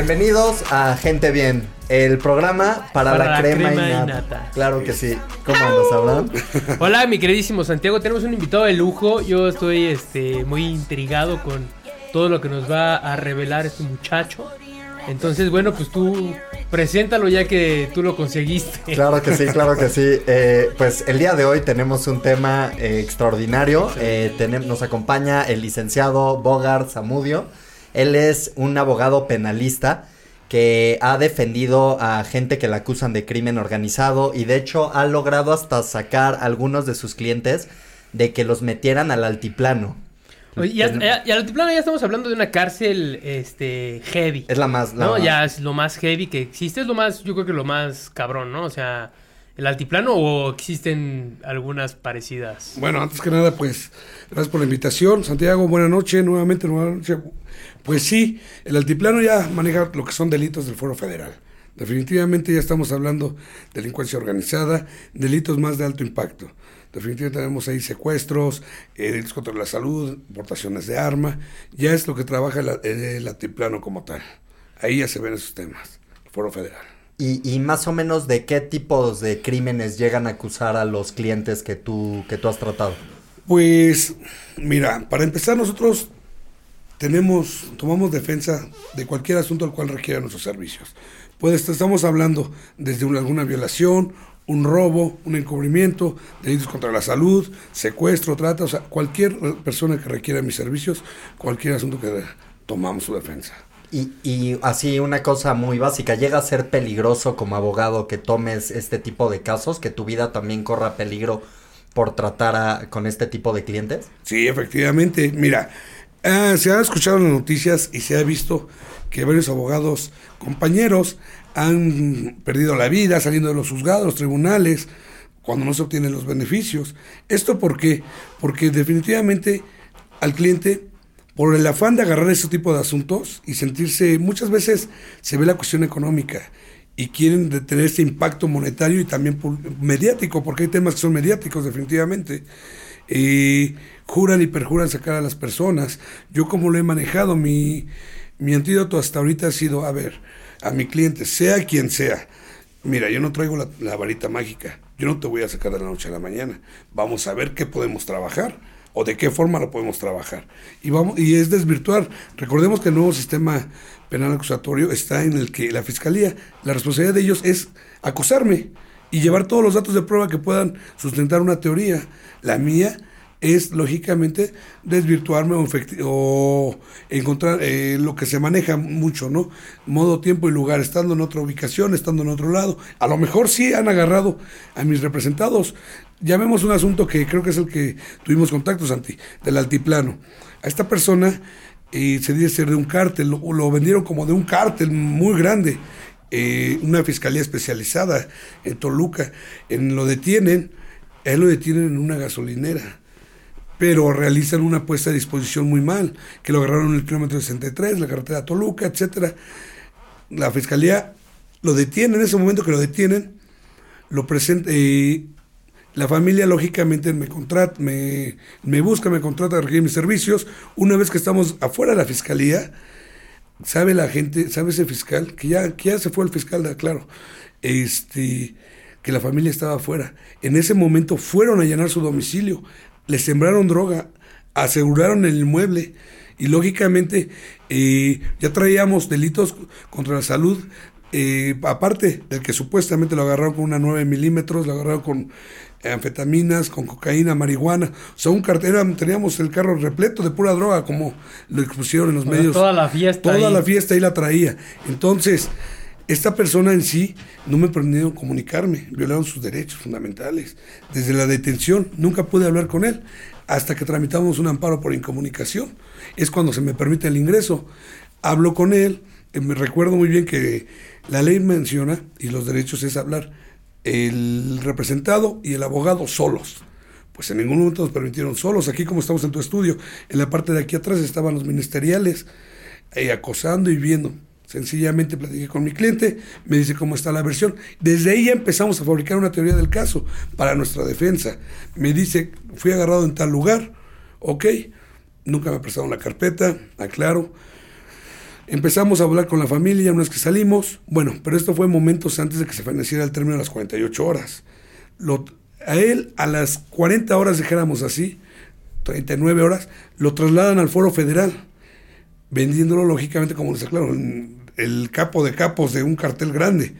Bienvenidos a Gente Bien, el programa para, Para la, la crema, crema y y nata. Claro que sí. ¿Cómo andas, Abraham? Hola, mi queridísimo Santiago. Tenemos un invitado de lujo. Yo estoy este, muy intrigado con todo lo que nos va a revelar este muchacho. Entonces, bueno, pues tú preséntalo ya que tú lo conseguiste. Claro que sí, claro que sí. Eh, pues el día de hoy tenemos un tema eh, extraordinario. Eh, nos acompaña el licenciado Bogart Zamudio. Él es un abogado penalista que ha defendido a gente que le acusan de crimen organizado y de hecho ha logrado hasta sacar a algunos de sus clientes de que los metieran al altiplano. Oye, ya, ya al altiplano ya estamos hablando de una cárcel este, heavy. Es la más... la No, más- ya es lo más heavy que existe. Es lo más, yo creo que lo más cabrón, ¿no? O sea, el altiplano o existen algunas parecidas. Bueno, antes que nada, pues, gracias por la invitación. Santiago, buena noche, nuevamente, buena noche. Pues sí, el altiplano ya maneja lo que son delitos del Foro Federal. Definitivamente ya estamos hablando de delincuencia organizada, delitos más de alto impacto. Definitivamente tenemos ahí secuestros, eh, delitos contra la salud, portaciones de arma. Ya es lo que trabaja el, el altiplano como tal. Ahí ya se ven esos temas, el Foro Federal. Y, y más o menos de qué tipos de crímenes llegan a acusar a los clientes que tú, que tú has tratado. Pues, mira, para empezar nosotros tenemos, tomamos defensa de cualquier asunto al cual requiera nuestros servicios. Pues estamos hablando desde una- alguna violación, un robo, un encubrimiento, delitos contra la salud, secuestro, trata, o sea, cualquier persona que requiera mis servicios, cualquier asunto que tomamos su defensa. Y, y así una cosa muy básica, ¿llega a ser peligroso como abogado que tomes este tipo de casos, que tu vida también corra peligro por tratar a- con este tipo de clientes? Sí, efectivamente. Mira, ah, se ha escuchado las noticias y se ha visto que varios abogados, compañeros, han perdido la vida saliendo de los juzgados, los tribunales, cuando no se obtienen los beneficios. ¿Esto por qué? Porque definitivamente al cliente, por el afán de agarrar ese tipo de asuntos y sentirse, muchas veces se ve la cuestión económica y quieren tener ese impacto monetario y también mediático, porque hay temas que son mediáticos definitivamente. Eh, juran y perjuran sacar a las personas. Yo como lo he manejado, mi, mi antídoto hasta ahorita ha sido, a ver, a mi cliente, sea quien sea, mira, yo no traigo la, la varita mágica, yo no te voy a sacar de la noche a la mañana, vamos a ver qué podemos trabajar o de qué forma lo podemos trabajar. Y, vamos, y es desvirtuar. Recordemos que el nuevo sistema penal acusatorio está en el que la fiscalía, la responsabilidad de ellos es acusarme y llevar todos los datos de prueba que puedan sustentar una teoría. La mía es lógicamente desvirtuarme o, encontrar eh, lo que se maneja mucho, ¿no? Modo, tiempo y lugar, estando en otra ubicación, estando en otro lado. A lo mejor sí han agarrado a mis representados. Ya vemos un asunto que creo que es el que tuvimos contacto, Santi, del altiplano. A esta persona eh, se dice ser de un cártel, lo, lo vendieron como de un cártel muy grande. Eh, una fiscalía especializada en Toluca, en lo detienen, él lo detienen en una gasolinera pero realizan una puesta a disposición muy mal, que lo agarraron en el kilómetro 63, la carretera Toluca, etcétera. La fiscalía lo detiene, en ese momento que lo detienen, lo presenta, la familia lógicamente me contrata, me, me busca, me contrata, requiere mis servicios. Una vez que estamos afuera de la fiscalía, sabe la gente, sabe ese fiscal, que ya, que ya se fue el fiscal, claro, este, que la familia estaba afuera. En ese momento fueron a llenar su domicilio, le sembraron droga, aseguraron el inmueble y lógicamente eh, ya traíamos delitos contra la salud. eh, aparte del que supuestamente lo agarraron con una 9 milímetros, lo agarraron con anfetaminas, con cocaína, marihuana. O sea, un cartera, teníamos el carro repleto de pura droga, como lo expusieron en los medios. toda la fiesta Toda ahí. la fiesta ahí la traía. Entonces, esta persona en sí no me permitió comunicarme, violaron sus derechos fundamentales. Desde la detención nunca pude hablar con él hasta que tramitamos un amparo por incomunicación. Es cuando se me permite el ingreso. Hablo con él, eh, me recuerdo muy bien que la ley menciona, y los derechos es hablar, el representado y el abogado solos. Pues en ningún momento nos permitieron solos. Aquí como estamos en tu estudio, en la parte de aquí atrás estaban los ministeriales eh, acosando y viendo. Sencillamente platiqué con mi cliente, me dice cómo está la versión. Desde ahí ya empezamos a fabricar una teoría del caso para nuestra defensa. Me dice, fui agarrado en tal lugar, ok, nunca me prestaron la carpeta, aclaro. Empezamos a hablar con la familia una vez que salimos. Bueno, pero esto fue momentos antes de que se feneciera el término de las 48 horas. A él, a las 40 horas, dijéramos así, 39 horas, lo trasladan al Foro Federal, vendiéndolo lógicamente, como les aclaro, el capo de capos de un cartel grande.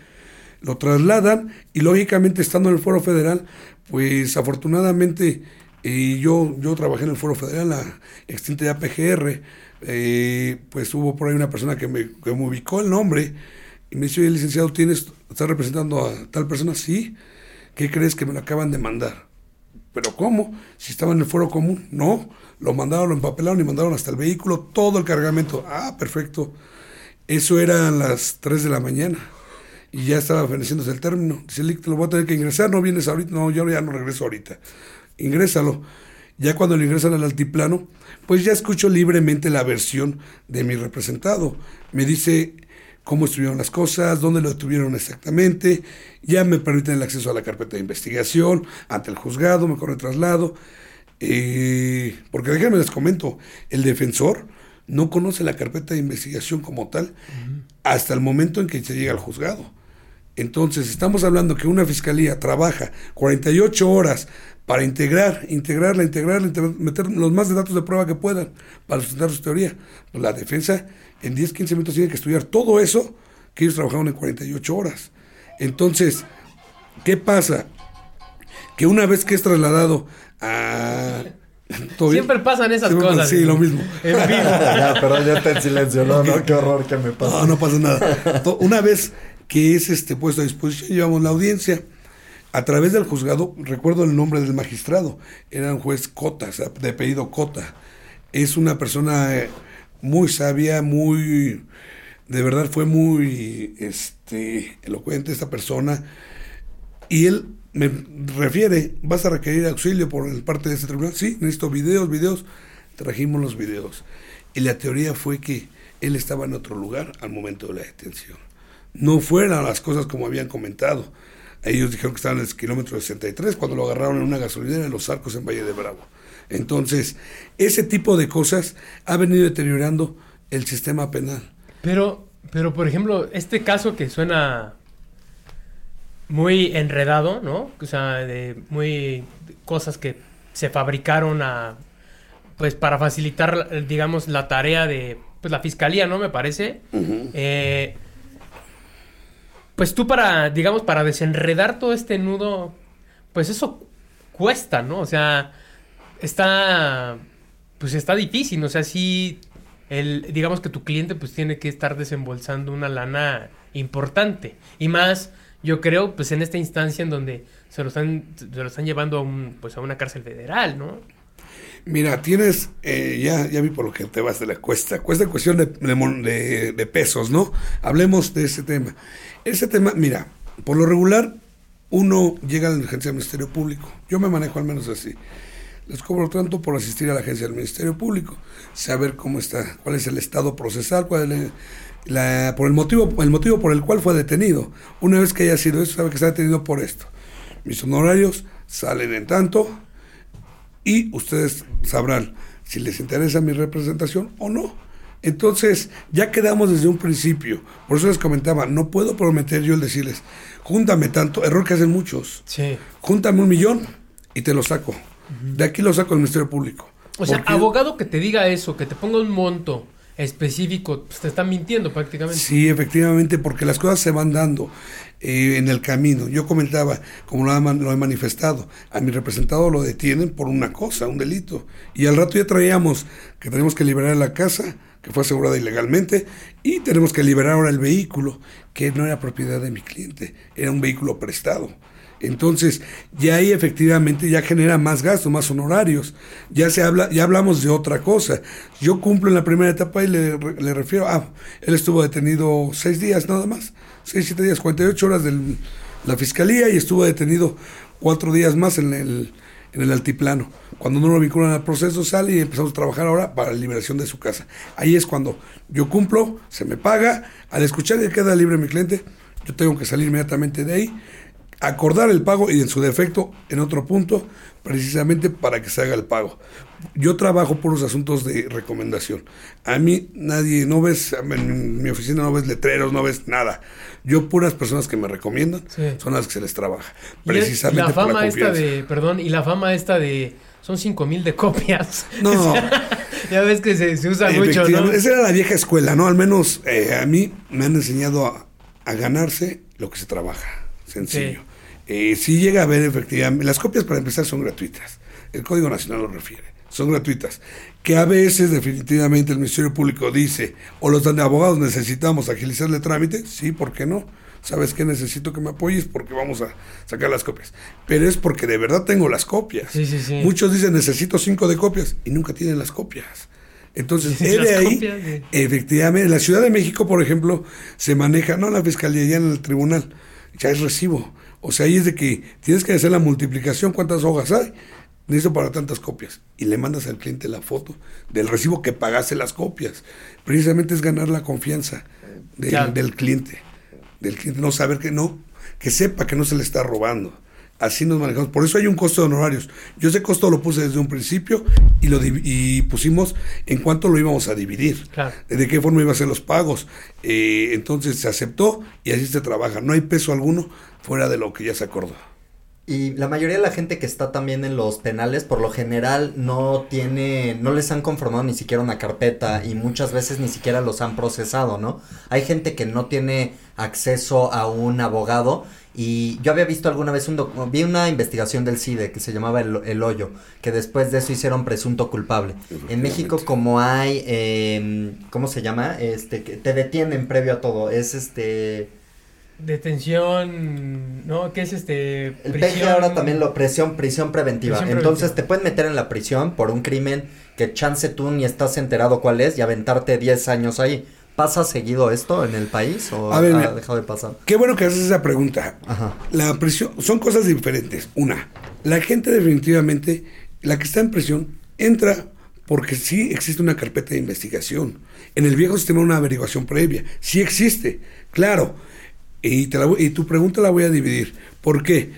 Lo trasladan y lógicamente estando en el Foro Federal, pues afortunadamente eh, yo, yo trabajé en el Foro Federal, la extinta ya PGR, eh, pues hubo por ahí una persona que me, que me ubicó el nombre y me dice, oye, licenciado, ¿tienes, ¿estás representando a tal persona? Sí. ¿Qué crees que me lo acaban de mandar? ¿Pero cómo? Si estaba en el foro común. No, lo mandaron, lo empapelaron y mandaron hasta el vehículo todo el cargamento. Ah, perfecto. Eso era a las 3 de la mañana. Y ya estaba feneciéndose el término. Dice, te lo voy a tener que ingresar. ¿No vienes ahorita? No, yo ya no regreso ahorita. Ingrésalo. Ya cuando lo ingresan al altiplano, pues ya escucho libremente la versión de mi representado. Me dice cómo estuvieron las cosas, dónde lo detuvieron exactamente. Ya me permiten el acceso a la carpeta de investigación, ante el juzgado, me corre traslado. Eh, porque déjenme les comento, el defensor no conoce la carpeta de investigación como tal hasta el momento en que se llega al juzgado. Entonces, estamos hablando que una fiscalía trabaja 48 horas para integrar, integrarla, integrarla, meter los más de datos de prueba que puedan para sustentar su teoría. Pues la defensa en 10, 15 minutos tiene que estudiar todo eso que ellos trabajaron en 48 horas. Entonces, ¿qué pasa? Que una vez que es trasladado a... Siempre pasan esas cosas. Sí, lo mismo. En vivo. ya, pero ya te en silencio. No, no, qué horror que me pasa. No, no pasa nada. Una vez que es este puesto a disposición, llevamos la audiencia a través del juzgado, recuerdo el nombre del magistrado, era un juez Cota, de apellido Cota. Es una persona eh, muy sabia, muy, de verdad fue muy este, elocuente esta persona. Y él me refiere, ¿vas a requerir auxilio por parte de este tribunal? Sí, necesito videos, videos. Trajimos los videos. Y la teoría fue que él estaba en otro lugar al momento de la detención. No fueran las cosas como habían comentado ellos dijeron que estaban en el kilómetro 63 cuando lo agarraron en una gasolinera en Los Arcos en Valle de Bravo. Entonces, ese tipo de cosas ha venido deteriorando el sistema penal. Pero, pero por ejemplo, este caso que suena muy enredado, ¿no? O sea, de muy cosas que se fabricaron a pues para facilitar digamos la tarea de pues la fiscalía, ¿no? Me parece. eh, pues tú para, digamos, para desenredar todo este nudo, pues eso cuesta, ¿no? O sea, está, pues está difícil, o sea, sí, el, digamos que tu cliente pues tiene que estar desembolsando una lana importante. Y más, yo creo, pues en esta instancia en donde se lo están, se lo están llevando a, un, pues, a una cárcel federal, ¿no? Mira, tienes, eh, ya, ya vi por lo que te vas de la cuesta, cuesta cuestión de, de, de pesos, ¿no? Hablemos de ese tema. Ese tema, mira, por lo regular, uno llega a la agencia del Ministerio Público. Yo me manejo al menos así. Les cobro tanto por asistir a la agencia del Ministerio Público, saber cómo está, cuál es el estado procesal, cuál es la, por el motivo, el motivo por el cual fue detenido. Una vez que haya sido eso, sabe que está detenido por esto. Mis honorarios salen en tanto y ustedes sabrán si les interesa mi representación o no. Entonces, ya quedamos desde un principio. Por eso les comentaba, no puedo prometer yo el decirles, júntame tanto, error que hacen muchos. Sí. Júntame un millón y te lo saco. De aquí lo saco del Ministerio Público. O sea, abogado que te diga eso, que te ponga un monto específico, pues te están mintiendo prácticamente. Sí, efectivamente, porque las cosas se van dando eh, en el camino. Yo comentaba, como lo, lo, he manifestado, a mi representado lo detienen por una cosa, un delito. Y al rato ya traíamos que tenemos que liberar la casa que fue asegurada ilegalmente, y tenemos que liberar ahora el vehículo, que no era propiedad de mi cliente, era un vehículo prestado. Entonces, ya ahí efectivamente ya genera más gastos, más honorarios. Ya se habla, ya hablamos de otra cosa. Yo cumplo en la primera etapa y le, le refiero, ah, él estuvo detenido seis días nada más, seis, siete días, 48 horas de la fiscalía y estuvo detenido cuatro días más en el, en el altiplano. Cuando no lo vinculan al proceso, sale y empezamos a trabajar ahora para la liberación de su casa. Ahí es cuando yo cumplo, se me paga, al escuchar que queda libre mi cliente, yo tengo que salir inmediatamente de ahí, acordar el pago y en su defecto en otro punto, precisamente para que se haga el pago. Yo trabajo por los asuntos de recomendación. A mí nadie, no ves, en mi oficina no ves letreros, no ves nada. Yo puras personas que me recomiendan son las que se les trabaja. Precisamente la fama esta de, perdón, y la fama esta de son cinco mil de copias. No. ya ves que se, usa mucho, ¿no? Esa era la vieja escuela, ¿no? Al menos eh, a mí me han enseñado a, ganarse lo que se trabaja. Sencillo. Eh, si llega a ver efectivamente, las copias para empezar son gratuitas. El Código Nacional lo refiere. Son gratuitas. Que a veces definitivamente el Ministerio Público dice, o los abogados necesitamos agilizarle el trámite, sí, ¿por qué no? ¿sabes qué? Necesito que me apoyes porque vamos a sacar las copias. Pero es porque de verdad tengo las copias. Muchos dicen, necesito cinco de copias y nunca tienen las copias. Entonces, de ahí, efectivamente, en la Ciudad de México, por ejemplo, se maneja, no en la fiscalía, ya en el tribunal, ya es recibo. O sea, ahí es de que tienes que hacer la multiplicación, cuántas hojas hay, necesito para tantas copias. Y le mandas al cliente la foto del recibo que pagase las copias. Precisamente es ganar la confianza del cliente del cliente, no saber que no, que sepa que no se le está robando. Así nos manejamos. Por eso hay un costo de honorarios. Yo ese costo lo puse desde un principio y lo y pusimos en cuánto lo íbamos a dividir. De qué forma iban a ser los pagos. Eh, entonces se aceptó y así se trabaja. No hay peso alguno fuera de lo que ya se acordó. Y la mayoría de la gente que está también en los penales, por lo general, no tiene, no les han conformado ni siquiera una carpeta y muchas veces ni siquiera los han procesado, ¿no? Hay gente que no tiene acceso a un abogado y yo había visto alguna vez un vi una investigación del CIDE que se llamaba el, Hoyo, que después de eso hicieron presunto culpable. En México como hay, eh, ¿cómo se llama? Este, que te detienen previo a todo, es este Detención, ¿no? ¿Qué es este? El PG ahora también lo presión, prisión preventiva. Entonces te pueden meter en la prisión por un crimen que chance tú ni estás enterado cuál es y aventarte 10 años ahí. ¿Pasa seguido esto en el país o ha dejado de pasar? Qué bueno que haces esa pregunta. Ajá. La prisión, son cosas diferentes. Una, la gente definitivamente, la que está en prisión, entra porque sí existe una carpeta de investigación. En el viejo sistema una averiguación previa. Sí existe, claro y, te y tu pregunta la voy a dividir. ¿Por qué?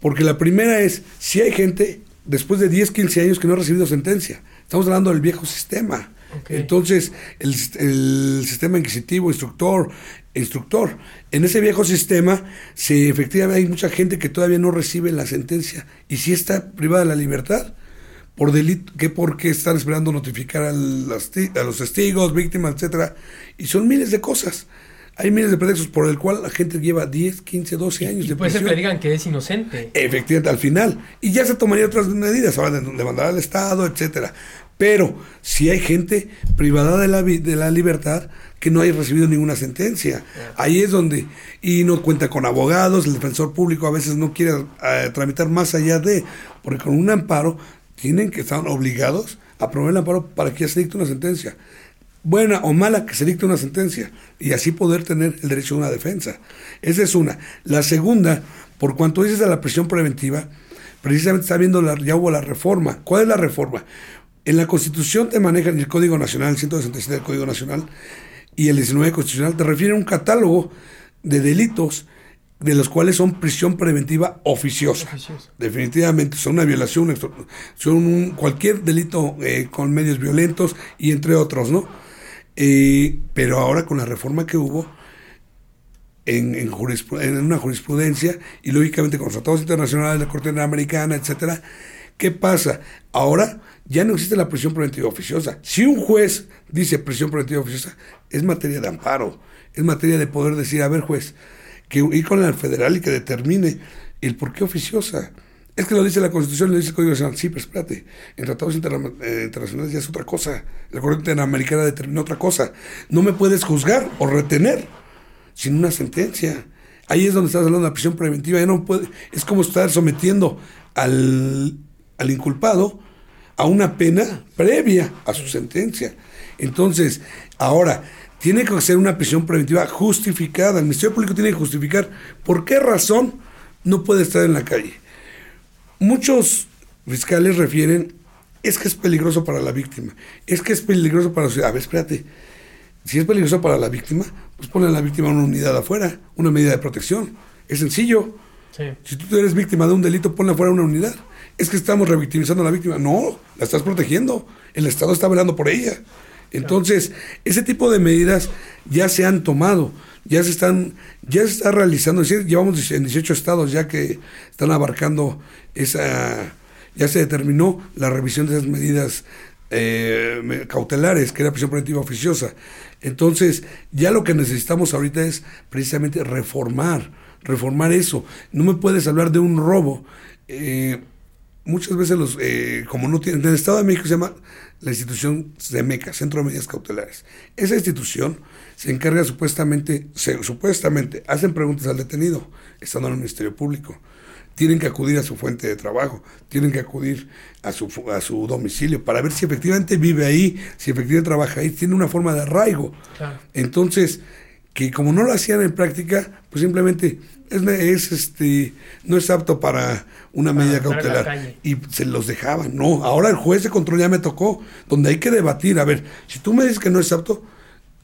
Porque la primera es, si hay gente después de 10, 15 años que no ha recibido sentencia. Estamos hablando del viejo sistema. Entonces, el, el, sistema inquisitivo, instructor, instructor. En ese viejo sistema, se, efectivamente hay mucha gente que todavía no recibe la sentencia y si está privada de la libertad. Por delito, que porque están esperando notificar a, los testigos, víctimas, etcétera. Y son miles de cosas. Hay miles de pretextos por el cual la gente lleva 10, 15, 12 años y puede ser que digan que es inocente. Efectivamente, al final. Y ya se tomaría otras medidas, ahora demandar al Estado, etcétera. Pero si hay gente privada de la, de la libertad que no haya recibido ninguna sentencia. Ahí es donde, y no cuenta con abogados, el defensor público a veces no quiere eh, tramitar más allá de, porque con un amparo tienen que estar obligados a promover el amparo para que ya se dicte una sentencia buena o mala, que se dicte una sentencia y así poder tener el derecho a una defensa. Esa es una. La segunda, por cuanto dices a la prisión preventiva, precisamente está viendo, la, ya hubo la reforma. ¿Cuál es la reforma? En la Constitución te manejan el Código Nacional, el 167 del Código Nacional y el 19 Constitucional, te refieren a un catálogo de delitos de los cuales son prisión preventiva oficiosa. Definitivamente son una violación, son cualquier delito eh, con medios violentos y entre otros, ¿no? Eh, pero ahora con la reforma que hubo en, en, una jurisprudencia y lógicamente con los tratados internacionales la Corte Interamericana, etcétera, ¿qué pasa? Ahora ya no existe la prisión preventiva oficiosa. Si un juez dice prisión preventiva oficiosa, es materia de amparo, es materia de poder decir, a ver juez, que ir con la federal y que determine el por qué oficiosa. Es que lo dice la Constitución, lo dice el Código Nacional. Sí, pero espérate, en tratados eh, internacionales ya es otra cosa. La Corte Interamericana determina otra cosa. No me puedes juzgar o retener sin una sentencia. Ahí es donde estás hablando de la prisión preventiva. Ya no puede, es como estar sometiendo al, al inculpado a una pena previa a su sentencia. Entonces, ahora, tiene que ser una prisión preventiva justificada. El Ministerio Público tiene que justificar por qué razón no puede estar en la calle. Muchos fiscales refieren, es que es peligroso para la víctima, es que es peligroso para la sociedad. A ver, espérate, si es peligroso para la víctima, pues ponle a la víctima una unidad afuera, una medida de protección. Es sencillo. Sí. Si tú eres víctima de un delito, ponla fuera de una unidad. Es que estamos revictimizando a la víctima. No, la estás protegiendo. El Estado está velando por ella. Entonces, ese tipo de medidas ya se han tomado, ya se están, ya se está realizando. Es decir, llevamos en 18 estados ya que están abarcando esa, ya se determinó la revisión de esas medidas eh, cautelares, que era prisión preventiva oficiosa. Entonces, ya lo que necesitamos ahorita es precisamente reformar, reformar eso. No me puedes hablar de un robo. eh, muchas veces los, eh, como no tienen, en el Estado de México se llama la institución CEMECA, Centro de Medidas Cautelares. Esa institución se encarga supuestamente, se- supuestamente, hacen preguntas al detenido, estando en el Ministerio Público. Tienen que acudir a su fuente de trabajo, tienen que acudir a su, a su domicilio para ver si efectivamente vive ahí, si efectivamente trabaja ahí, tiene una forma de arraigo. Claro. Entonces, que como no lo hacían en práctica, pues simplemente es, es, este no es apto para una medida cautelar y se los dejaban. No, ahora el juez de control ya me tocó, donde hay que debatir. A ver, si tú me dices que no es apto,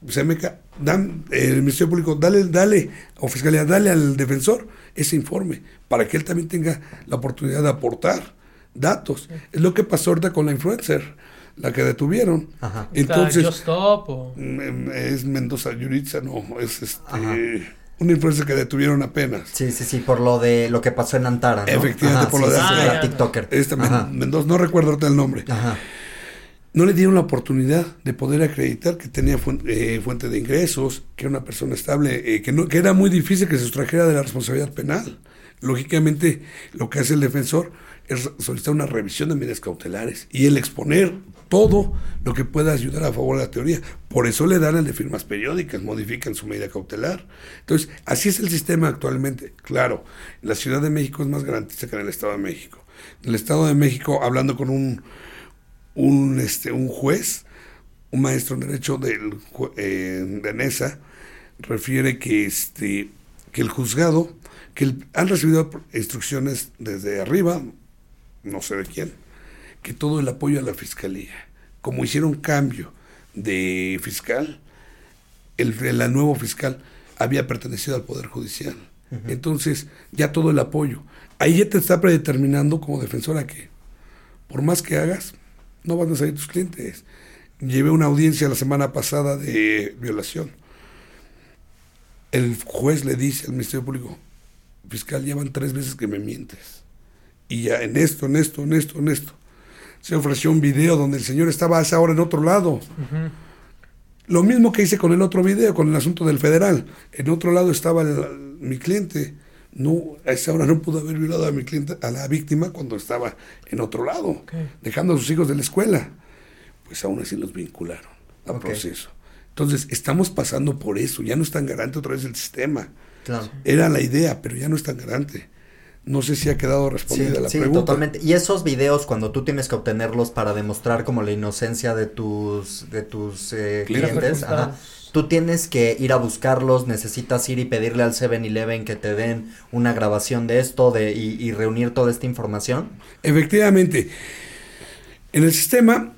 se me dan, el Ministerio Público, dale, dale, o Fiscalía, dale al defensor ese informe para que él también tenga la oportunidad de aportar datos. Es lo que pasó ahorita con la influencer, la que detuvieron. Ajá. Entonces, Stop o... Mm, Es Mendoza Yuritza, no, es este Ajá. una influencia que detuvieron apenas. Sí, sí, sí, por lo de lo que pasó en Antara, ¿no? Efectivamente, por lo de sí, Antara. la TikToker. Esta. Mendoza, no recuerdo ahorita el nombre. Ajá. No le dieron la oportunidad de poder acreditar que tenía eh, fuente de ingresos, que era una persona estable, eh, que, no, que era muy difícil que se sustrajera de la responsabilidad penal. Lógicamente, lo que hace el defensor es solicitar una revisión de medidas cautelares y el exponer todo lo que pueda ayudar a favor de la teoría. Por eso le dan el de firmas periódicas, modifican su medida cautelar. Entonces, así es el sistema actualmente. Claro, la Ciudad de México es más garantista que en el Estado de México. En el Estado de México, hablando con un, un, este, un juez, un maestro en derecho del, eh, de NESA, refiere que, este, que el juzgado, que el- han recibido instrucciones desde arriba, no sé de quién, que todo el apoyo a la fiscalía, como hicieron cambio de fiscal, el, el nuevo fiscal había pertenecido al Poder Judicial. Entonces, ya todo el apoyo. Ahí ya te está predeterminando como defensora que, por más que hagas, no van a salir tus clientes. Llevé una audiencia la semana pasada de violación. El juez le dice al Ministerio Público, fiscal, llevan tres veces que me mientes. Y ya en esto, en esto, en esto, en esto. Se ofreció un video donde el señor estaba a esa hora en otro lado. Lo mismo que hice con el otro video, con el asunto del federal. En otro lado estaba el- mi cliente. No, a esa hora no pudo haber violado a mi cliente, a la víctima cuando estaba en otro lado, dejando a sus hijos de la escuela. Pues aún así los vincularon a Ok. proceso. Entonces, estamos pasando por eso. Ya no es tan garante otra vez el sistema. Claro. Era la idea, pero ya no es tan garante. No sé si ha quedado Sí, respondida la sí, pregunta. totalmente. Y esos videos, cuando tú tienes que obtenerlos para demostrar como la inocencia de tus, de tus eh, Clientes. ajá. Tú tienes que ir a buscarlos, necesitas ir y pedirle al 7-Eleven que te den una grabación de esto de, y, y reunir toda esta información. Efectivamente, en el sistema,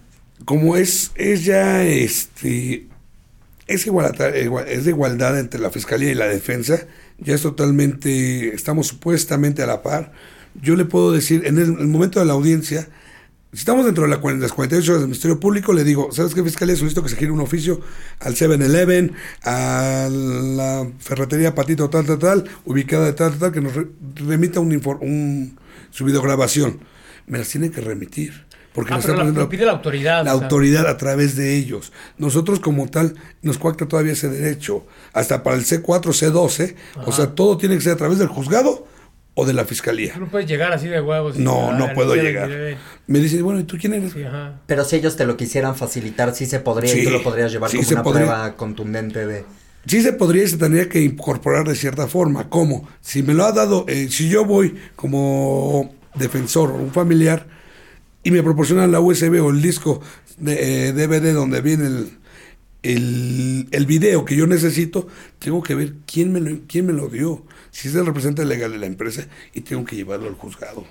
como es, es ya este es igualata- igual- es de igualdad entre la fiscalía y la defensa, ya es totalmente, estamos supuestamente a la par. Yo le puedo decir, en el momento de la audiencia, si estamos dentro de la las 48 horas del Ministerio Público, le digo, ¿sabes qué, Fiscalía? Solicito que se gire un oficio al 7-Eleven, a la ferretería Patito tal, tal, tal, ubicada de tal, tal, que nos re- remita un, un, su videograbación. Me las tiene que remitir. Porque Ah, nos pero la- pide la autoridad. la o sea. autoridad a través de ellos. Nosotros como tal nos coacta todavía ese derecho, hasta para el C4, C12, o Ajá. sea, todo tiene que ser a través del juzgado o de la fiscalía. No puedes llegar así de huevos. No, no puedo llegar. Me dicen, bueno, ¿y tú quién eres? Sí, ajá. Pero si ellos te lo quisieran facilitar, sí se podría y tú lo podrías llevar sí como se una podría. prueba contundente de... Sí se podría y se tendría que incorporar de cierta forma. ¿Cómo? Si me lo ha dado, eh, si yo voy como defensor o un familiar y me proporcionan la USB o el disco de eh, DVD donde viene el, el, video que yo necesito, tengo que ver quién me, lo, quién me lo dio. Si es el representante legal de la empresa y tengo que llevarlo al juzgado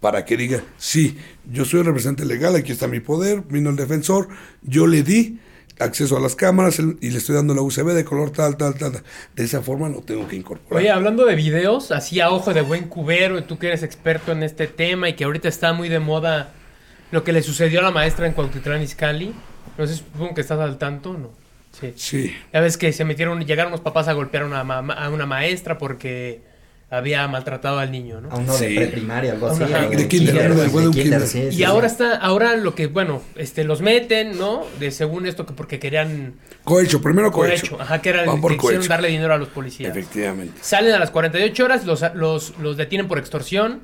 para que diga, sí, yo soy el representante legal, aquí está mi poder, vino el defensor, yo le di acceso a las cámaras y le estoy dando la USB de color tal, tal, tal. tal. De esa forma lo tengo que incorporar. Oye, hablando de videos, así a ojo de buen cubero, tú que eres experto en este tema y que ahorita está muy de moda lo que le sucedió a la maestra en Cuautitlán Izcalli. No sé, supongo que estás al tanto, ¿no? Sí. Sí. Ya ves que se metieron, llegaron los papás a golpear a una, ma- a una maestra porque había maltratado al niño, ¿no? A uno de Sí. preprimaria, algo así. Ajá. De kinder, de Y sí. ahora está, ahora lo que, bueno, este, los meten, ¿no? De según esto que porque querían Cohecho, primero cohecho. cohecho, ajá, que era el que quisieron darle dinero a los policías. Efectivamente. Salen a las 48 horas, los, los, los detienen por extorsión.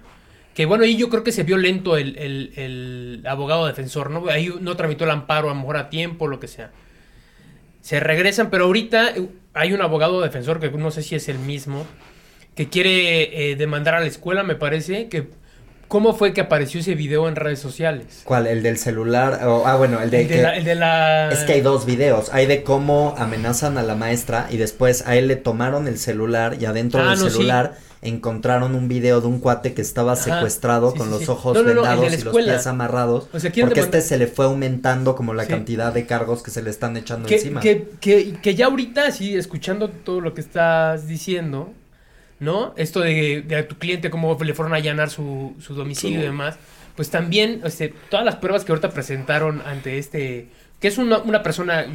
Que bueno, ahí yo creo que se vio lento el, el- el abogado defensor, ¿no? Ahí no tramitó el amparo a lo mejor a tiempo, lo que sea. Se regresan, pero ahorita eh, hay un abogado defensor que no sé si es el mismo, que quiere eh, demandar a la escuela, me parece, que cómo fue que apareció ese video en redes sociales. ¿Cuál? ¿El del celular? O- ah, bueno, el de, El de que- la... el de la- Es que hay dos videos. Hay de cómo amenazan a la maestra y después a él le tomaron el celular y adentro Ah, del no, sí. Encontraron un video de un cuate que estaba Ajá, secuestrado sí, con sí, los sí. ojos No, no, vendados y los pies amarrados. O sea, porque este se le fue aumentando como la cantidad de cargos que se le están echando que, encima. que, que, que ya ahorita, sí, escuchando todo lo que estás diciendo, ¿no? Esto de, de a tu cliente, cómo le fueron a allanar su, su domicilio y demás, pues también, este, todas las pruebas que ahorita presentaron ante este, que es una, una persona,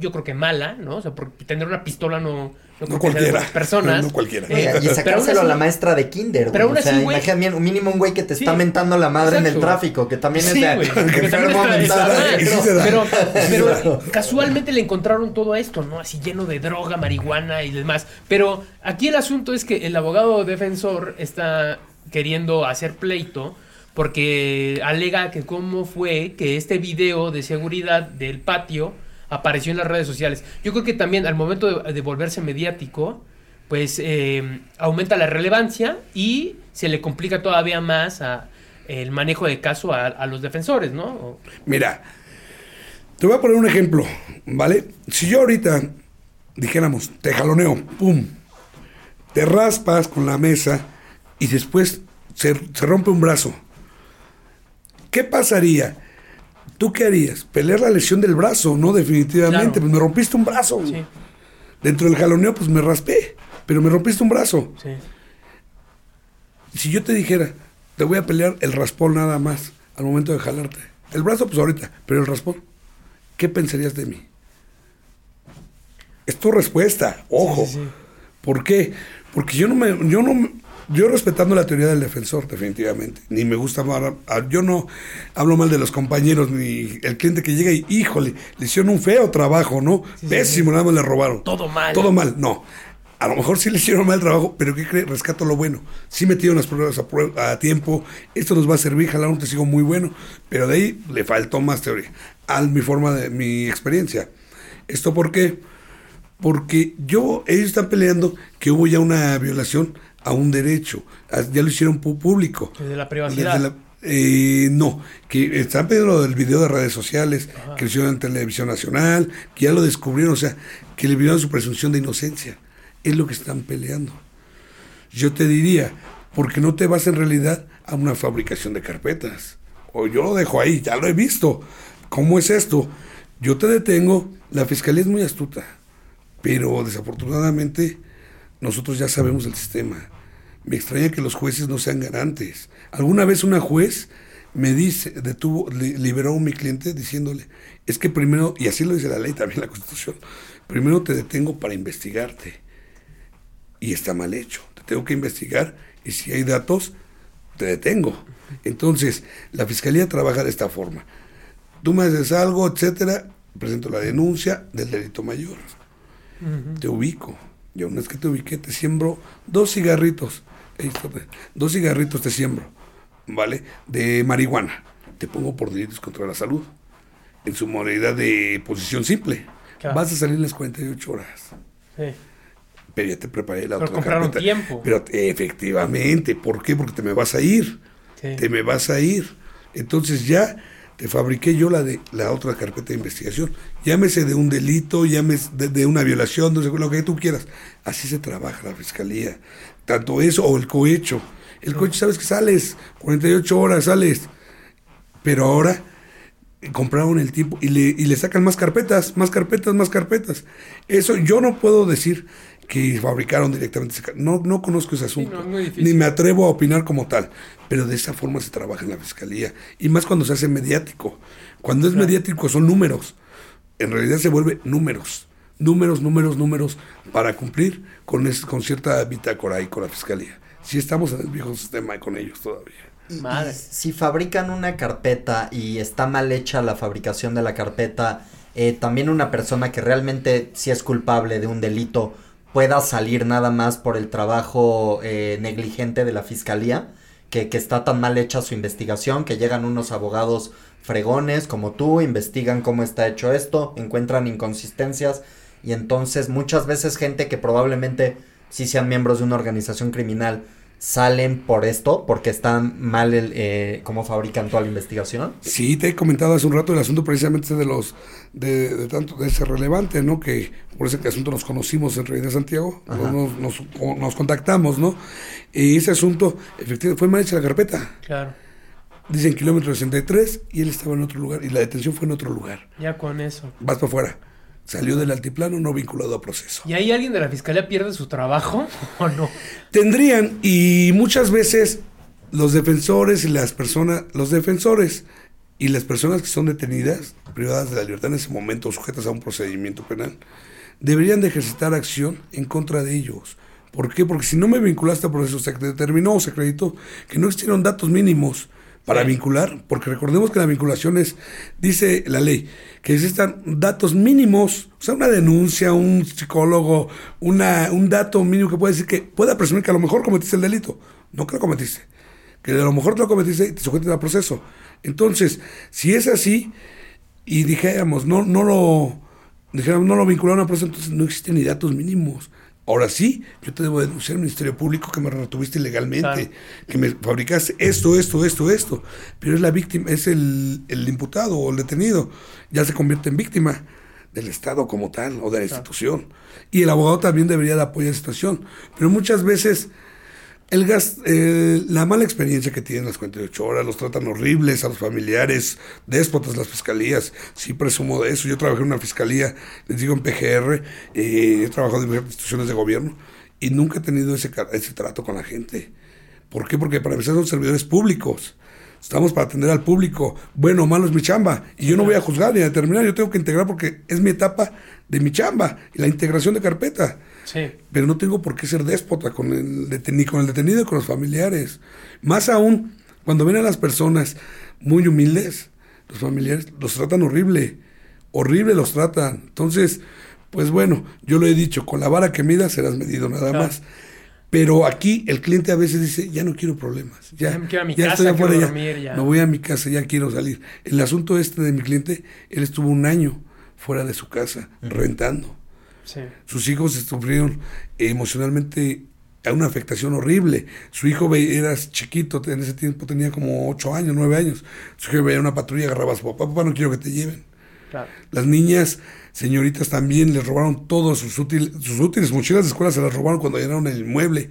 yo creo que mala, ¿no? O sea, por tener una pistola no, no, cualquiera. personas. No cualquiera. Eh, y sacárselo a la así- maestra de kinder, pero güey. aún O sea, así, güey. imagínate, un mínimo un güey que te Sí. está mentando la madre en el tráfico, que también Sí, es de güey, que también enfermo mental. pero, casualmente le encontraron todo esto, ¿no? Así lleno de droga, marihuana y demás. Pero aquí el asunto es que el abogado defensor está queriendo hacer pleito porque alega que cómo fue que este video de seguridad del patio apareció en las redes sociales. Yo creo que también al momento de, volverse mediático, pues eh, aumenta la relevancia y se le complica todavía más el manejo de caso a, los defensores, ¿no? Mira, te voy a poner un ejemplo, ¿vale? Si yo ahorita dijéramos, te jaloneo, pum, te raspas con la mesa y después se, se rompe un brazo, ¿qué pasaría? ¿Tú qué harías? Pelear la lesión del brazo, ¿no? Definitivamente, Claro. pues me rompiste un brazo. Sí, Dentro del jaloneo, pues me raspé, pero me rompiste un brazo. sí. Si yo te dijera, te voy a pelear el raspón nada más al momento de jalarte. El brazo, pues ahorita, pero el raspón, ¿qué pensarías de mí? Es tu respuesta, ojo. Sí. ¿Por qué? Porque yo no me, yo no, me- yo respetando la teoría del defensor, definitivamente, ni me gusta yo no hablo mal de los compañeros, ni el cliente que llega y, híjole, le hicieron un feo trabajo, ¿no? Sí, sí, Pésimo, nada más le robaron. Todo mal. Todo mal, no. A lo mejor sí le hicieron mal trabajo, pero ¿qué cree? Rescato lo bueno. Sí metieron las pruebas a, a tiempo. Esto nos va a servir, jalaron un testigo muy bueno, pero de ahí le faltó más teoría. A mi forma de mi experiencia. ¿Esto por qué? Porque yo, ellos están peleando que hubo ya una violación a un derecho. A- Ya lo hicieron público. Desde la privacidad. Desde la- eh, no, que están pidiendo del video de redes sociales, que lo hicieron en televisión nacional, que ya lo descubrieron, o sea, que le violaron su presunción de inocencia. Es lo que están peleando. Yo te diría, ¿por qué no te vas en realidad a una fabricación de carpetas? O yo lo dejo ahí, ya lo he visto. ¿Cómo es esto? Yo te detengo, la fiscalía es muy astuta, pero desafortunadamente nosotros ya sabemos el sistema. Me extraña que los jueces no sean garantes. Alguna vez una juez me dice, detuvo, li- liberó a mi cliente diciéndole, es que primero, y así lo dice la ley también, la constitución, primero te detengo para investigarte. Y está mal hecho. Te tengo que investigar y si hay datos, te detengo. Entonces, la fiscalía trabaja de esta forma. Tú me haces algo, etcétera, presento la denuncia del delito mayor te ubico. Y una vez que te ubiqué, te siembro dos cigarritos. Pues, dos cigarritos te siembro, ¿vale? De marihuana. Te pongo por delitos contra la salud. En su modalidad de posición simple. Claro. Vas a salir en las 48 horas. Sí. Pero ya te preparé la Pero otra carpeta. tiempo. Pero efectivamente, ¿por qué? Porque te me vas a ir. Sí. Te me vas a ir. Entonces ya te fabriqué yo la de la otra carpeta de investigación. Llámese de un delito, llámese de, de una violación, no sé, lo que tú quieras. Así se trabaja la fiscalía. Tanto eso o el cohecho. El cohecho, sabes que sales, 48 horas sales. Pero ahora compraron el tiempo y le, y le sacan más carpetas, más carpetas, más carpetas. Eso yo no puedo decir que fabricaron directamente ese No, no conozco ese asunto. no, es ni me atrevo a opinar como tal. Pero de esa forma se trabaja en la fiscalía. Y más cuando se hace mediático. Cuando es mediático son números. En realidad se vuelve números. Números, números, números para cumplir con, es- con cierta bitácora ahí con la fiscalía. Si estamos en el viejo sistema con ellos todavía. Y- y Madre. si fabrican una carpeta y está mal hecha la fabricación de la carpeta, eh, también una persona que realmente sí es culpable de un delito pueda salir nada más por el trabajo eh, negligente de la fiscalía, que, que está tan mal hecha su investigación, que llegan unos abogados fregones como tú, investigan cómo está hecho esto, encuentran inconsistencias y entonces muchas veces gente que probablemente sí sean miembros de una organización criminal salen por esto, porque están mal el, eh, cómo fabrican toda la investigación. Sí, te he comentado hace un rato el asunto precisamente de los de, de tanto de ese relevante, ¿no? Que por ese asunto nos conocimos en realidad Santiago, Ajá. nos, nos, nos contactamos, ¿no? Y ese asunto, efectivamente, fue mal hecha la carpeta. Claro. Dicen kilómetro 63 y él estaba en otro lugar y la detención fue en otro lugar. Ya con eso. Vas para afuera. Salió del altiplano no vinculado a proceso. ¿Y ahí alguien de la fiscalía pierde su trabajo o no? Tendrían, y muchas veces los defensores y las personas, los defensores y las personas que son detenidas, privadas de la libertad en ese momento, sujetas a un procedimiento penal, deberían de ejercitar acción en contra de ellos. ¿Por qué? Porque si no me vinculaste a proceso, se determinó o se acreditó que no existieron datos mínimos para vincular, porque recordemos que la vinculación es, dice la ley, que existan datos mínimos, o sea, una denuncia, un psicólogo, una, un dato mínimo que puede decir que pueda presumir que a lo mejor cometiste el delito, no que lo cometiste, que a lo mejor te lo cometiste y te sujetes al proceso. Entonces, si es así, y dijéramos, no, no lo, dijéramos, no lo vincularon a proceso, entonces no existen ni datos mínimos. Ahora sí, yo te debo denunciar al Ministerio Público que me retuviste ilegalmente, Claro. que me fabricaste esto, esto, esto, esto. Pero es la víctima, es el, el imputado o el detenido. Ya se convierte en víctima del Estado como tal o de la institución. Y el abogado también debería de apoyar esa situación. Pero muchas veces el gas, eh, la mala experiencia que tienen las 48 horas, los tratan horribles a los familiares, déspotas las fiscalías, sí presumo de eso. Yo trabajé en una fiscalía, les digo en PGR, eh, he trabajado en instituciones de gobierno y nunca he tenido ese, ese trato con la gente. ¿Por qué? Porque para empezar son servidores públicos. Estamos para atender al público. Bueno o malo es mi chamba. Y yo no voy a juzgar ni a determinar. Yo tengo que integrar porque es mi etapa de mi chamba. Y la integración de carpeta Sí. pero no tengo por qué ser déspota con el deten- ni con el detenido ni con los familiares. Más aún, cuando ven a las personas muy humildes, los familiares los tratan horrible, horrible los tratan. Entonces, pues bueno, yo lo he dicho, con la vara que mida serás medido nada Claro. más. Pero aquí el cliente a veces dice, ya no quiero problemas, ya, Ya me quiero a mi ya casa, quiero ya. dormir, ya. me voy a mi casa, ya quiero salir. El asunto este de mi cliente, él estuvo un año fuera de su casa, rentando. Sí. Sus hijos sufrieron emocionalmente una afectación horrible. Su hijo era chiquito, en ese tiempo tenía como 8 años, 9 años. Su hijo veía una patrulla agarraba a su papá, papá no quiero que te lleven. Claro. Las niñas, señoritas también, les robaron todos sus útiles, sus útiles, mochilas de escuela se las robaron cuando llenaron el inmueble,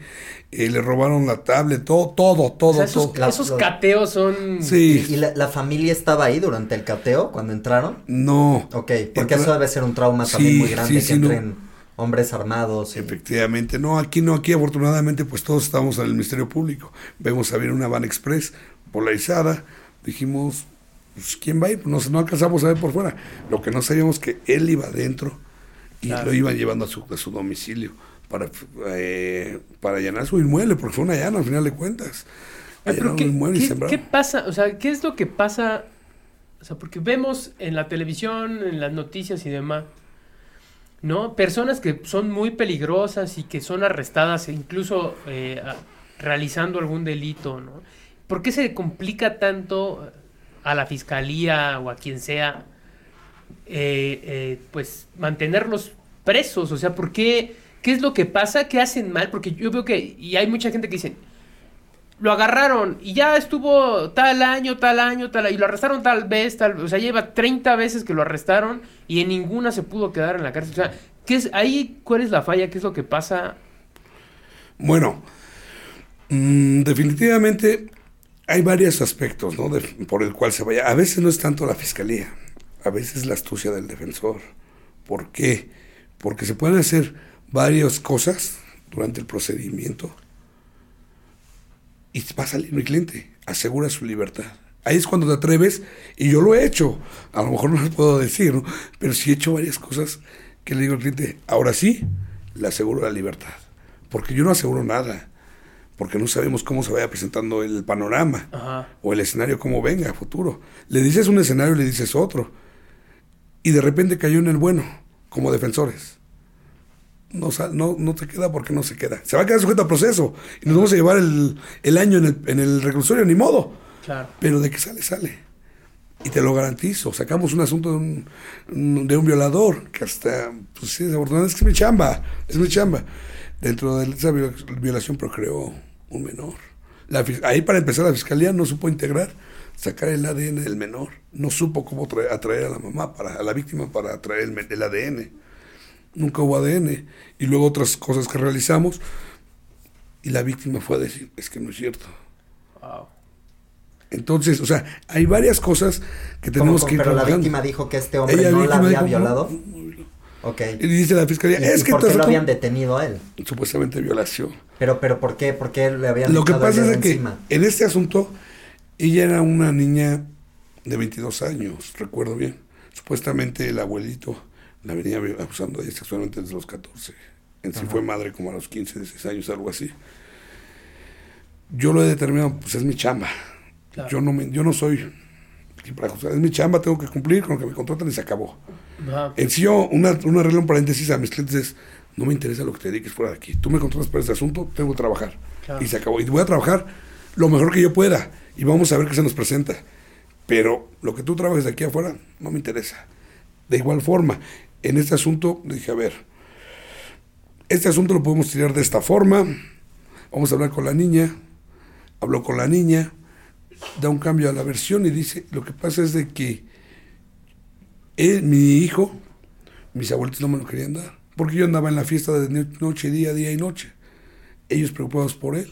eh, le robaron la tablet, todo, todo, todo, O sea, esos, todo. La- esos los- cateos son. Sí, ¿Y la, la familia estaba ahí durante el cateo cuando entraron? no. Ok, porque Entra- eso debe ser un trauma también muy grande sí, que sí, no. entren hombres armados. y- Efectivamente, no, aquí no, aquí afortunadamente pues todos estamos en el Ministerio Público. Vemos a ver una van express polarizada, dijimos, pues ¿quién va a ir? Pues, no, no alcanzamos a ver por fuera. Lo que no sabíamos que él iba adentro y Claro. lo iban llevando a su, a su domicilio para, eh, para allanar su inmueble, porque fue una allana al final de cuentas. Pero ¿qué, pasa? O sea, ¿qué es lo que pasa? O sea, porque vemos en la televisión, en las noticias y demás, ¿no? Personas que son muy peligrosas y que son arrestadas, e incluso eh, realizando algún delito, ¿no? ¿Por qué se complica tanto a la fiscalía o a quien sea, eh, eh, pues, mantenerlos presos? O sea, ¿por qué? ¿Qué es lo que pasa? ¿Qué hacen mal? Porque yo veo que, y hay mucha gente que dice, lo agarraron y ya estuvo tal año, tal año, tal y lo arrestaron tal vez, tal o sea, lleva 30 veces que lo arrestaron y en ninguna se pudo quedar en la cárcel. O sea, ¿qué es ahí cuál es la falla? ¿Qué es lo que pasa? Bueno, mm, definitivamente hay varios aspectos, ¿no? De- por el cual se vaya. A veces no es tanto la fiscalía, a veces la astucia del defensor. ¿Por qué? Porque se pueden hacer varias cosas durante el procedimiento y va a salir mi cliente, asegura su libertad. Ahí es cuando te atreves, y yo lo he hecho, a lo mejor no lo puedo decir, ¿no? pero sí he hecho varias cosas que le digo al cliente, ahora sí, le aseguro la libertad, porque yo no aseguro nada, porque no sabemos cómo se vaya presentando el panorama Ajá. o el escenario como venga a futuro. Le dices un escenario y le dices otro, y de repente cayó en el bueno, como defensores no, no, no te queda porque no se queda. Se va a quedar sujeto a proceso. Y nos vamos a llevar el, el año en el, en el reclusorio, ni modo. Claro. Pero de que sale, sale. Y te lo garantizo. Sacamos un asunto de un, de un violador, que hasta, pues sí, desafortunadamente es que es mi chamba. Es mi chamba. Dentro de esa viol- violación procreó un menor. La ahí para empezar la fiscalía no supo integrar, sacar el ADN del menor. No supo cómo traer- atraer a la mamá, para, a la víctima para traer el, ADN nunca hubo ADN. Y luego otras cosas que realizamos. Y la víctima fue a decir, es que no es cierto. Wow. Entonces, o sea, hay varias cosas que ¿Cómo, tenemos cómo? que ir pero la víctima dijo que este hombre Ella no la había dijo, violado. "No, no violó". Ok. Y dice la fiscalía, ¿Y, es y que por qué lo habían detenido a él? supuestamente violación. Pero, pero ¿por qué? ¿Por qué le habían Lo que pasa es que encima? en este asunto, ella era una niña de 22 años, recuerdo bien. Supuestamente el abuelito la venía abusando de ella sexualmente desde los 14. En sí Ajá. fue madre como a los 15, 16 años, algo así. Yo lo he determinado, pues es mi chamba. Claro. Yo, no me, yo no soy para juzgar, es mi chamba, tengo que cumplir con lo que me contratan y se acabó. Ajá. En sí, yo, una, una regla, un paréntesis a mis clientes es, no me interesa lo que te dediques fuera de aquí. Tú me contratas para este asunto, tengo que trabajar. Claro. Y se acabó. Y voy a trabajar lo mejor que yo pueda. Y vamos a ver qué se nos presenta. Pero lo que tú trabajes de aquí afuera no me interesa. De igual forma, en este asunto dije, a ver, este asunto lo podemos tirar de esta forma. Vamos a hablar con la niña. Habló con la niña. Da un cambio a la versión y dice, lo que pasa es de que él, mi hijo, mis abuelitos no me lo querían dar. Porque yo andaba en la fiesta de no- noche, día, día y noche. Ellos preocupados por él.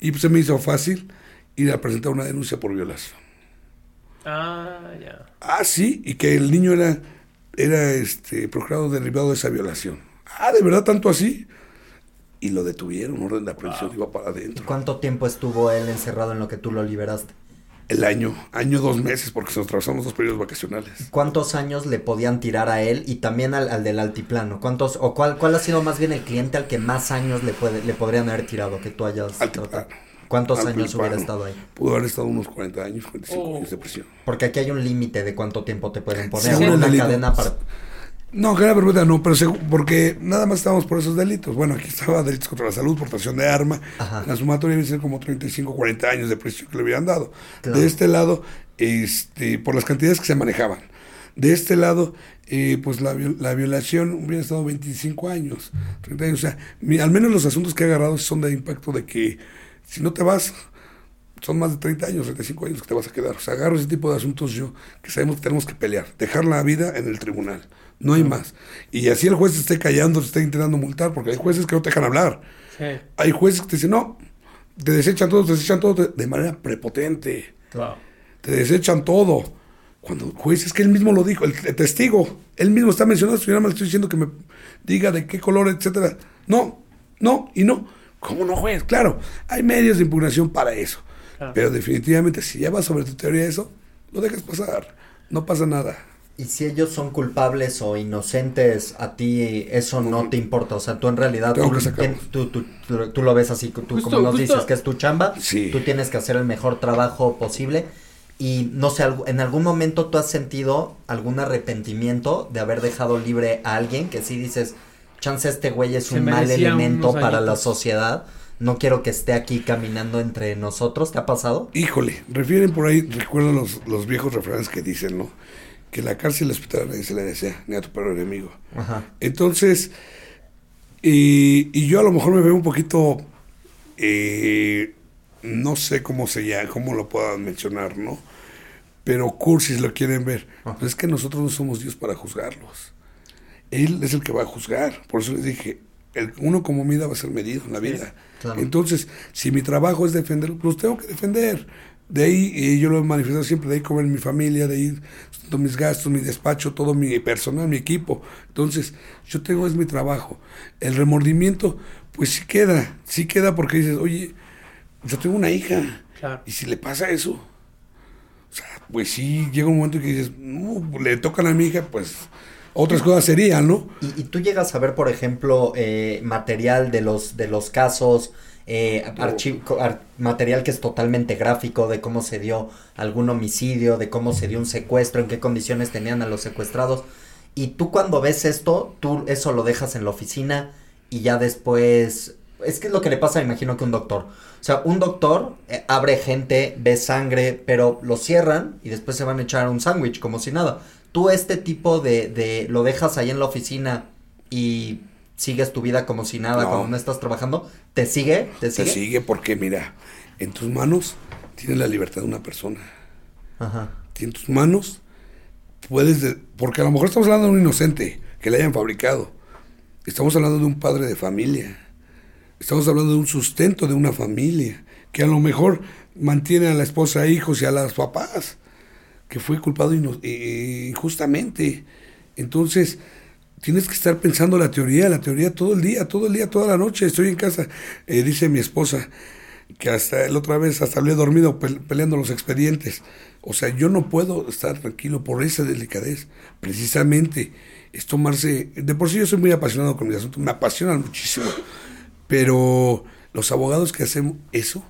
Y pues se me hizo fácil ir a presentar una denuncia por violación. Ah, ya. Ah, sí, y que el niño era, era este, procurado derivado de esa violación. Ah, ¿de verdad tanto así? Y lo detuvieron, orden de aprehensión, iba para adentro. ¿Cuánto tiempo estuvo él encerrado en lo que tú lo liberaste? El año, año, dos meses, porque se nos atravesamos dos periodos vacacionales. ¿Cuántos años le podían tirar a él y también al, al del altiplano? ¿Cuántos o cuál cuál ha sido más bien el cliente al que más años le puede le podrían haber tirado que tú hayas Altiplano. tratado? ¿Cuántos años hubiera estado ahí? Pudo haber estado unos 40 años, 45 Oh. años de prisión. Porque aquí hay un límite de cuánto tiempo te pueden poner. Según una delito. cadena para No, cadena perpetua no, pero porque nada más estábamos por esos delitos. Bueno, aquí estaba delitos contra la salud, portación de arma. Ajá. La sumatoria debe ser como 35, 40 años de prisión que le hubieran dado. Claro. De este lado, este, por las cantidades que se manejaban. De este lado, eh, pues la, la violación hubiera estado 25 años, 30 años. O sea, mi- al menos los asuntos que he agarrado son de impacto de que si no te vas, son más de 30 años, 35 años que te vas a quedar. O sea, agarro ese tipo de asuntos yo, que sabemos que tenemos que pelear, dejar la vida en el tribunal, no hay más. Y así el juez esté callando, se esté intentando multar, porque hay jueces que no te dejan hablar. Sí. Hay jueces que te dicen, no, te desechan todo, te desechan todo de- manera prepotente, Wow. te desechan todo. Cuando el juez es que él mismo lo dijo, el, el testigo, él mismo está mencionando, señora, me le estoy diciendo que me diga de qué color, etcétera. No, no y no. ¿Cómo no, juez? Claro, hay medios de impugnación para eso. Claro. Pero definitivamente, si ya vas sobre tu teoría eso, lo dejas pasar. No pasa nada. Y si ellos son culpables o inocentes, a ti eso no te importa. O sea, tú en realidad tú, que tú, tú- tú- tú lo ves así, tú Justo- como nos justo- dices que es tu chamba, Sí. tú tienes que hacer el mejor trabajo posible. Y no sé, en algún momento tú has sentido algún arrepentimiento de haber dejado libre a alguien que sí dices, chance este güey es Se un mal elemento para la añitos". sociedad. No quiero que esté aquí caminando entre nosotros. ¿Te ha pasado? Híjole, refieren por ahí, recuerdan los, los viejos refranes que dicen, ¿no? Que la cárcel y el hospital nadie se le desea, ni a tu peor enemigo. Ajá. Entonces, y, y yo a lo mejor me veo un poquito, eh, no sé cómo se llama, cómo lo puedan mencionar, ¿no? Pero cursis lo quieren ver. Ajá. Pero es que nosotros no somos Dios para juzgarlos. Él es el que va a juzgar. Por eso les dije, el, uno como mida va a ser medido en la vida. claro. Entonces, si mi trabajo es defender, los tengo que defender. De ahí, eh, yo lo he manifestado siempre, de ahí comer mi familia, de ahí todos mis gastos, mi despacho, todo mi personal, mi equipo. Entonces, yo tengo, es mi trabajo. El remordimiento, pues sí queda, sí queda porque dices, oye, yo tengo una hija. Y si le pasa eso, o sea, pues sí, llega un momento que dices, no, le tocan a mi hija, pues otras cosas serían, ¿no? Y, tú llegas a ver, por ejemplo, eh, material de los, de los casos, eh, material que es totalmente gráfico de cómo se dio algún homicidio, de cómo se dio un secuestro, en qué condiciones tenían a los secuestrados. Y tú cuando ves esto, tú eso lo dejas en la oficina y ya después... Es que es lo que le pasa, me imagino que un doctor. O sea, un doctor eh, abre gente, ve sangre, pero lo cierran y después se van a echar un sándwich como si nada. Tú este tipo de, de lo dejas ahí en la oficina y sigues tu vida como si nada cuando no estás trabajando, ¿te sigue? ¿Te sigue? Te sigue porque, mira, en tus manos tienes la libertad de una persona. Ajá. En tus manos puedes... porque a lo mejor estamos hablando de un inocente que le hayan fabricado. Estamos hablando de un padre de familia. Estamos hablando de un sustento de una familia. Que a lo mejor mantiene a la esposa, hijos y a las papás. Que fue culpado injustamente. Entonces, tienes que estar pensando la teoría, la teoría todo el día, todo el día, toda la noche. Estoy en casa, eh, dice mi esposa, que hasta la otra vez hasta hablé dormido peleando los expedientes. O sea, yo no puedo estar tranquilo por esa delicadez. Precisamente es tomarse... De por sí yo soy muy apasionado con mi asunto, me apasionan muchísimo. Pero los abogados que hacen eso,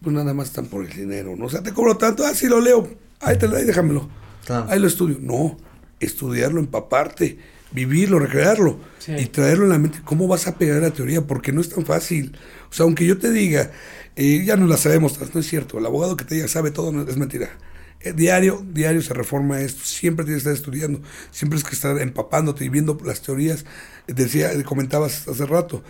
pues nada más están por el dinero. ¿no? O sea, te cobro tanto, ah, sí lo leo, ahí, te, ahí déjamelo. Ahí lo estudio. No, estudiarlo, empaparte vivirlo, recrearlo y traerlo en la mente. ¿Cómo vas a pegar la teoría? Porque no es tan fácil. O sea, aunque yo te diga, eh, ya no la sabemos, no es cierto. El abogado que te diga sabe todo no, es mentira. Eh, diario, diario se reforma esto. Siempre tienes que estar estudiando. Siempre es que estar empapándote y viendo las teorías. Decía, comentabas hace rato,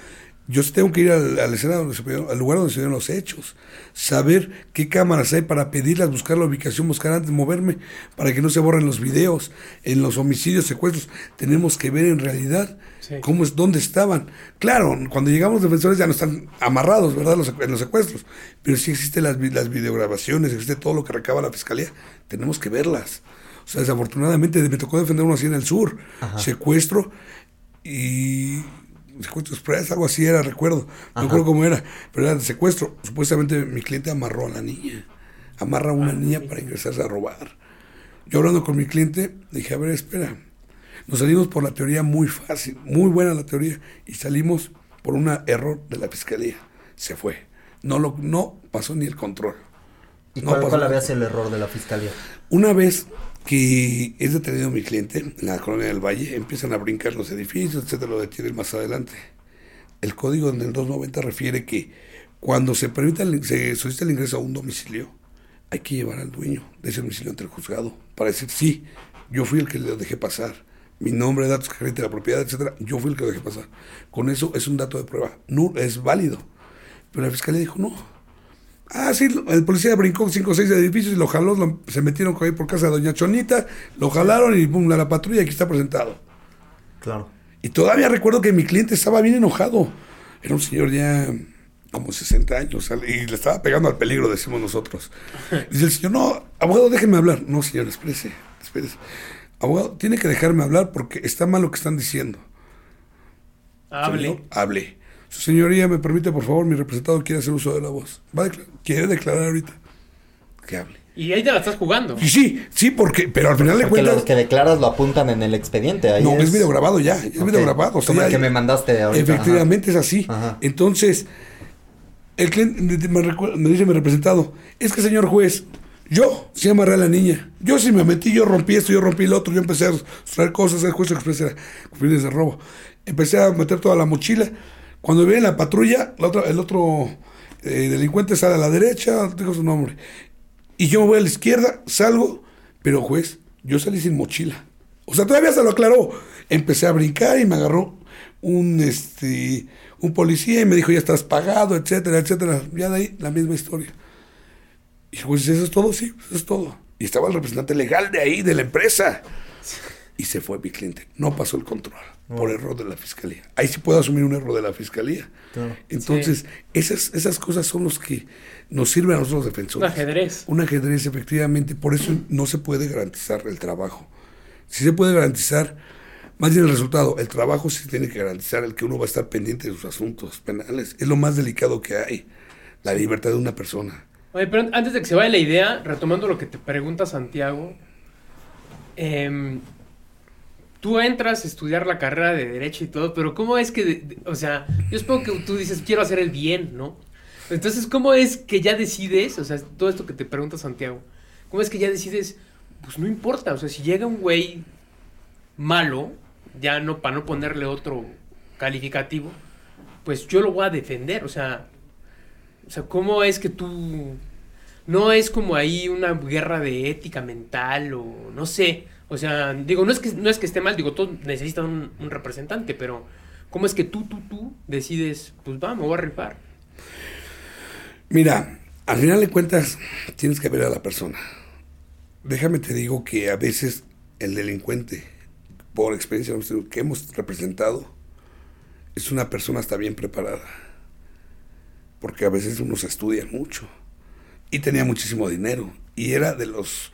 yo tengo que ir al, al escenario al lugar donde se dieron los hechos, saber qué cámaras hay para pedirlas, buscar la ubicación, buscar antes, moverme para que no se borren los videos. En los homicidios, secuestros, tenemos que ver en realidad cómo es, dónde estaban. Claro, cuando llegamos defensores ya no están amarrados, ¿verdad? Los, en los secuestros, pero sí existen las, las videograbaciones, existe todo lo que recaba la fiscalía, tenemos que verlas. O sea, desafortunadamente me tocó defender uno así en el sur, secuestro y secuestro express, algo así era, recuerdo. No recuerdo cómo era, pero era de secuestro. Supuestamente mi cliente amarró a la niña. Amarra a una ah, niña para ingresarse a robar. Yo hablando con mi cliente, dije, a ver, espera. Nos salimos por la teoría muy fácil, muy buena la teoría, y salimos por un error de la fiscalía. Se fue. No, lo, no pasó ni el control. ¿Y cuál, cuál había sido el error de la fiscalía? Una vez que es detenido mi cliente en la colonia del Valle, empiezan a brincar los edificios, etcétera, lo detienen más adelante. El código en el 290 refiere que cuando se permita se solicita el ingreso a un domicilio, hay que llevar al dueño de ese domicilio ante el juzgado para decir, sí, yo fui el que lo dejé pasar. Mi nombre, datos gerente de la propiedad, etcétera, yo fui el que lo dejé pasar. Con eso es un dato de prueba. Es válido. Pero la fiscalía dijo, no, Ah, sí, el policía brincó cinco o seis edificios y lo jaló, se metieron ahí por casa de Doña Chonita, lo jalaron y pum, a la patrulla aquí está presentado. Claro. Y todavía recuerdo que mi cliente estaba bien enojado. Era un señor ya como 60 años y le estaba pegando al peligro, decimos nosotros. Dice el señor, no, abogado, déjeme hablar. No, señor, espérese, espérese. Abogado, tiene que dejarme hablar porque está mal lo que están diciendo. Hable. hable. Su señoría, ¿me permite, por favor? Mi representado quiere hacer uso de la voz. ¿Va quiere declarar ahorita. Que hable. Y ahí te la estás jugando. Sí, sí, sí, porque, pero al final de cuentas. los que declaras lo apuntan en el expediente. no, es, video grabado ya, es video grabado. Como el que me mandaste ahorita. Efectivamente es así. Entonces, el cliente me, me, dice mi representado, es que señor juez, yo sí amarré a la niña. Yo sí me metí, yo rompí esto, yo rompí lo otro, yo empecé a traer cosas, el juez expresé fines de robo. Empecé a meter toda la mochila cuando viene la patrulla, el otro eh, delincuente sale a la derecha, digo su nombre. Y yo me voy a la izquierda, salgo, pero juez, yo salí sin mochila. O sea, todavía se lo aclaró. Empecé a brincar y me agarró un, este, un policía y me dijo, ya estás pagado, etcétera, etcétera. Ya de ahí la misma historia. Y juez, ¿eso es todo? Sí, eso es todo. Y estaba el representante legal de ahí, de la empresa. y se fue mi cliente. No pasó el control por error de la fiscalía. Ahí sí puedo asumir un error de la fiscalía. Claro. Entonces, esas, esas cosas son los que nos sirven a nosotros los defensores. Un ajedrez. Un ajedrez, efectivamente. Por eso no se puede garantizar el trabajo. Si se puede garantizar, más bien el resultado, el trabajo sí tiene que garantizar el que uno va a estar pendiente de sus asuntos penales. Es lo más delicado que hay, la libertad de una persona. Oye, pero antes de que se vaya la idea, retomando lo que te pregunta Santiago, em, tú entras a estudiar la carrera de Derecho y todo, pero ¿cómo es que, o sea, yo supongo que tú dices, quiero hacer el bien, ¿no? Entonces, ¿cómo es que ya decides, o sea, todo esto que te pregunta Santiago, ¿cómo es que ya decides, pues no importa, o sea, si llega un güey malo, ya no, para no ponerle otro calificativo, pues yo lo voy a defender, o sea, o sea, ¿cómo es que tú... No es como ahí una guerra de ética mental o no sé. O sea, digo, no es que, no es que esté mal, digo, todos necesitan un, representante, pero ¿cómo es que tú, tú, tú decides, pues va, voy a rifar? Mira, al final de cuentas, tienes que ver a la persona. Déjame te digo que a veces el delincuente, por experiencia que hemos representado, es una persona hasta bien preparada. Porque a veces uno se estudia mucho. Y tenía muchísimo dinero. Y era de los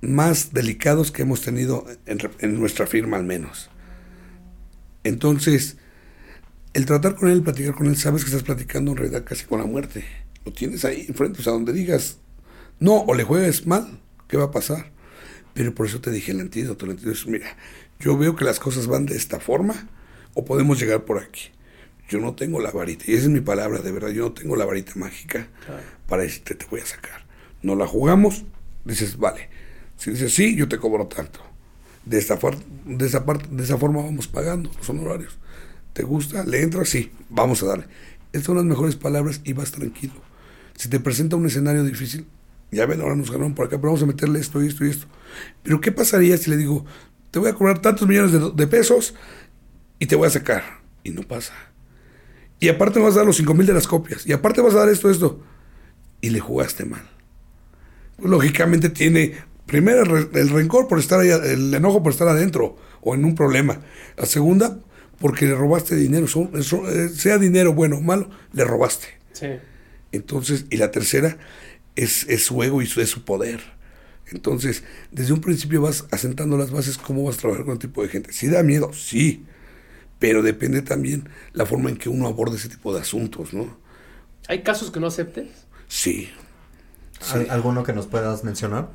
más delicados que hemos tenido en, nuestra firma al menos. Entonces, el tratar con él, platicar con él, sabes que estás platicando en realidad casi con la muerte. Lo tienes ahí enfrente, o sea, donde digas, no, o le juegues mal, ¿qué va a pasar? Pero por eso te dije el antídoto. El antídoto es, mira, yo veo que las cosas van de esta forma, o podemos llegar por aquí. Yo no tengo la varita, y esa es mi palabra, de verdad, yo no tengo la varita mágica para decirte te voy a sacar. No la jugamos, dices, vale. Si dices sí, yo te cobro tanto. De esta, de esa parte, de esa forma vamos pagando los honorarios. ¿Te gusta? ¿Le entras? Sí, vamos a darle. Estas son las mejores palabras y vas tranquilo. Si te presenta un escenario difícil, ya ven, ahora nos ganaron por acá, pero vamos a meterle esto y esto y esto. Pero ¿qué pasaría si le digo, te voy a cobrar tantos millones de, de pesos y te voy a sacar? Y no pasa. Y aparte me vas a dar los 5 mil de las copias. Y aparte vas a dar esto, esto. Y le jugaste mal. Pues, lógicamente tiene, primero el, re- el rencor por estar ahí, el enojo por estar adentro o en un problema. La segunda, porque le robaste dinero. Son- son- eh, sea dinero bueno o malo, le robaste. Sí. Entonces, y la tercera es, es su ego y su, es su poder. Entonces, desde un principio vas asentando las bases cómo vas a trabajar con el tipo de gente. Si da miedo, sí, pero depende también la forma en que uno aborde ese tipo de asuntos, ¿no? ¿Hay casos que no aceptes? Sí. ¿Al- ¿Alguno que nos puedas mencionar?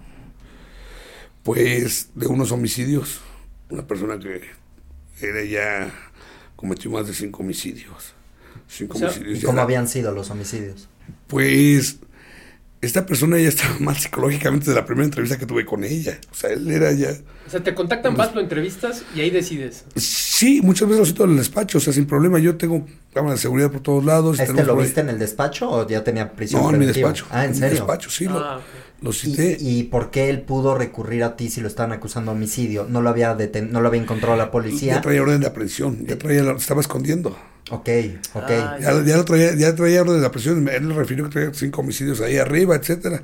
Pues de unos homicidios, una persona que era ya cometió más de cinco homicidios. Cinco O sea, homicidios. ¿Y cómo era- habían sido los homicidios? Pues esta persona ya estaba mal psicológicamente de la primera entrevista que tuve con ella. O sea, él era ya... O sea, te contactan, vas, lo entrevistas y ahí decides. Sí, muchas veces lo siento en el despacho, o sea, sin problema. Yo tengo cámaras de seguridad por todos lados. ¿Este lo viste en el despacho o ya tenía prisión No, en mi preventiva? despacho. Ah, ¿en mi serio? despacho, sí. lo- Ah. Lo, ¿Y, cité. y por qué él pudo recurrir a ti si lo estaban acusando de homicidio? ¿No lo había deten- no lo había encontrado la policía? Ya traía orden de aprehensión, ya traía, la- estaba escondiendo. Ok, ok. Ah, Ya, ya lo traía, ya traía orden de aprehensión. Él le refirió que traía cinco homicidios ahí arriba, etcétera.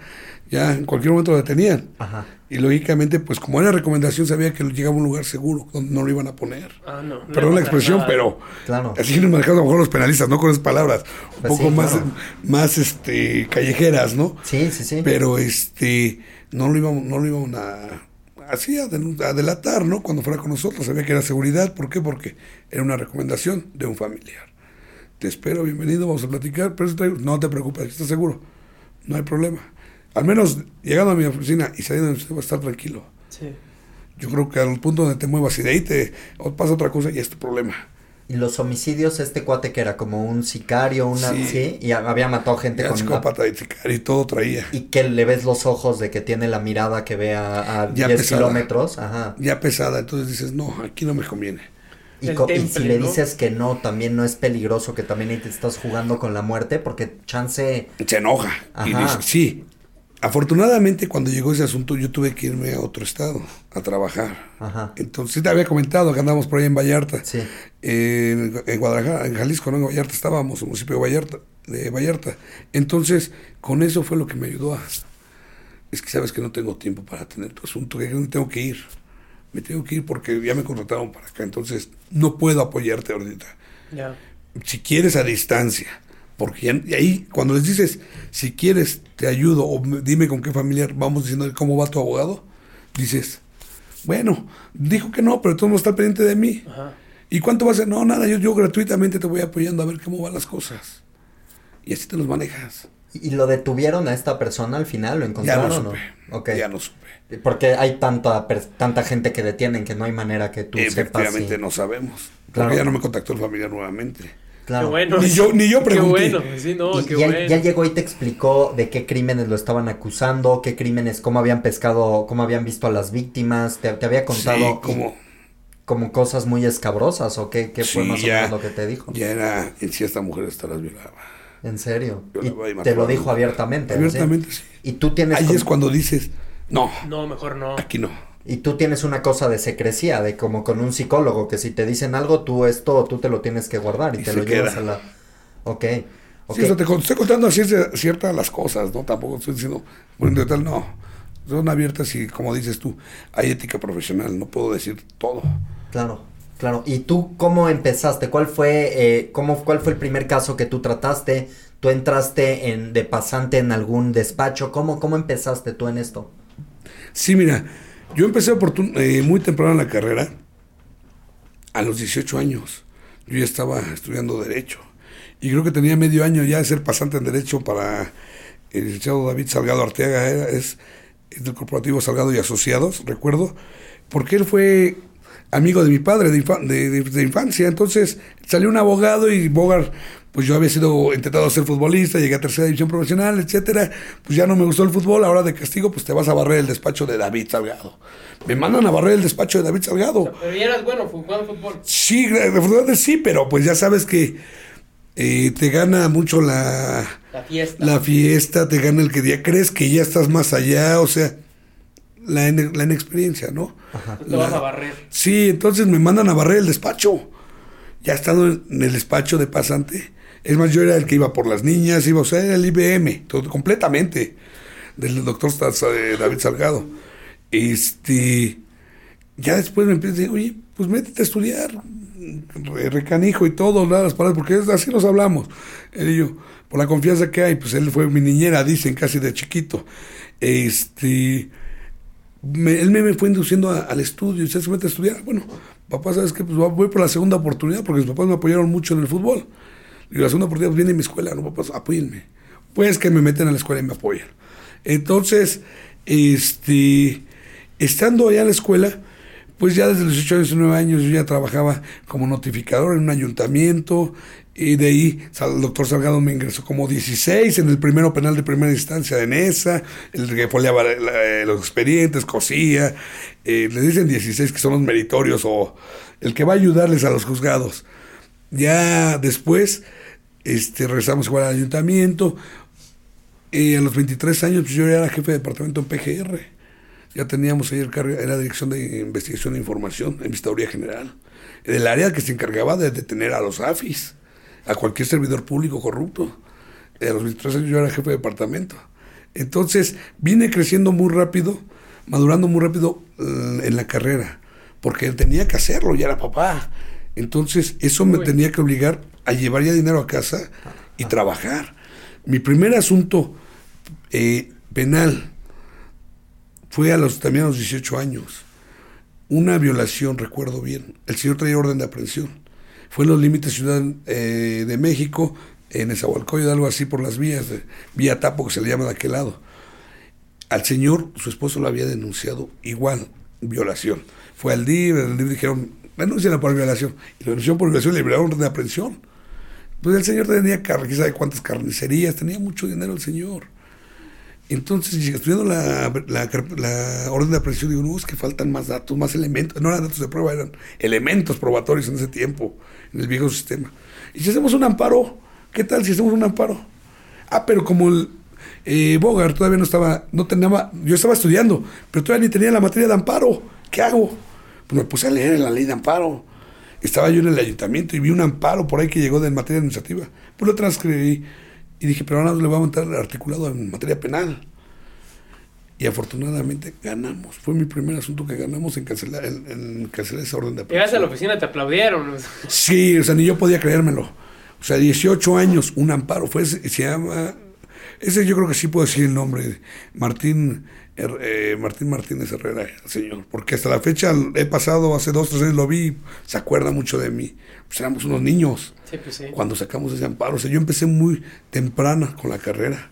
Ya en cualquier momento lo detenían. Ajá. Y lógicamente, pues como era recomendación, sabía que llegaba a un lugar seguro donde no lo iban a poner. Ah, no. no Perdón la expresión, nada. pero Claro. así nos manejamos a lo mejor los penalistas, no con esas palabras, un Pues poco sí, más, claro. más este callejeras, ¿no? Sí, sí, sí. Pero este no lo íbamos, no lo íbamos a así a, delatar, ¿no? Cuando fuera con nosotros, sabía que era seguridad, ¿por qué? Porque era una recomendación de un familiar. Te espero, bienvenido, vamos a platicar, pero eso traigo- no te preocupes, ¿estás seguro? No hay problema. Al menos llegando a mi oficina y saliendo de mi a estar tranquilo. Sí. Yo creo que al punto donde te muevas y de ahí te o pasa otra cosa y es tu problema. Y los homicidios, este cuate que era como un sicario, una... Sí. Sí, y había matado gente Era con... psicópata y sicario y todo traía. Y que le ves los ojos de que tiene la mirada que ve a, a Ya 10 pesada. kilómetros. Ajá. Ya pesada, entonces dices, no, aquí no me conviene. Y, y si le dices que no, también no es peligroso, que también ahí te estás jugando con la muerte, porque chance... Se enoja y Ajá. dice, sí. Afortunadamente, cuando llegó ese asunto, yo tuve que irme a otro estado a trabajar. Ajá. Entonces, te había comentado que andamos por ahí en Vallarta. Sí. En, en Guadalajara, en Jalisco, no en Vallarta, estábamos, en el municipio de Vallarta, de Vallarta. Entonces, con eso fue lo que me ayudó a... Es que sabes que no tengo tiempo para tener tu asunto, que no tengo que ir. me tengo que ir porque ya me contrataron para acá, entonces no puedo apoyarte ahorita. Ya. Si quieres a distancia, porque ya- y ahí cuando les dices, si quieres te ayudo o me- dime con qué familiar vamos diciendo cómo va tu abogado, dices, bueno, dijo que no, pero todo está pendiente de mí. Ajá. ¿Y cuánto va a ser? No, nada, yo, yo gratuitamente te voy apoyando a ver cómo van las cosas. Y así te los manejas. ¿Y lo detuvieron a esta persona al final? ¿Lo Ya encontraron o no? supe. Ok. Ya no supe. Porque hay tanta, per- tanta gente que detienen que no hay manera que tú sepas. Efectivamente si- no sabemos. Porque ya no me contactó el familiar nuevamente. Claro. Qué bueno. Ni yo- ni yo pregunté. Qué bueno, sí, no, y, qué y él, bueno. y él llegó y te explicó de qué crímenes lo estaban acusando, qué crímenes, cómo habían pescado, cómo habían visto a las víctimas, te, te había contado Sí, como como cosas muy escabrosas o qué, qué fue Sí, más ya. o menos lo que te dijo. ya era, en sí esta mujer esta las violaba. En serio. Y te lo dijo abiertamente. ¿sí? Abiertamente sí. Y tú tienes Ahí como- es cuando dices, no, No, mejor no. aquí no. Y tú tienes una cosa de secrecía, de como con un psicólogo, que si te dicen algo, tú esto, tú te lo tienes que guardar y, Y te lo llevas a la... Ok. ok. Sí, o sea, te con- estoy contando así ciertas las cosas, ¿no? Tampoco estoy diciendo, bueno, tal, no. Son abiertas y, como dices tú, hay ética profesional, no puedo decir todo. Claro, claro. ¿Y tú cómo empezaste? ¿Cuál fue, eh, cómo, cuál fue el primer caso que tú trataste? ¿Tú entraste en, de pasante en algún despacho? ¿Cómo, cómo empezaste tú en esto? Sí, mira, yo empecé eh, muy temprano en la carrera, a los 18 años. Yo ya estaba estudiando Derecho. Y creo que tenía medio año ya de ser pasante en Derecho para el licenciado David Salgado Arteaga, es, del corporativo Salgado y Asociados, recuerdo, porque él fue amigo de mi padre de- de infancia. Entonces salió un abogado y Bogart, pues yo había sido intentado ser futbolista, llegué a tercera división profesional, etcétera. Pues ya no me gustó el fútbol, ahora de castigo, pues te vas a barrer el despacho de David Salgado. Me mandan a barrer el despacho de David Salgado. Pero ya eras bueno jugando fútbol. Sí, afortunadamente sí, pero pues ya sabes que eh, te gana mucho la, La fiesta. la fiesta, te gana el que ya crees que ya estás más allá, o sea, la, la inexperiencia, ¿no? Tú te vas a barrer. Sí, entonces me mandan a barrer el despacho. Ya estando en el despacho de pasante. Es más, yo era el que iba por las niñas, iba, o sea, era el IBM, todo, completamente, del doctor David Salgado. Este, ya después me empieza a decir, oye, pues métete a estudiar, re- recanijo y todo, las palabras, porque así nos hablamos. Él y yo, por la confianza que hay, pues él fue mi niñera, dicen, casi de chiquito. Este, él me, fue induciendo al estudio, y se mete a estudiar. Bueno, papá, ¿sabes qué? Pues voy por la segunda oportunidad, porque mis papás me apoyaron mucho en el fútbol. Y la segunda oportunidad pues, viene mi escuela, no, papás, apóyenme. Pues que me meten a la escuela y me apoyan. Entonces, este, estando allá en la escuela, pues ya desde los 18 años, 19 años, yo ya trabajaba como notificador en un ayuntamiento, y de ahí el doctor Salgado me ingresó como 16 en el primero penal de primera instancia de Nesa, el que foliaba la- los expedientes, cosía, eh, le dicen 16 que son los meritorios o el que va a ayudarles a los juzgados. Ya después, este, regresamos igual al ayuntamiento, y a los 23 años pues, yo ya era jefe de departamento en PGR. Ya teníamos ahí el cargo, era Dirección de Investigación e Información, en Vistaduría General. El área que se encargaba de detener a los AFIS, a cualquier servidor público corrupto. A los 23 años yo era jefe de departamento. Entonces vine creciendo muy rápido, madurando muy rápido eh, en la carrera, porque tenía que hacerlo, ya era papá. Entonces eso me tenía que obligar a llevar ya dinero a casa y trabajar. Mi primer asunto eh, penal fue a los, también a los 18 años. Una violación, recuerdo bien. El señor traía orden de aprehensión. Fue en los límites Ciudad eh, de México, en Esahualcoyo, algo así por las vías, de, vía Tapo, que se le llama de aquel lado. Al señor, su esposo lo había denunciado igual, violación. Fue al DIF, el DIF dijeron, denúnciala por violación. Y la denunció por violación, le liberaron orden de aprehensión. Pues el señor tenía, car- quién sabe cuántas carnicerías, tenía mucho dinero el señor. Entonces, estudiando la, la, la orden de aprehensión, digo, no, es que faltan más datos, más elementos. No eran datos de prueba, eran elementos probatorios en ese tiempo, en el viejo sistema. Y si hacemos un amparo, ¿qué tal si hacemos un amparo? Ah, pero como el eh, Bogart todavía no estaba, no tenía, yo estaba estudiando, pero todavía ni tenía la materia de amparo. ¿Qué hago? Pues me puse a leer la ley de amparo. Estaba yo en el ayuntamiento y vi un amparo por ahí que llegó de materia administrativa. Pues lo transcribí y dije, pero ahora le voy a montar el articulado en materia penal. y afortunadamente ganamos. Fue mi primer asunto que ganamos en cancelar, en, en cancelar esa orden de Llegaste a la aprehensión. oficina, te aplaudieron. ¿no? Sí, o sea, ni yo podía creérmelo. O sea, 18 años, un amparo. Fue, ese- se llama. Ese yo creo que sí puedo decir el nombre. Martín, eh, Martín Martínez Herrera, señor. Porque hasta la fecha he pasado, hace dos, tres años lo vi, se acuerda mucho de mí. Pues éramos unos niños Sí, pues sí. cuando sacamos ese amparo. O sea, yo empecé muy temprana con la carrera.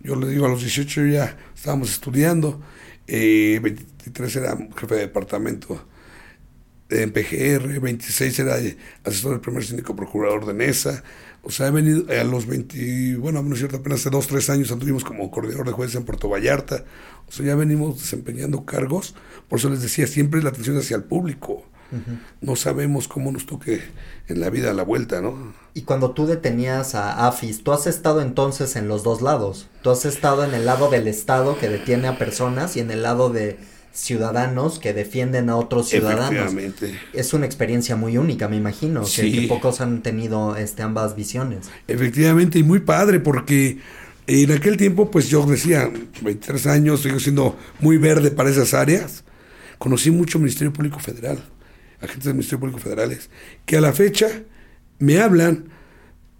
Yo le digo, a los 18 ya estábamos estudiando. Eh, 23 era jefe de departamento en PGR, 26 era eh, asesor del primer síndico procurador de NESA. O sea, he venido a los 20, bueno, no es cierto, apenas hace 2, 3 años anduvimos como coordinador de jueces en Puerto Vallarta. O sea, ya venimos desempeñando cargos. Por eso les decía, siempre la atención hacia el público. No sabemos cómo nos toque en la vida a la vuelta, ¿no? Y cuando tú detenías a AFIS, tú has estado entonces en los dos lados. Tú has estado en el lado del Estado que detiene a personas y en el lado de ciudadanos que defienden a otros ciudadanos. Efectivamente. Es una experiencia muy única, me imagino, que- que, pocos han tenido este, ambas visiones. Efectivamente, y muy padre, porque en aquel tiempo, pues yo decía, 23 años, sigo siendo muy verde para esas áreas. Conocí mucho Ministerio Público Federal, agentes del Ministerio Público Federales, que a la fecha me hablan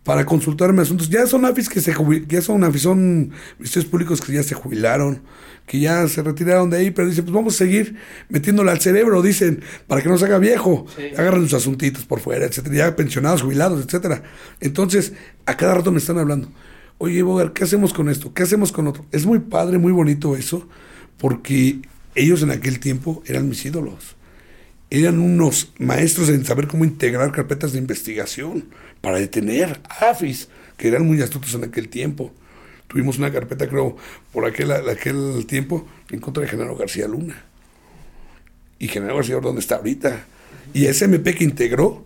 para consultarme asuntos. Ya son AFIS que se ya son AFIS, son ministerios públicos que ya se jubilaron, que ya se retiraron de ahí, pero dicen, pues vamos a seguir metiéndole al cerebro, dicen, para que no se haga viejo. Sí. Agarran sus asuntitos por fuera, etcétera, ya pensionados, jubilados, etcétera. Entonces, a cada rato me están hablando. Oye, Bogar, ¿qué hacemos con esto? ¿Qué hacemos con otro? Es muy padre, muy bonito eso, porque ellos en aquel tiempo eran mis ídolos eran unos maestros en saber cómo integrar carpetas de investigación para detener AFIS, que eran muy astutos en aquel tiempo. Tuvimos una carpeta, creo, por aquel, aquel tiempo en contra de Genaro García Luna. Y Genaro García, ¿dónde está ahorita? Y ese MP que integró,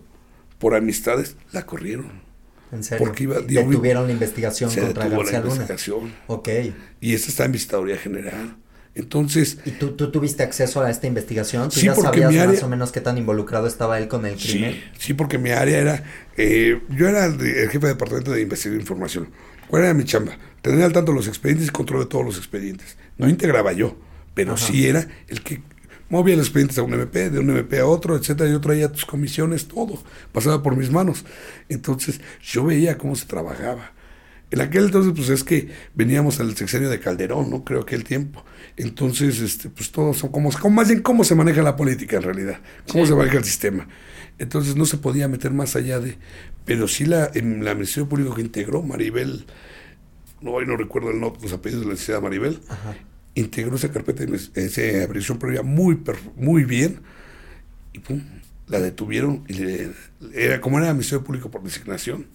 por amistades, la corrieron. En serio. Porque iba- detuvieron la investigación Se contra detuvo García la Luna. investigación. Ok. Y esa está en visitaduría general. Entonces, ¿Y tú, tú tuviste acceso a esta investigación? ¿Tú Sí, ya porque sabías mi más área- o menos qué tan involucrado estaba él con el crimen? Sí, sí, porque mi área era. eh, yo era el, jefe de departamento de investigación e información. ¿Cuál era mi chamba? Tener al tanto los expedientes y control de todos los expedientes. No integraba yo, pero Ajá. sí era el que movía los expedientes a un MP, de un MP a otro, etcétera. Yo traía tus comisiones, todo. Pasaba por mis manos. Entonces, yo veía cómo se trabajaba. En aquel entonces, pues es que veníamos al sexenio de Calderón, ¿no? Creo aquel tiempo. Entonces, este, pues todos son como, como más bien cómo se maneja la política en realidad, cómo Sí. se maneja el sistema. Entonces no se podía meter más allá de, pero sí la, en la Ministerio Público que integró Maribel, no, hoy no recuerdo el no- los apellidos de la licenciada Maribel, Ajá. Integró esa carpeta, esa aprehensión previa muy, muy bien, y pum, la detuvieron, y le- era, como era Ministerio Público por designación,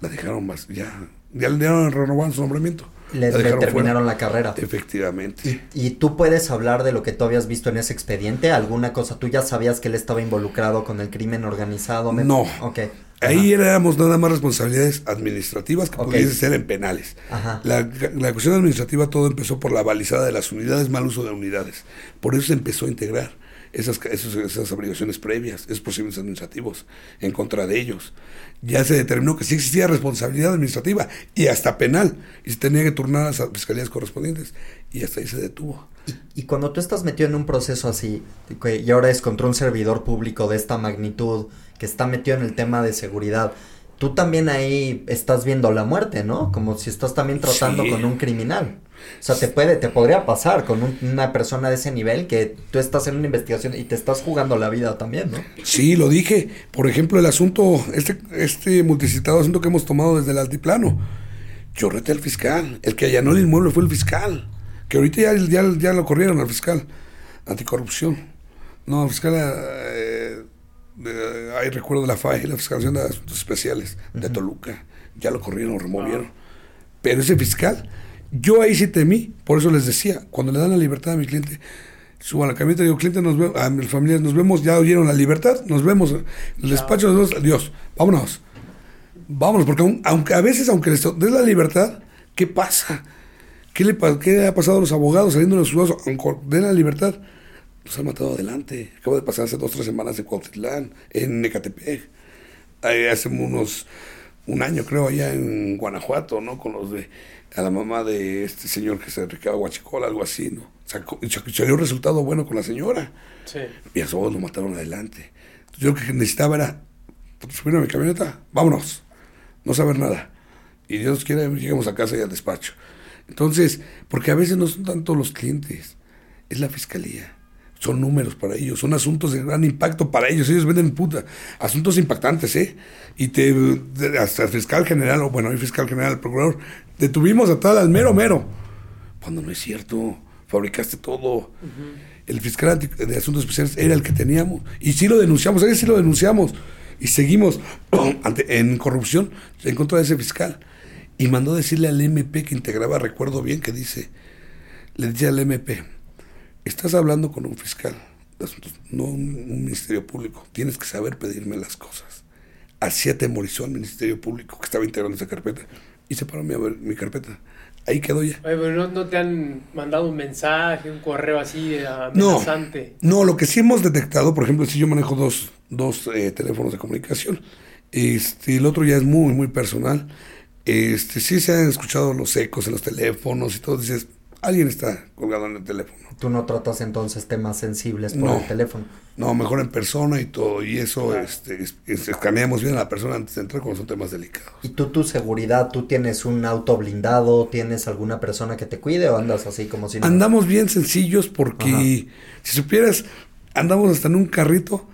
la dejaron más, ya, ya le dieron renovaron su nombramiento. Les la dejaron terminaron fuera. la carrera. Efectivamente. ¿Y, y tú puedes hablar de lo que tú habías visto en ese expediente? ¿Alguna cosa? ¿Tú ya sabías que él estaba involucrado con el crimen organizado? No. Ok. Ahí éramos nada más responsabilidades administrativas que Ok. pudiesen ser en penales. Ajá. La, la cuestión administrativa todo empezó por la balizada de las unidades, mal uso de unidades. Por eso se empezó a integrar esas, esas, esas obligaciones previas, esos procedimientos administrativos en contra de ellos. Ya se determinó que sí existía responsabilidad administrativa y hasta penal, y se tenía que turnar a las fiscalías correspondientes, y hasta ahí se detuvo. Y, y cuando tú estás metido en un proceso así, y ahora es contra un servidor público de esta magnitud, que está metido en el tema de seguridad, tú también ahí estás viendo la muerte, ¿no? Como si estás también tratando Sí. con un criminal. O sea, te puede, te podría pasar con un- una persona de ese nivel que tú estás en una investigación y te estás jugando la vida también, ¿no? Sí, lo dije. Por ejemplo, el asunto, este, este multicitado asunto que hemos tomado desde el altiplano. Yo reté al fiscal. El que allanó el inmueble fue el fiscal. Que ahorita ya, ya, ya lo corrieron al fiscal. Anticorrupción. No, el fiscal. Eh, ahí recuerdo de la FAE, la Fiscalización de Asuntos Especiales de Toluca. Ya lo corrieron, lo removieron. Pero ese fiscal, yo ahí sí temí. Por eso les decía, cuando le dan la libertad a mi cliente, subo a la camioneta y digo, cliente, nos vemos, a mis familiares, nos vemos, ya oyeron la libertad, nos vemos. El despacho, nos vemos, adiós, vámonos. Vámonos, porque aun- aunque a veces, aunque les des la libertad, ¿qué pasa? ¿Qué le, ha pasado a los abogados saliendo de los juzgados? Den la libertad, los han matado adelante. Acaba de pasar hace dos o tres semanas en Cuautitlán, en Ecatepec. Hace unos, un año creo, allá en Guanajuato, ¿no? Con los de a la mamá de este señor que se dedicaba a Guachicola, algo así, ¿no? Sacó, salió un resultado bueno con la señora. Sí. Y a su lo mataron adelante. Yo lo que necesitaba era subir a mi camioneta, vámonos, no saber nada. Y Dios quiera, llegamos a casa y al despacho. Entonces, porque a veces no son tanto los clientes, es la fiscalía. Son números para ellos, son asuntos de gran impacto para ellos. Ellos venden puta, asuntos impactantes, ¿eh? Y te, hasta el fiscal general, o bueno, el fiscal general, el procurador, detuvimos a tal al mero mero. Cuando no es cierto, fabricaste todo. El fiscal de asuntos especiales era el que teníamos. Y sí lo denunciamos, ahí sí lo denunciamos. Y seguimos en corrupción en contra de ese fiscal. Y mandó decirle al MP que integraba, recuerdo bien, que dice, le dice al MP, estás hablando con un fiscal no un, un ministerio público, tienes que saber pedirme las cosas. Así atemorizó al ministerio público que estaba integrando esa carpeta y se paró mi, mi carpeta. Ahí quedó ya. Oye, pero no, no, te han mandado un mensaje, un correo así amenazante. No, no, lo que sí hemos detectado, por ejemplo, si yo manejo dos, dos eh, teléfonos de comunicación, este, el otro ya es muy, muy personal. Este, sí se han escuchado los ecos en los teléfonos y todo. Dices, alguien está colgado en el teléfono. Tú no tratas entonces temas sensibles por No. el teléfono. No, mejor en persona y todo. Y eso, este, es- es- escaneamos bien a la persona antes de entrar cuando son temas delicados. ¿Y tú tu seguridad, tú tienes un auto blindado, tienes alguna persona que te cuide o andas así como si no? Andamos bien sencillos porque, si supieras, andamos hasta en un carrito,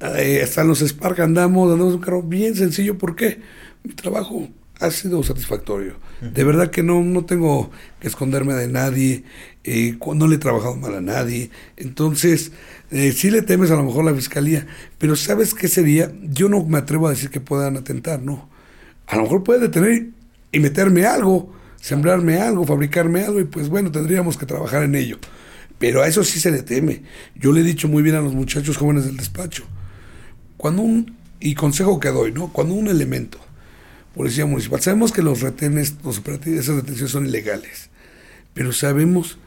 eh, hasta en los Spark andamos, andamos en un carro bien sencillo. ¿Por qué? Mi trabajo ha sido satisfactorio. De verdad que no, no tengo que esconderme de nadie, eh, no le he trabajado mal a nadie. Entonces, eh, sí le temes a lo mejor la fiscalía, pero ¿sabes qué sería? Yo no me atrevo a decir que puedan atentar, no. A lo mejor puede detener y meterme algo, sembrarme algo, fabricarme algo, y pues bueno, tendríamos que trabajar en ello. Pero a eso sí se le teme. Yo le he dicho muy bien a los muchachos jóvenes del despacho. Cuando un, y consejo que doy, ¿no? Cuando un elemento, policía municipal, sabemos que los retenes, los operativos, esas detenciones son ilegales, pero sabemos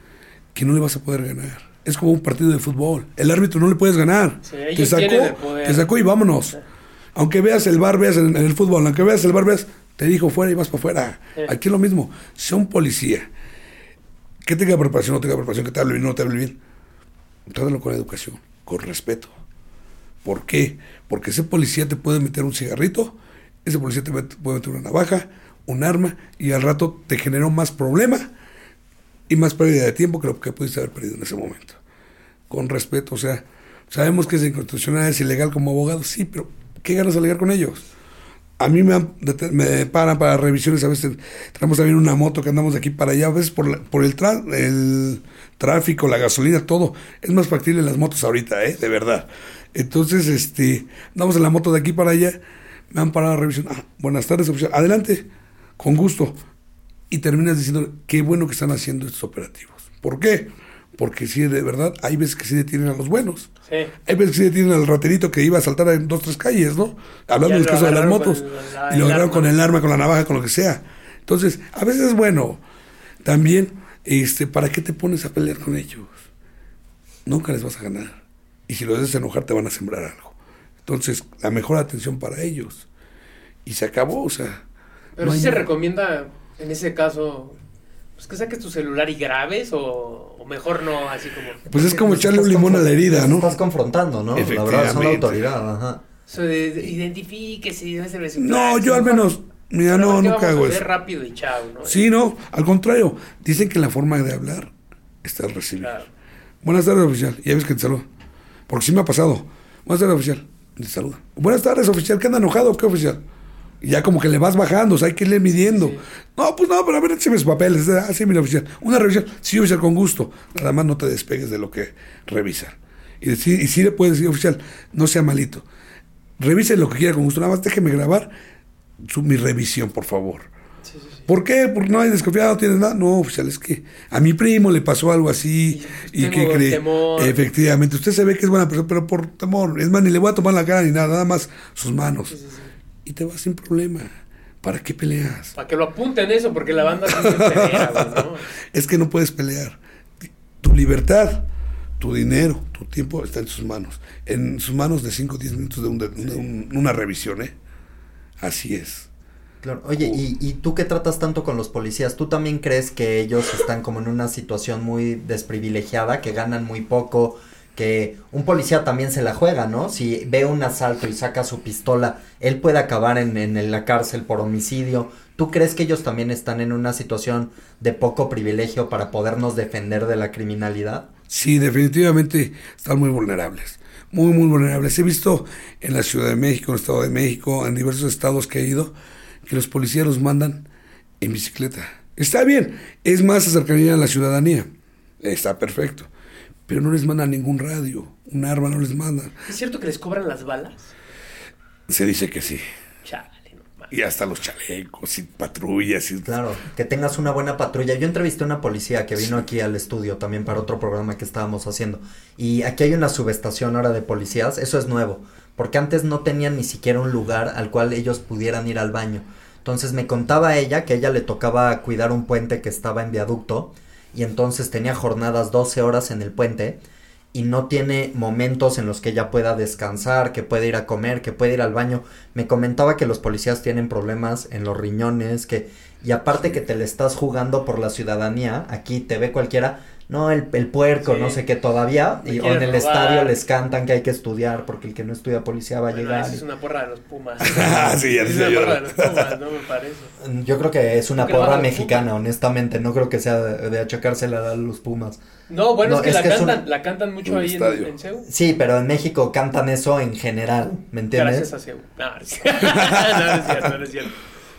que no le vas a poder ganar. Es como un partido de fútbol. El árbitro no le puedes ganar. Sí, te sacó, tienen el poder. te sacó y vámonos. Aunque veas el bar, veas en, en el fútbol, aunque veas el bar, veas, te dijo fuera y vas para afuera. Sí. Aquí es lo mismo. Sea un policía que tenga preparación, no tenga preparación, que te hable bien, no te hable bien. Trátalo con educación, con respeto. ¿Por qué? Porque ese policía te puede meter un cigarrito, ese policía te puede meter una navaja, un arma, y al rato te generó más problema y más pérdida de tiempo que lo que pudiste haber perdido en ese momento. Con respeto, o sea, sabemos que es inconstitucional, es ilegal como abogado, sí, pero ¿qué ganas de alegar con ellos? A mí me, me paran para revisiones, a veces tenemos también una moto que andamos de aquí para allá, a veces por, la- por el, tra- el tráfico, la gasolina, todo. Es más factible las motos ahorita, ¿eh? De verdad. Entonces, este, andamos en la moto de aquí para allá, me han parado a revisión. Ah, buenas tardes, oficial. Adelante, con gusto. Y terminas diciendo, qué bueno que están haciendo estos operativos. ¿Por qué? Porque sí, de verdad, hay veces que sí detienen a los buenos. Sí. Hay veces que sí detienen al raterito que iba a saltar en dos, tres calles, ¿no? Hablando del caso de las motos. la- y lo agarraron con el arma, con la navaja, con lo que sea. Entonces, a veces es bueno. También, este, ¿para qué te pones a pelear con ellos? Nunca les vas a ganar. Y si los haces enojar, te van a sembrar algo. Entonces, la mejor atención para ellos. Y se acabó, o sea. Pero no sí se nada. recomienda, en ese caso, pues que saques tu celular y grabes o, o mejor no, así como... Pues es como echarle un limón a la herida, ¿no? Estás confrontando, ¿no? La verdad, son la autoridad, ajá. Identifíquese su No, clase, yo al menos. Mira, Pero no, ¿por qué nunca hago eso. rápido y chao, ¿no? Sí, no, al contrario. Dicen que la forma de hablar está al recibir. Claro. Buenas tardes, oficial. Ya ves que te saluda. Porque sí me ha pasado. Buenas tardes, oficial. Saluda. Buenas tardes, oficial. ¿Qué anda enojado o qué, oficial? Y ya como que le vas bajando, o sea, hay que irle midiendo. Sí. No, pues no, pero a ver, écheme sus papeles. Ah, sí, mira, oficial. Una revisión. Sí, oficial, con gusto. Nada más no te despegues de lo que revisan. Y, sí, y sí le puedes decir, oficial, no sea malito. Revise lo que quiera con gusto. Nada más déjeme grabar su, mi revisión, por favor. ¿Por qué? Porque no hay desconfiado, no tienes nada. No, oficial, es que a mi primo le pasó algo así Y, y, que cree. temor. Efectivamente, usted se ve que es buena persona, pero por temor. Es más, ni le voy a tomar la cara ni nada, nada más sus manos. Sí, sí, sí. Y te vas sin problema. ¿Para qué peleas? Para que lo apunten eso, porque la banda siempre pelea, ¿no? Es que no puedes pelear. Tu libertad, tu dinero, tu tiempo está en sus manos. En sus manos de 5 o 10 minutos de, un- de un- una revisión, ¿eh? Así es. Claro. Oye, ¿y, ¿y tú qué tratas tanto con los policías? ¿Tú también crees que ellos están como en una situación muy desprivilegiada, que ganan muy poco, que un policía también se la juega, ¿no? Si ve un asalto y saca su pistola, él puede acabar en, en la cárcel por homicidio. ¿Tú crees que ellos también están en una situación de poco privilegio para podernos defender de la criminalidad? Sí, definitivamente están muy vulnerables. Muy, muy vulnerables. He visto en la Ciudad de México, en el Estado de México, en diversos estados que he ido, que los policías los mandan en bicicleta. Está bien, es más cercanía a la ciudadanía. Está perfecto. Pero no les mandan ningún radio, un arma no les mandan. ¿Es cierto que les cobran las balas? Se dice que sí. Chale, no. Y hasta los chalecos y patrullas. Y... Claro, que tengas una buena patrulla. Yo entrevisté a una policía que vino aquí al estudio también para otro programa que estábamos haciendo. Y aquí hay una subestación ahora de policías, eso es nuevo, porque antes no tenían ni siquiera un lugar al cual ellos pudieran ir al baño. Entonces me contaba ella que ella le tocaba cuidar un puente que estaba en viaducto y entonces tenía jornadas 12 horas en el puente y no tiene momentos en los que ella pueda descansar, que puede ir a comer, que puede ir al baño. Me comentaba que los policías tienen problemas en los riñones, que y aparte que te le estás jugando por la ciudadanía, aquí te ve cualquiera, no, el, el puerco, Sí. no sé qué todavía, Me y en el robar. estadio les cantan que hay que estudiar porque el que no estudia policía va a Bueno, llegar. esa es una porra de los Pumas. Ah, sí, ya es una yo. porra de los Pumas, no me parece. Yo creo que es una Creo porra mexicana, honestamente, no creo que sea de, de achacársela a los Pumas. No, bueno, No, es que es la que es cantan, un- la cantan mucho ahí en, estadio. en Ceú. Sí, pero en México cantan eso en general, ¿me entiendes? Gracias a Ceú. No, no no, no es cierto, no es cierto.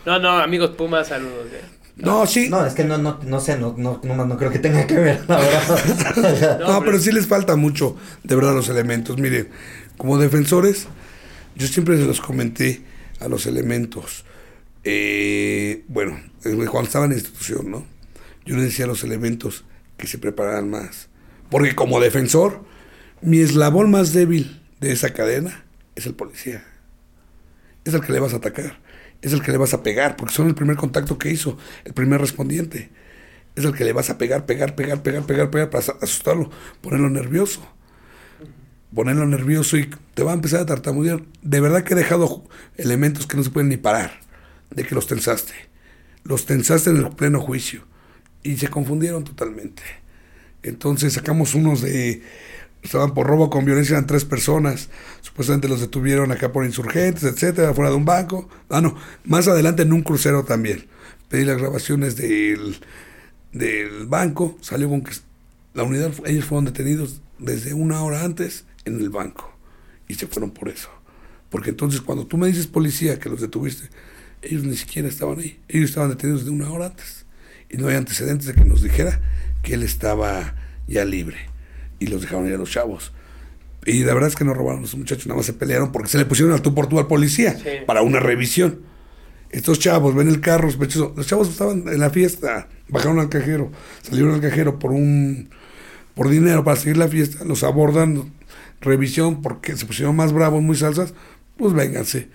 No, no, amigos Pumas, saludos. eh. No, sí. No, es que no, no, no sé, no, no, no, no creo que tenga que ver, la verdad. No, pero sí les falta mucho, de verdad, los elementos. Miren, como defensores, yo siempre se los comenté a los elementos. Eh, bueno, cuando estaba en la institución, ¿no? Yo les decía a los elementos que se prepararan más. Porque como defensor, mi eslabón más débil de esa cadena es el policía. Es el que le vas a atacar, es el que le vas a pegar, porque son el primer contacto que hizo, el primer respondiente. Es el que le vas a pegar, pegar, pegar, pegar, pegar, pegar para asustarlo, ponerlo nervioso. Ponerlo nervioso y te va a empezar a tartamudear. De verdad que he dejado elementos que no se pueden ni parar de que los tensaste. Los tensaste en el pleno juicio y se confundieron totalmente. Entonces sacamos unos de estaban por robo con violencia eran tres personas. Supuestamente los detuvieron acá por insurgentes etcétera fuera de un banco. Ah no más adelante en un crucero también. Pedí las grabaciones del del banco. Salió con que la unidad ellos fueron detenidos desde una hora antes en el banco. Y se fueron por eso. Porque entonces cuando tú me dices policía que los detuviste ellos ni siquiera estaban ahí. Ellos estaban detenidos de una hora antes. Y no hay antecedentes de que nos dijera que él estaba ya libre y los dejaron ir a los chavos. Y la verdad es que no robaron a los muchachos, nada más se pelearon porque se le pusieron al tú por tú al policía Sí. para una revisión. Estos chavos ven el carro sospechoso. Los chavos estaban en la fiesta, bajaron al cajero, salieron al cajero por un por dinero para seguir la fiesta, los abordan, revisión porque se pusieron más bravos, muy salsas, pues vénganse.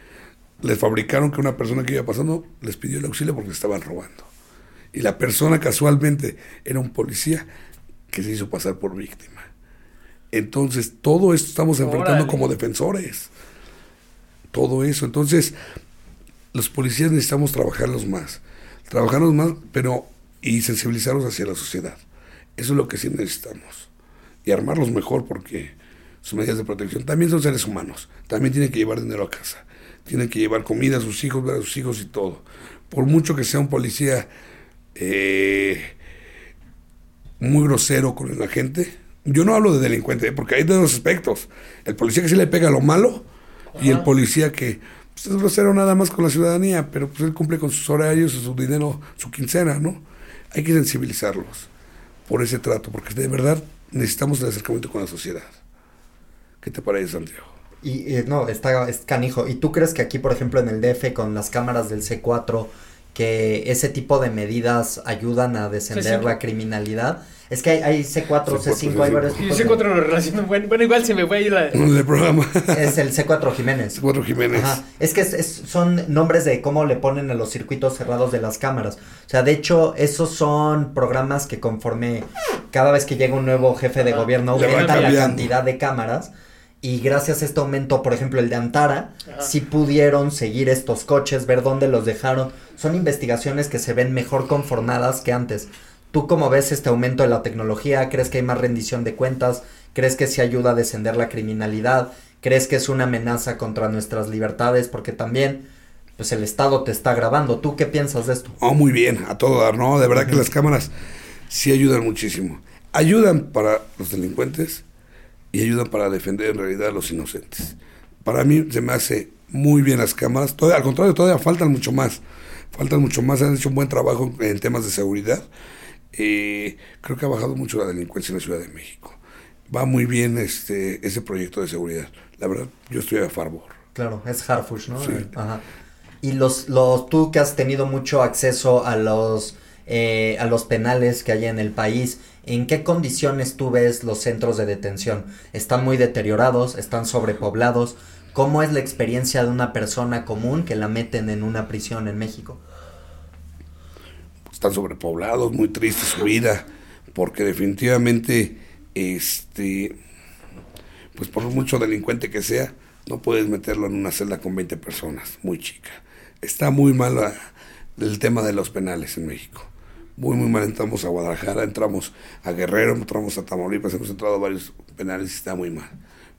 Les fabricaron que una persona que iba pasando les pidió el auxilio porque estaban robando. Y la persona casualmente era un policía que se hizo pasar por víctima. Entonces, todo esto estamos enfrentando Órale. como defensores. Todo eso. Entonces, los policías necesitamos trabajarlos más. Trabajarlos más, pero y sensibilizarlos hacia la sociedad. Eso es lo que sí necesitamos. Y armarlos mejor porque sus medidas de protección también son seres humanos. También tienen que llevar dinero a casa. Tienen que llevar comida a sus hijos, ver a sus hijos y todo. Por mucho que sea un policía eh, muy grosero con la gente. Yo no hablo de delincuente, porque hay de dos aspectos. El policía que sí le pega lo malo y el policía que pues, es grosero nada más con la ciudadanía, pero pues él cumple con sus horarios, su dinero, su quincena, ¿no? Hay que sensibilizarlos por ese trato, porque de verdad necesitamos el acercamiento con la sociedad. ¿Qué te parece, Santiago? Y eh, no, está es canijo. ¿Y tú crees que aquí, por ejemplo, en el DF con las cámaras del C4, que ese tipo de medidas ayudan a descender C5. la criminalidad? Es que hay, hay C4, C4, C5, hay varios Y tipos ese de- cuatro lo relaciono. Bueno, bueno, igual se me fue ahí la. El programa. Es el C4 Jiménez. Cuatro Jiménez. Ajá. Es que es- es- son nombres de cómo le ponen a los circuitos cerrados de las cámaras. O sea, de hecho, esos son programas que conforme cada vez que llega un nuevo jefe de gobierno aumentan la cantidad de cámaras. Y gracias a este aumento, por ejemplo, el de Antara, sí pudieron seguir estos coches, ver dónde los dejaron. Son investigaciones que se ven mejor conformadas que antes. ¿Tú cómo ves este aumento de la tecnología? ¿Crees que hay más rendición de cuentas? ¿Crees que se ayuda a descender la criminalidad? ¿Crees que es una amenaza contra nuestras libertades? Porque también, pues el Estado te está grabando. ¿Tú qué piensas de esto? Oh, muy bien, a todo dar, ¿no? De verdad que las cámaras sí ayudan muchísimo. Ayudan para los delincuentes, y ayudan para defender en realidad a los inocentes. Para mí se me hace muy bien las cámaras, al contrario, todavía faltan mucho más, faltan mucho más, han hecho un buen trabajo en temas de seguridad. Eh, creo que ha bajado mucho la delincuencia en la Ciudad de México. Va muy bien este ese proyecto de seguridad. La verdad, yo estoy a favor. Claro, es Harfush, ¿no? Ajá. Y los, los, tú que has tenido mucho acceso a los, eh, a los penales que hay en el país, ¿En qué condiciones tú ves los centros de detención? ¿Están muy deteriorados? ¿Están sobrepoblados? ¿Cómo es la experiencia de una persona común que la meten en una prisión en México? Están sobrepoblados, muy triste su vida, porque definitivamente, este, pues por mucho delincuente que sea, no puedes meterlo en una celda con 20 personas, muy chica. Está muy mal el tema de los penales en México muy, muy mal. Entramos a Guadalajara, entramos a Guerrero, entramos a Tamaulipas, hemos entrado a varios penales y está muy mal.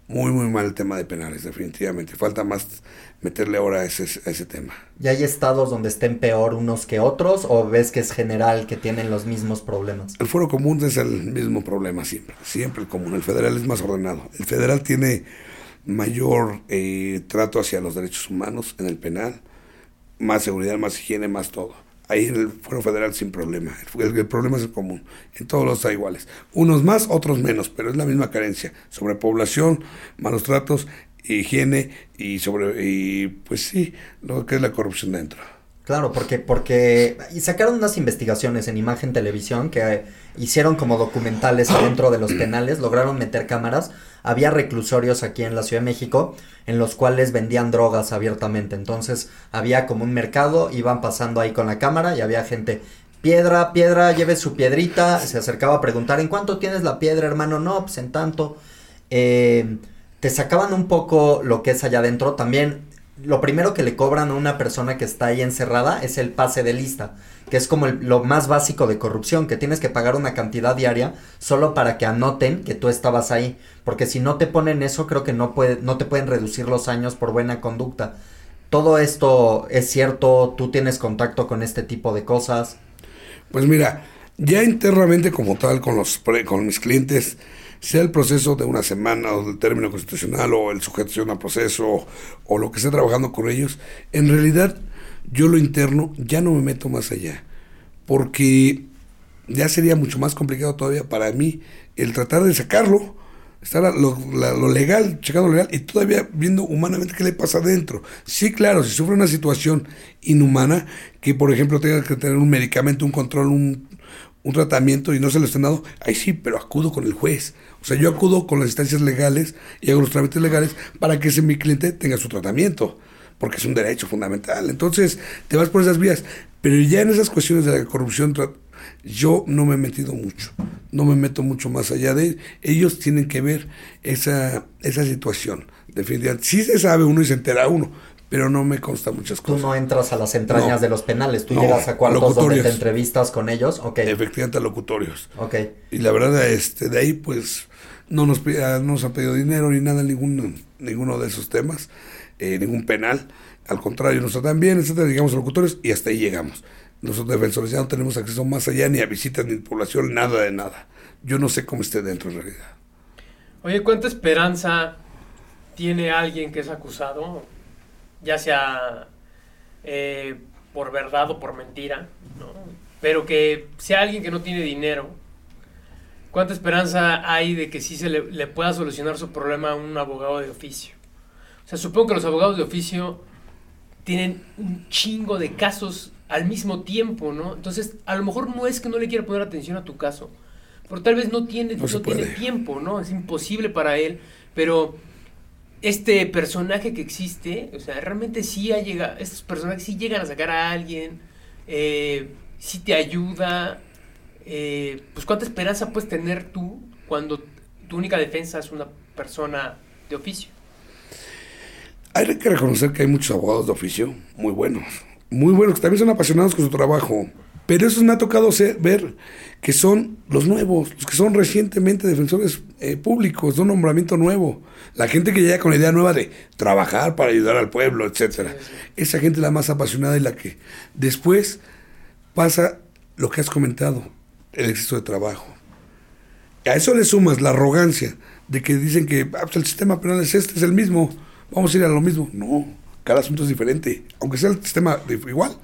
Muy, muy mal el tema de penales, definitivamente. Falta más meterle ahora a ese, a ese tema. ¿Y hay estados donde estén peor unos que otros o ves que es general que tienen los mismos problemas? El fuero común es el mismo problema siempre, siempre el común. El federal es más ordenado. El federal tiene mayor eh, trato hacia los derechos humanos en el penal, más seguridad, más higiene, más todo ahí en el Fuero Federal sin problema. El, problema es el común. En todos los está iguales. Unos más, otros menos, pero es la misma carencia. Sobrepoblación, malos tratos, higiene y sobre y pues sí, lo que es la corrupción dentro. Claro, porque, porque y sacaron unas investigaciones en Imagen Televisión que hicieron como documentales dentro de los penales, lograron meter cámaras. Había reclusorios aquí en la Ciudad de México en los cuales vendían drogas abiertamente. Entonces había como un mercado, iban pasando ahí con la cámara y había gente, piedra, piedra, lleve su piedrita. Se acercaba a preguntar, ¿en cuánto tienes la piedra, hermano? No, pues en tanto. Eh, te sacaban un poco lo que es allá adentro. También lo primero que le cobran a una persona que está ahí encerrada es el pase de lista, que es como lo más básico de corrupción, que tienes que pagar una cantidad diaria solo para que anoten que tú estabas ahí, porque si no te ponen eso creo que no, puede, no te pueden reducir los años por buena conducta. Todo esto es cierto, tú tienes contacto con este tipo de cosas. Pues mira, ya internamente como tal con los con mis clientes sea el proceso de una semana o del término constitucional o el sujeción a proceso o, lo que esté trabajando con ellos, en realidad yo lo interno ya no me meto más allá, porque ya sería mucho más complicado todavía para mí el tratar de sacarlo, estar lo, lo legal, checando lo legal y todavía viendo humanamente qué le pasa adentro. Sí, claro, si sufre una situación inhumana, que por ejemplo tenga que tener un medicamento, un control, un, un tratamiento y no se lo están dando, ahí sí, pero acudo con el juez. O sea, yo acudo con las instancias legales y hago los trámites legales para que ese mi cliente tenga su tratamiento, porque es un derecho fundamental. Entonces, te vas por esas vías. Pero ya en esas cuestiones de la corrupción, yo no me he metido mucho, no me meto mucho más allá de ellos tienen que ver esa, esa situación. Definitivamente, sí se sabe uno y se entera uno, pero no me consta muchas cosas. Tú no entras a las entrañas de los penales, tú llegas a cuartos donde te entrevistas con ellos, ok. Efectivamente, a locutorios. Ok. Y la verdad, este, de ahí, pues, no nos, no nos han pedido dinero ni nada, ninguno, ninguno de esos temas, eh, ningún penal. Al contrario, nos tratan bien, etcétera, llegamos a locutorios y hasta ahí llegamos. Nosotros defensores ya no tenemos acceso más allá, ni a visitas, ni a población, nada de nada. Yo no sé cómo esté dentro en realidad. Oye, ¿cuánta esperanza tiene alguien que es acusado ya sea eh, por verdad o por mentira, ¿no? pero que sea alguien que no tiene dinero, ¿cuánta esperanza hay de que sí se le, pueda solucionar su problema a un abogado de oficio? O sea, supongo que los abogados de oficio tienen un chingo de casos al mismo tiempo, ¿no? Entonces, a lo mejor no es que no le quiera poner atención a tu caso, pero tal vez no tiene, no tiene tiempo, ¿no? Es imposible para él, pero este personaje que existe, o sea, realmente sí ha llegado, estos personajes sí llegan a sacar a alguien, eh, sí te ayuda, eh, pues cuánta esperanza puedes tener tú cuando tu única defensa es una persona de oficio. Hay que reconocer que hay muchos abogados de oficio muy buenos, muy buenos, que también son apasionados con su trabajo. Pero eso me ha tocado ver que son los nuevos, los que son recientemente defensores eh, públicos, de un nombramiento nuevo. La gente que llega con la idea nueva de trabajar para ayudar al pueblo, etcétera. Esa gente es la más apasionada y la que después pasa lo que has comentado, el exceso de trabajo. A eso le sumas la arrogancia de que dicen que ah, pues el sistema penal es este, es el mismo, vamos a ir a lo mismo. No, cada asunto es diferente. Aunque sea el sistema igual,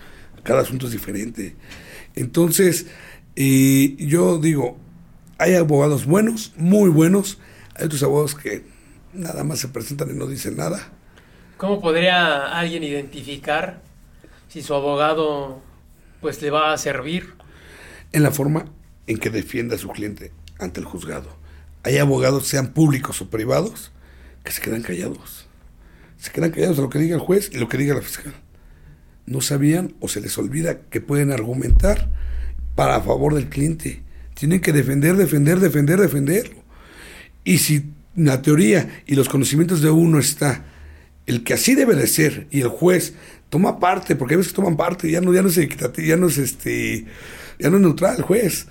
cada asunto es diferente. Entonces, eh, yo digo, hay abogados buenos, muy buenos, hay otros abogados que nada más se presentan y no dicen nada. ¿Cómo podría alguien identificar si su abogado pues le va a servir? En la forma en que defienda a su cliente ante el juzgado. Hay abogados, sean públicos o privados, que se quedan callados. Se quedan callados a lo que diga el juez y lo que diga la fiscal. No sabían o se les olvida que pueden argumentar para favor del cliente. Tienen que defender, defender, defender, defenderlo. Y si la teoría y los conocimientos de uno está el que así debe de ser y el juez toma parte, porque a veces toman parte, ya no, ya no es ya no es este, ya no es neutral el juez.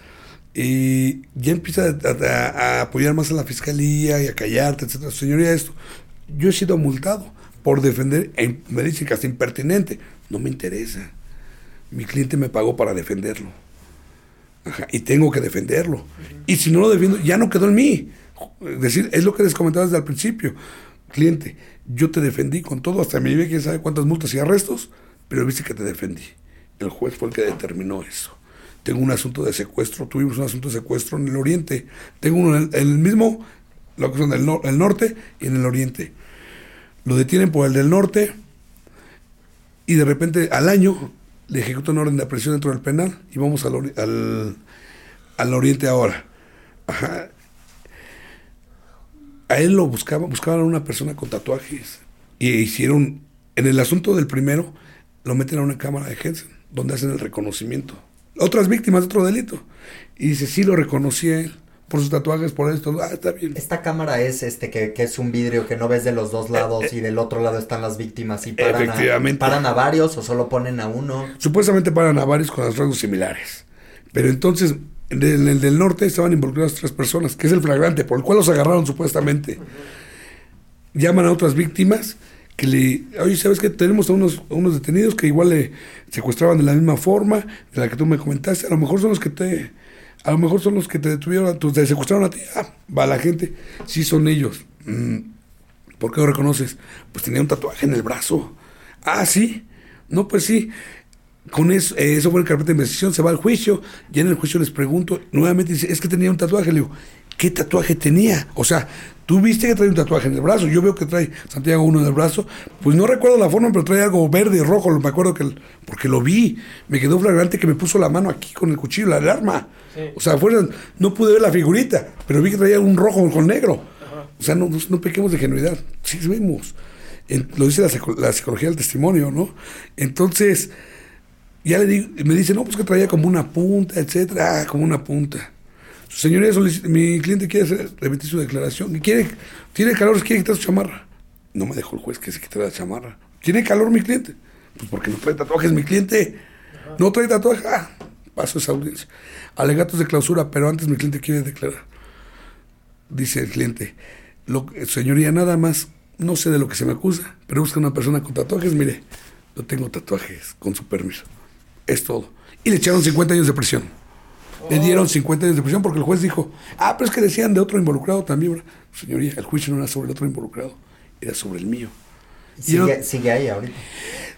Y ya empieza a, apoyar más a la fiscalía y a callarte, etcétera. Señoría, esto, yo he sido multado por defender, me dicen que hasta impertinente, no me interesa. Mi cliente me pagó para defenderlo. y tengo que defenderlo. Y si no lo defiendo, ya no quedó en mí. Es decir, es lo que les comentaba desde el principio. Cliente, yo te defendí con todo, hasta me llevé quién sabe cuántas multas y arrestos, pero viste que te defendí. El juez fue el que determinó eso. Tengo un asunto de secuestro, tuvimos un asunto de secuestro en el oriente. Tengo uno en el, mismo, lo que son el, el norte y en el oriente. Lo detienen por el del norte y de repente al año le ejecutan orden de aprehensión dentro del penal y vamos al, al, al oriente ahora. Ajá a él lo buscaban, buscaban a una persona con tatuajes. Y hicieron, en el asunto del primero, lo meten a una cámara de Jensen, donde hacen el reconocimiento. Otras víctimas de otro delito. Y dice, sí lo reconocí por sus tatuajes, por esto. Ah, está bien. Esta cámara es este que, es un vidrio que no ves de los dos eh, lados eh, y del otro lado están las víctimas y paran, efectivamente. paran a varios o solo ponen a uno. Supuestamente paran a varios con rasgos similares. Pero entonces en el, del norte estaban involucradas tres personas, que es el flagrante, por el cual los agarraron supuestamente. Llaman a otras víctimas que le, oye, ¿sabes qué? Tenemos a unos, unos detenidos que igual le secuestraban de la misma forma de la que tú me comentaste. A lo mejor son los que te, a lo mejor son los que te detuvieron, te secuestraron a ti. Ah, va la gente. Sí, son ellos. Mm, ¿Por qué lo reconoces? Pues tenía un tatuaje en el brazo. Ah, sí. No, pues sí. Con eso, eh, eso fue el carpeta de investigación, se va al juicio, y en el juicio les pregunto, nuevamente dice, es que tenía un tatuaje, le digo, ¿qué tatuaje tenía? O sea, tú viste que trae un tatuaje en el brazo, yo veo que trae Santiago uno en el brazo, pues no recuerdo la forma, pero trae algo verde y rojo, me acuerdo que, porque lo vi, me quedó flagrante que me puso la mano aquí con el cuchillo, la alarma. O sea, fuera, no pude ver la figurita, pero vi que traía un rojo con negro. O sea, no, no, pequemos de genuidad, sí vemos. lo dice la, la psicología del testimonio, ¿no? Entonces, ya le digo, me dice, no, pues que traía como una punta, etcétera, ah, como una punta. Señoría, mi cliente quiere hacer, repetir su declaración. Quiere, tiene calor, quiere quitar su chamarra. No me dejó el juez que se quitara la chamarra. ¿Tiene calor mi cliente? Pues porque no trae tatuajes mi cliente. No trae tatuajes. Ah, paso esa audiencia. Alegatos de clausura, pero antes mi cliente quiere declarar. Dice el cliente, lo, señoría, nada más, no sé de lo que se me acusa, pero busca una persona con tatuajes. Mire, no tengo tatuajes, con su permiso. Es todo. Y le echaron 50 años de prisión. Le dieron 50 años de prisión porque el juez dijo, ah, pero es que decían de otro involucrado también. Señoría, el juicio no era sobre el otro involucrado, era sobre el mío. Sigue, sigue ahí ahorita.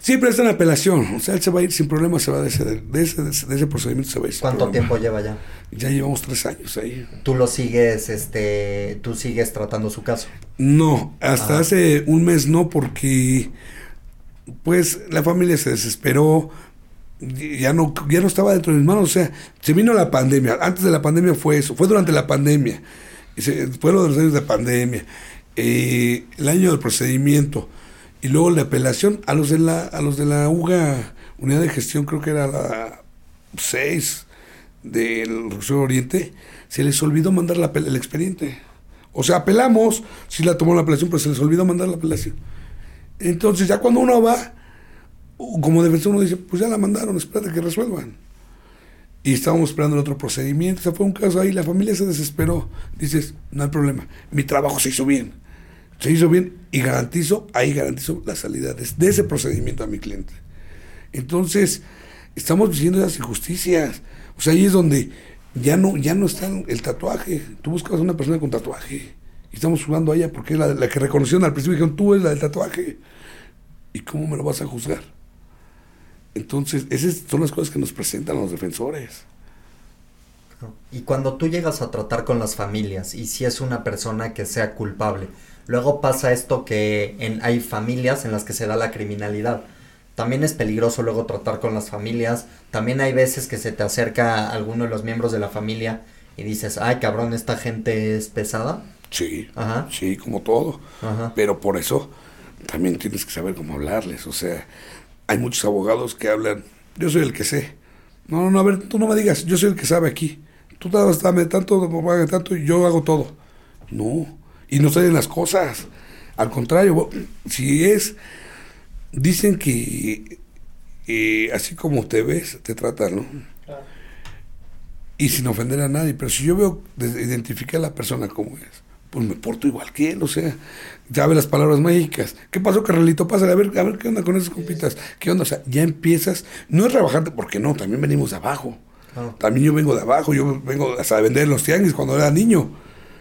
Sí, pero está en apelación. O sea, él se va a ir sin problema, se va de ese, de ese, de ese, procedimiento, se va a ir. ¿Cuánto tiempo lleva ya? Ya llevamos tres años ahí. ¿Tú lo sigues, este, tú sigues tratando su caso? No, hasta hace un mes no, porque, pues, la familia se desesperó, ya no, ya no estaba dentro de mis manos. O sea, se vino la pandemia. Antes de la pandemia fue eso. Fue durante la pandemia. fue lo de los años de pandemia. Eh, el año del procedimiento. Y luego la apelación a los de la, a los de la UGA, unidad de gestión, creo que era la 6 del Rocío Oriente, se les olvidó mandar la, el expediente. O sea, apelamos, si la tomó la apelación, pero se les olvidó mandar la apelación. Entonces, ya cuando uno va, como defensor, uno dice, pues ya la mandaron, espérate que resuelvan. Y estábamos esperando el otro procedimiento. O sea, fue un caso ahí, la familia se desesperó. Dices, no hay problema, mi trabajo se hizo bien. Se hizo bien y garantizo, ahí garantizo la salida de, ese procedimiento a mi cliente. Entonces, estamos diciendo esas injusticias. O sea, ahí es donde ya no, ya no está el tatuaje. Tú buscas a una persona con tatuaje. Y estamos jugando a ella porque es la, la que reconocieron al principio. Dijeron, tú eres la del tatuaje. ¿Y cómo me lo vas a juzgar? Entonces, esas son las cosas que nos presentan los defensores. Y cuando tú llegas a tratar con las familias y si es una persona que sea culpable, luego pasa esto que en, hay familias en las que se da la criminalidad. También es peligroso luego tratar con las familias. También hay veces que se te acerca alguno de los miembros de la familia y dices, ay cabrón, esta gente es pesada. Sí, Ajá. sí, como todo. Ajá. Pero por eso también tienes que saber cómo hablarles. O sea, hay muchos abogados que hablan, yo soy el que sé. No, no, no, a ver, tú no me digas, yo soy el que sabe aquí. Tú dame tanto, me pagan tanto y yo hago todo. No, y no salen las cosas. Al contrario, si es, dicen que eh, así como te ves, te tratan, ¿no? Y sin ofender a nadie, pero si yo veo, identifiqué a la persona como es, pues me porto igual que él, o sea, sabe las palabras mágicas. ¿Qué pasó, Carralito? Pásale, a ver, a ver qué onda con esas compitas. ¿Qué onda? O sea, ya empiezas, no es rebajarte, porque no, también venimos de abajo. Claro. También yo vengo de abajo, yo vengo hasta de vender en los tianguis cuando era niño.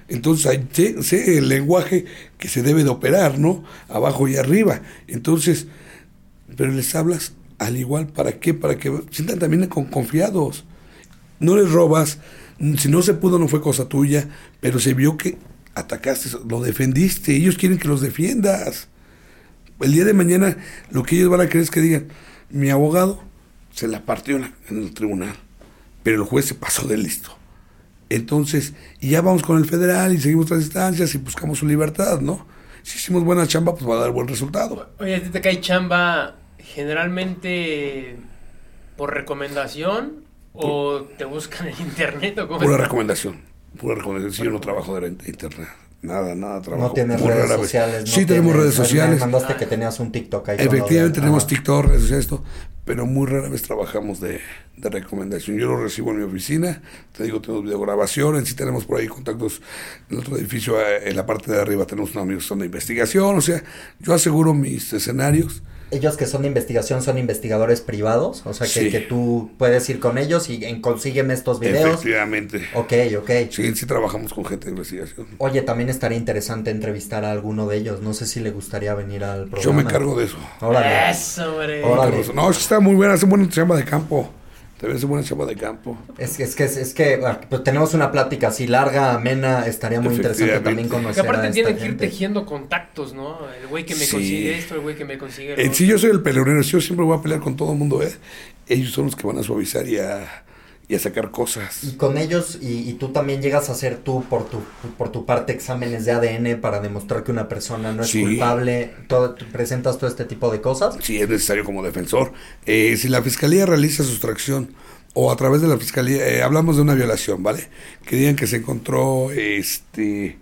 Entonces, sé, sé el lenguaje que se debe de operar, ¿no? Abajo y arriba. Entonces, pero les hablas al igual, ¿para qué? Para que sientan también con confiados. No les robas, si no se pudo no fue cosa tuya, pero se vio que atacaste, lo defendiste, ellos quieren que los defiendas. El día de mañana lo que ellos van a querer es que digan, mi abogado se la partió en, el tribunal, pero el juez se pasó de listo. Entonces, y ya vamos con el federal y seguimos las instancias y buscamos su libertad, ¿no? Si hicimos buena chamba, pues va a dar buen resultado. Oye, ¿a ti te cae chamba generalmente por recomendación o te buscan en internet o cómo Pura recomendación. Pura recomendación. Yo no trabajo de internet. Nada, nada trabajo. No tienes redes sociales. no sí, tenemos redes Me sociales. mandaste que tenías un TikTok ahí. de- Efectivamente, tenemos. TikTok, redes sociales, esto, pero muy rara vez trabajamos de, de recomendación. Yo lo recibo en mi oficina, te digo, tenemos videograbaciones, sí tenemos por ahí contactos en otro edificio, eh, en la parte de arriba tenemos unos amigos que son de investigación, o sea, yo aseguro mis escenarios. Ellos que son de investigación son investigadores privados, o sea que, Sí. que tú puedes ir con ellos y en, consígueme estos videos. Efectivamente. Ok, ok. Sí, sí trabajamos con gente de investigación. Oye, también estaría interesante entrevistar a alguno de ellos. No sé si le gustaría venir al programa. Yo me encargo de eso. Órale. Eso, hombre. Órale. No, es que está muy buena, hace buena chamba de campo. También hace buena chamba de campo. Es, que- es que, es que ah, pues tenemos una plática así larga, amena. Estaría muy interesante también Porque conocer aparte a tienen que ir tejiendo contactos, ¿no? El güey que me Sí. consigue esto, el güey que me consigue lo Eh, si yo soy el peleonero, si yo siempre voy a pelear con todo el mundo, ¿eh? ellos son los que van a suavizar y a, y a sacar cosas. Y con ellos, y, y tú también llegas a hacer tú por tu, por tu parte exámenes de ADN para demostrar que una persona no es Sí. culpable. Todo, presentas todo este tipo de cosas. Si es necesario como defensor. Eh, si la fiscalía realiza sustracción o a través de la fiscalía, eh, hablamos de una violación, ¿vale? Que digan que se encontró este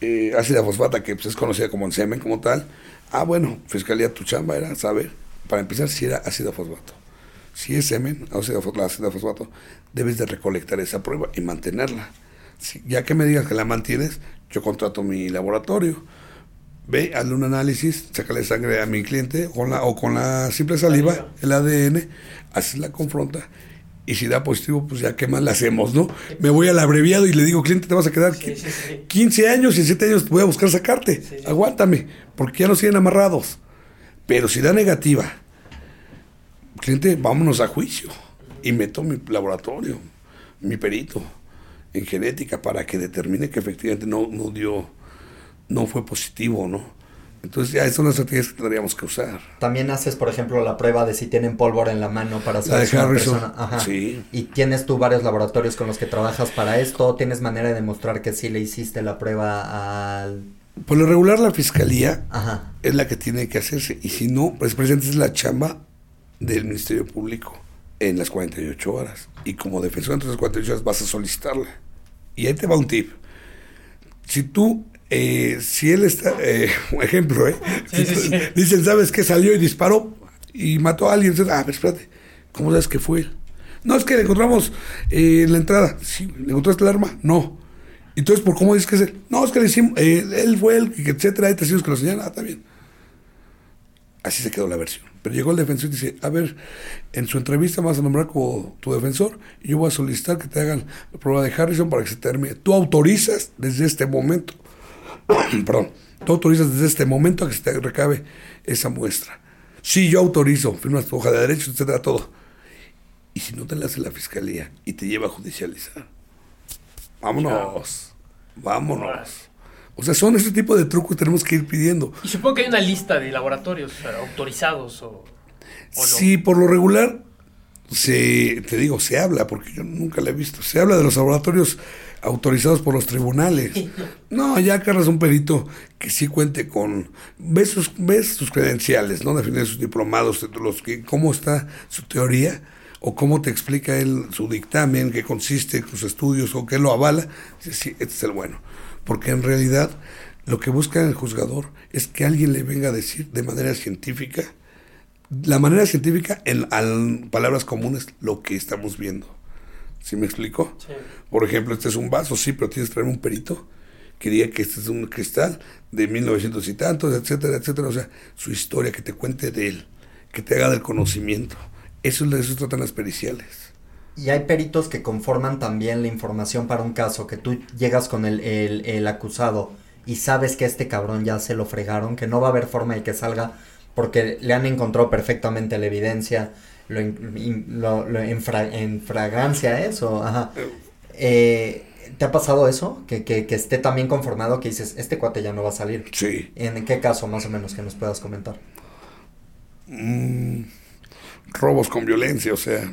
eh, ácida fosfata, que pues, es conocida como el semen como tal. Ah, bueno, fiscalía, tu chamba era saber, para empezar, si era ácido fosfato. Si es semen, ácido, fosfato, debes de recolectar esa prueba y mantenerla. Si- ya que me digas que la mantienes, yo contrato mi laboratorio. Ve, hazle un análisis, sácale sangre a mi cliente con la, o con la simple saliva, el ADN, haces la confronta. Y si da positivo, pues ya qué más le hacemos, ¿no? Me voy al abreviado y le digo, cliente, te vas a quedar Sí, sí, sí. 15 años y en 7 años voy a buscar sacarte. Aguántame, porque ya no siguen amarrados. Pero si da negativa, cliente, vámonos a juicio. Y meto mi laboratorio, mi perito en genética para que determine que efectivamente no, no dio, no fue positivo, ¿no? Entonces ya esas son las estrategias que tendríamos que usar. También haces, por ejemplo, la prueba de si tienen pólvora en la mano para saber si una persona. Ajá. sí. Y tienes tú varios laboratorios con los que trabajas para esto. ¿Tienes manera de demostrar que sí le hiciste la prueba al. Por lo regular la fiscalía Ajá. es la que tiene que hacerse. Y si no, pues presentes es la chamba del Ministerio Público en las 48 horas. Y como defensor entre las 48 horas vas a solicitarla. Y ahí te va un tip. si tú, eh, si él está, eh, un ejemplo, ¿eh? Sí, sí, sí. Dicen, ¿sabes qué? Salió y disparó y mató a alguien. Entonces, ah, pero espérate, ¿cómo sabes que fue él? No, es que le encontramos eh, en la entrada. Sí, ¿le encontraste el arma? No. Entonces, ¿por cómo dices que es él? No, es que le hicimos, él fue él, etcétera, hay testigos que lo señalan, ah, está bien. Así se quedó la versión. Pero llegó el defensor y dice, a ver, en su entrevista me vas a nombrar como tu defensor y yo voy a solicitar que te hagan la prueba de Harrison para que se termine. Tú autorizas desde este momento, perdón, tú autorizas desde este momento a que se te recabe esa muestra. Sí, yo autorizo, firmas tu hoja de derecho, etcétera, todo. Y si no te la hace la fiscalía y te lleva a judicializar, vámonos, vámonos. O sea, son ese tipo de trucos que tenemos que ir pidiendo. Y supongo que hay una lista de laboratorios autorizados o, o no. Sí, por lo regular, se, te digo, se habla, porque yo nunca la he visto, se habla de los laboratorios autorizados por los tribunales. No, ya agarras un perito que sí cuente con, ves sus, ves sus credenciales, ¿no? Definir sus diplomados, los que, cómo está su teoría, o cómo te explica él su dictamen, qué consiste, sus estudios, o qué lo avala, sí, sí, este es el bueno. Porque en realidad lo que busca el juzgador es que alguien le venga a decir de manera científica, la manera científica, en, en palabras comunes, lo que estamos viendo. ¿Sí me explico? Sí. Por ejemplo, este es un vaso, sí, pero tienes que traer un perito que diga que este es un cristal de 1900 y tantos, etcétera, etcétera. O sea, su historia, que te cuente de él, que te haga del conocimiento. Eso eso tratan las periciales. Y hay peritos que conforman también la información para un caso, que tú llegas con el, el, el acusado y sabes que este cabrón ya se lo fregaron, que no va a haber forma de que salga porque le han encontrado perfectamente la evidencia, lo, in- lo, lo en, fra- en fragancia eso, ajá. Eh, ¿Te ha pasado eso? Que, que, que esté también conformado que dices, este cuate ya no va a salir. Sí. ¿En qué caso más o menos que nos puedas comentar? Mm, robos con violencia, o sea,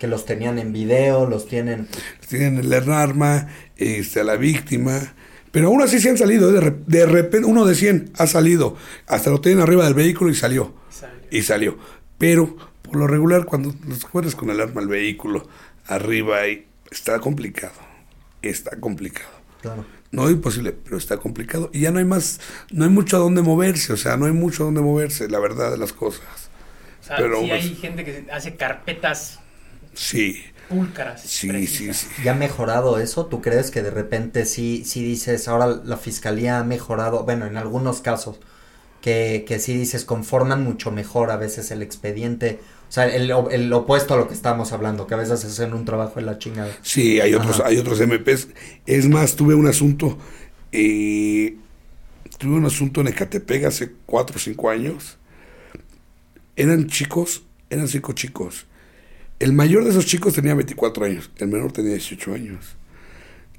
Que los tenían en video, los tienen... tienen el arma, este, a la víctima. Pero aún así se han salido, ¿eh? de, re- de repente uno de 100 ha salido, hasta lo tienen arriba del vehículo y salió. Salió. Y salió. Pero por lo regular, cuando los encuentras con el arma al vehículo arriba, y está complicado. Está complicado. Claro. No es imposible, pero está complicado. Y ya no hay más, no hay mucho a dónde moverse, o sea, no hay mucho a dónde moverse, la verdad de las cosas. O sea, Pero, sí pues- hay gente que hace carpetas Sí, púlcaras. sí, sí, precisas. sí. ¿Ya ha mejorado eso? ¿Tú crees que de repente sí, sí dices, ahora la fiscalía ha mejorado? Bueno, en algunos casos, que, que sí dices, conforman mucho mejor a veces el expediente. O sea, el, el opuesto a lo que estábamos hablando, que a veces hacen un trabajo en la chingada. Sí, hay otros, Ajá. hay otros MPs. Es más, tuve un asunto, eh, tuve un asunto en Ecatepec hace cuatro o cinco años. Eran chicos, eran cinco chicos. El mayor de esos chicos tenía 24 años, el menor tenía 18 años.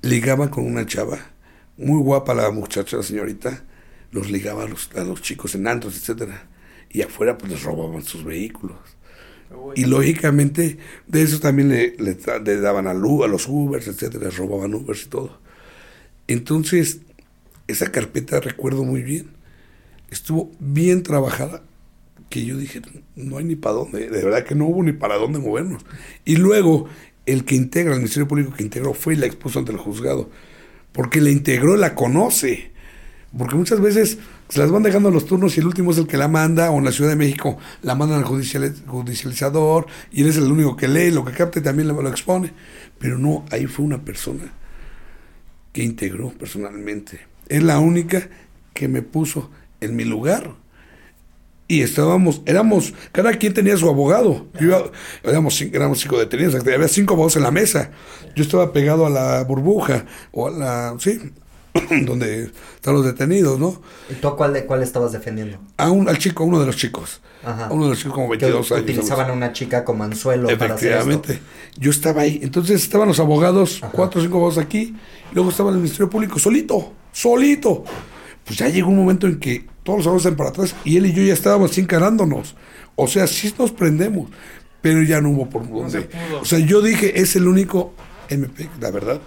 Ligaba con una chava, muy guapa la muchacha, la señorita, los ligaba a los, a los chicos en antros, etcétera. Y afuera pues les robaban sus vehículos. Y lógicamente de eso también le, le daban a, Lu- a los Ubers, etcétera, les robaban Ubers y todo. Entonces, esa carpeta recuerdo muy bien. Estuvo bien trabajada, que yo dije, no hay ni para dónde, de verdad que no hubo ni para dónde movernos. Y luego, el que integra, el Ministerio Público que integró, fue y la expuso ante el juzgado, porque la integró, la conoce. Porque muchas veces se las van dejando los turnos y el último es el que la manda, o en la Ciudad de México la mandan al judicial- judicializador y él es el único que lee, lo que capta y también lo expone. Pero no, ahí fue una persona que integró personalmente. Es la única que me puso en mi lugar. Y estábamos, éramos, cada quien tenía su abogado. Yo iba- éramos, cinco, éramos cinco detenidos, había cinco abogados en la mesa. Yo estaba pegado a la burbuja, o a la, sí, donde están los detenidos, ¿no? ¿Y tú a cuál, de, cuál estabas defendiendo? A un, al chico, a uno de los chicos. Ajá. A uno de los chicos como Que 22 años. utilizaban a una chica como anzuelo para hacer esto. Efectivamente. Yo estaba ahí. Entonces estaban los abogados, Ajá. cuatro o cinco abogados aquí. y luego estaba el Ministerio Público, solito, solito. Pues ya llegó un momento en que todos los están para atrás y él y yo ya estábamos encarándonos. O sea, sí nos prendemos, pero ya no hubo por dónde. O sea, yo dije, es el único MP, la verdad,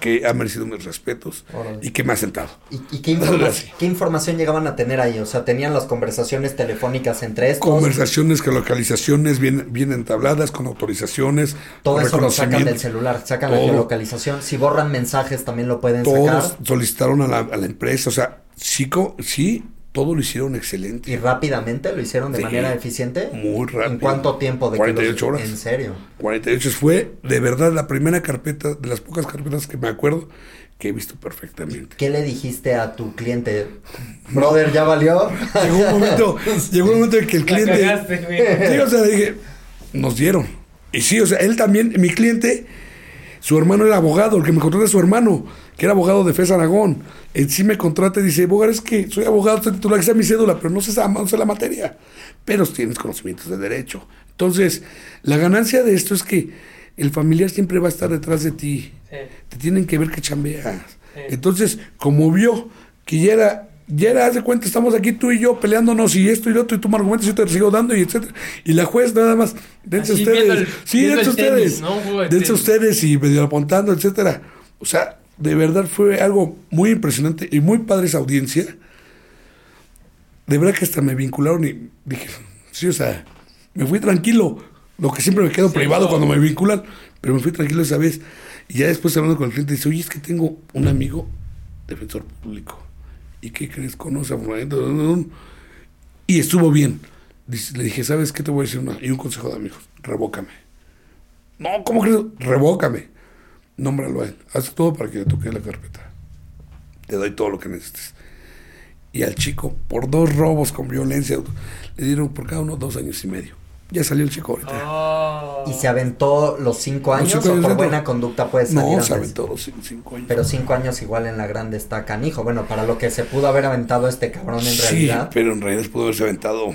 que ha merecido mis respetos Órale. y que me ha sentado. ¿Y, y qué, informa- qué información llegaban a tener ahí? O sea, tenían las conversaciones telefónicas entre estos. Conversaciones, geolocalizaciones bien, bien entabladas, con autorizaciones, todo con eso lo sacan del celular, sacan la geolocalización. Si borran mensajes también lo pueden Todos sacar. solicitaron a la, a la empresa, o sea, sí, co- sí, todo lo hicieron excelente. Y rápidamente lo hicieron de Sí, manera eficiente. muy rápido. ¿En cuánto tiempo? De que los- 48 horas. En serio. 48 fue de verdad la primera carpeta, de las pocas carpetas que me acuerdo que he visto perfectamente. ¿Qué le dijiste a tu cliente? Brother, ¿ya valió? Llegó un momento, llegó un momento en que el cliente... cagaste, güey. Sí, o sea, dije, nos dieron. Y sí, o sea, él también, mi cliente, su hermano era abogado, el que me contrata es su hermano, que era abogado de FES Aragón. Él sí me contrata y dice, Bogar, es que soy abogado, soy titular, que sea mi cédula, pero no sé, no sé la materia. Pero tienes conocimientos de derecho. Entonces, la ganancia de esto es que el familiar siempre va a estar detrás de ti. Sí. Te tienen que ver que chambeas. Sí. Entonces, como vio que ya era, ya era, haz de cuenta, estamos aquí tú y yo peleándonos y esto y lo otro, y tú me argumentas, yo te sigo dando y etcétera. Y la juez nada más, dense Así ustedes. el- sí, dense el tenis, ustedes. ¿no? Dense tenis. ustedes y medio apuntando, etcétera. O sea, de verdad fue algo muy impresionante y muy padre esa audiencia. De verdad que hasta me vincularon y dije, sí, o sea, me fui tranquilo. Lo que siempre me quedo Sí, privado no. cuando me vinculan, pero me fui tranquilo esa vez. Y ya después hablando con el cliente, dice, oye, es que tengo un amigo defensor público. ¿Y qué crees? Conoce a fulanito?". Y estuvo bien. Le dije, ¿sabes qué te voy a decir? Una, y un consejo de amigos, revócame. No, ¿cómo crees? Revócame. Nómbralo a él. Haz todo para que le toque la carpeta. Te doy todo lo que necesites. Y al chico, por dos robos con violencia, le dieron por cada uno dos años y medio. Ya salió el chico ahorita. Oh. ¿Y se aventó los cinco Los años cinco o años por buena conducta puede salir no, antes? se aventó los cin- cinco años. Pero cinco años igual en la grande está canijo. Bueno, para lo que se pudo haber aventado este cabrón en sí, realidad. pero en realidad pudo haberse aventado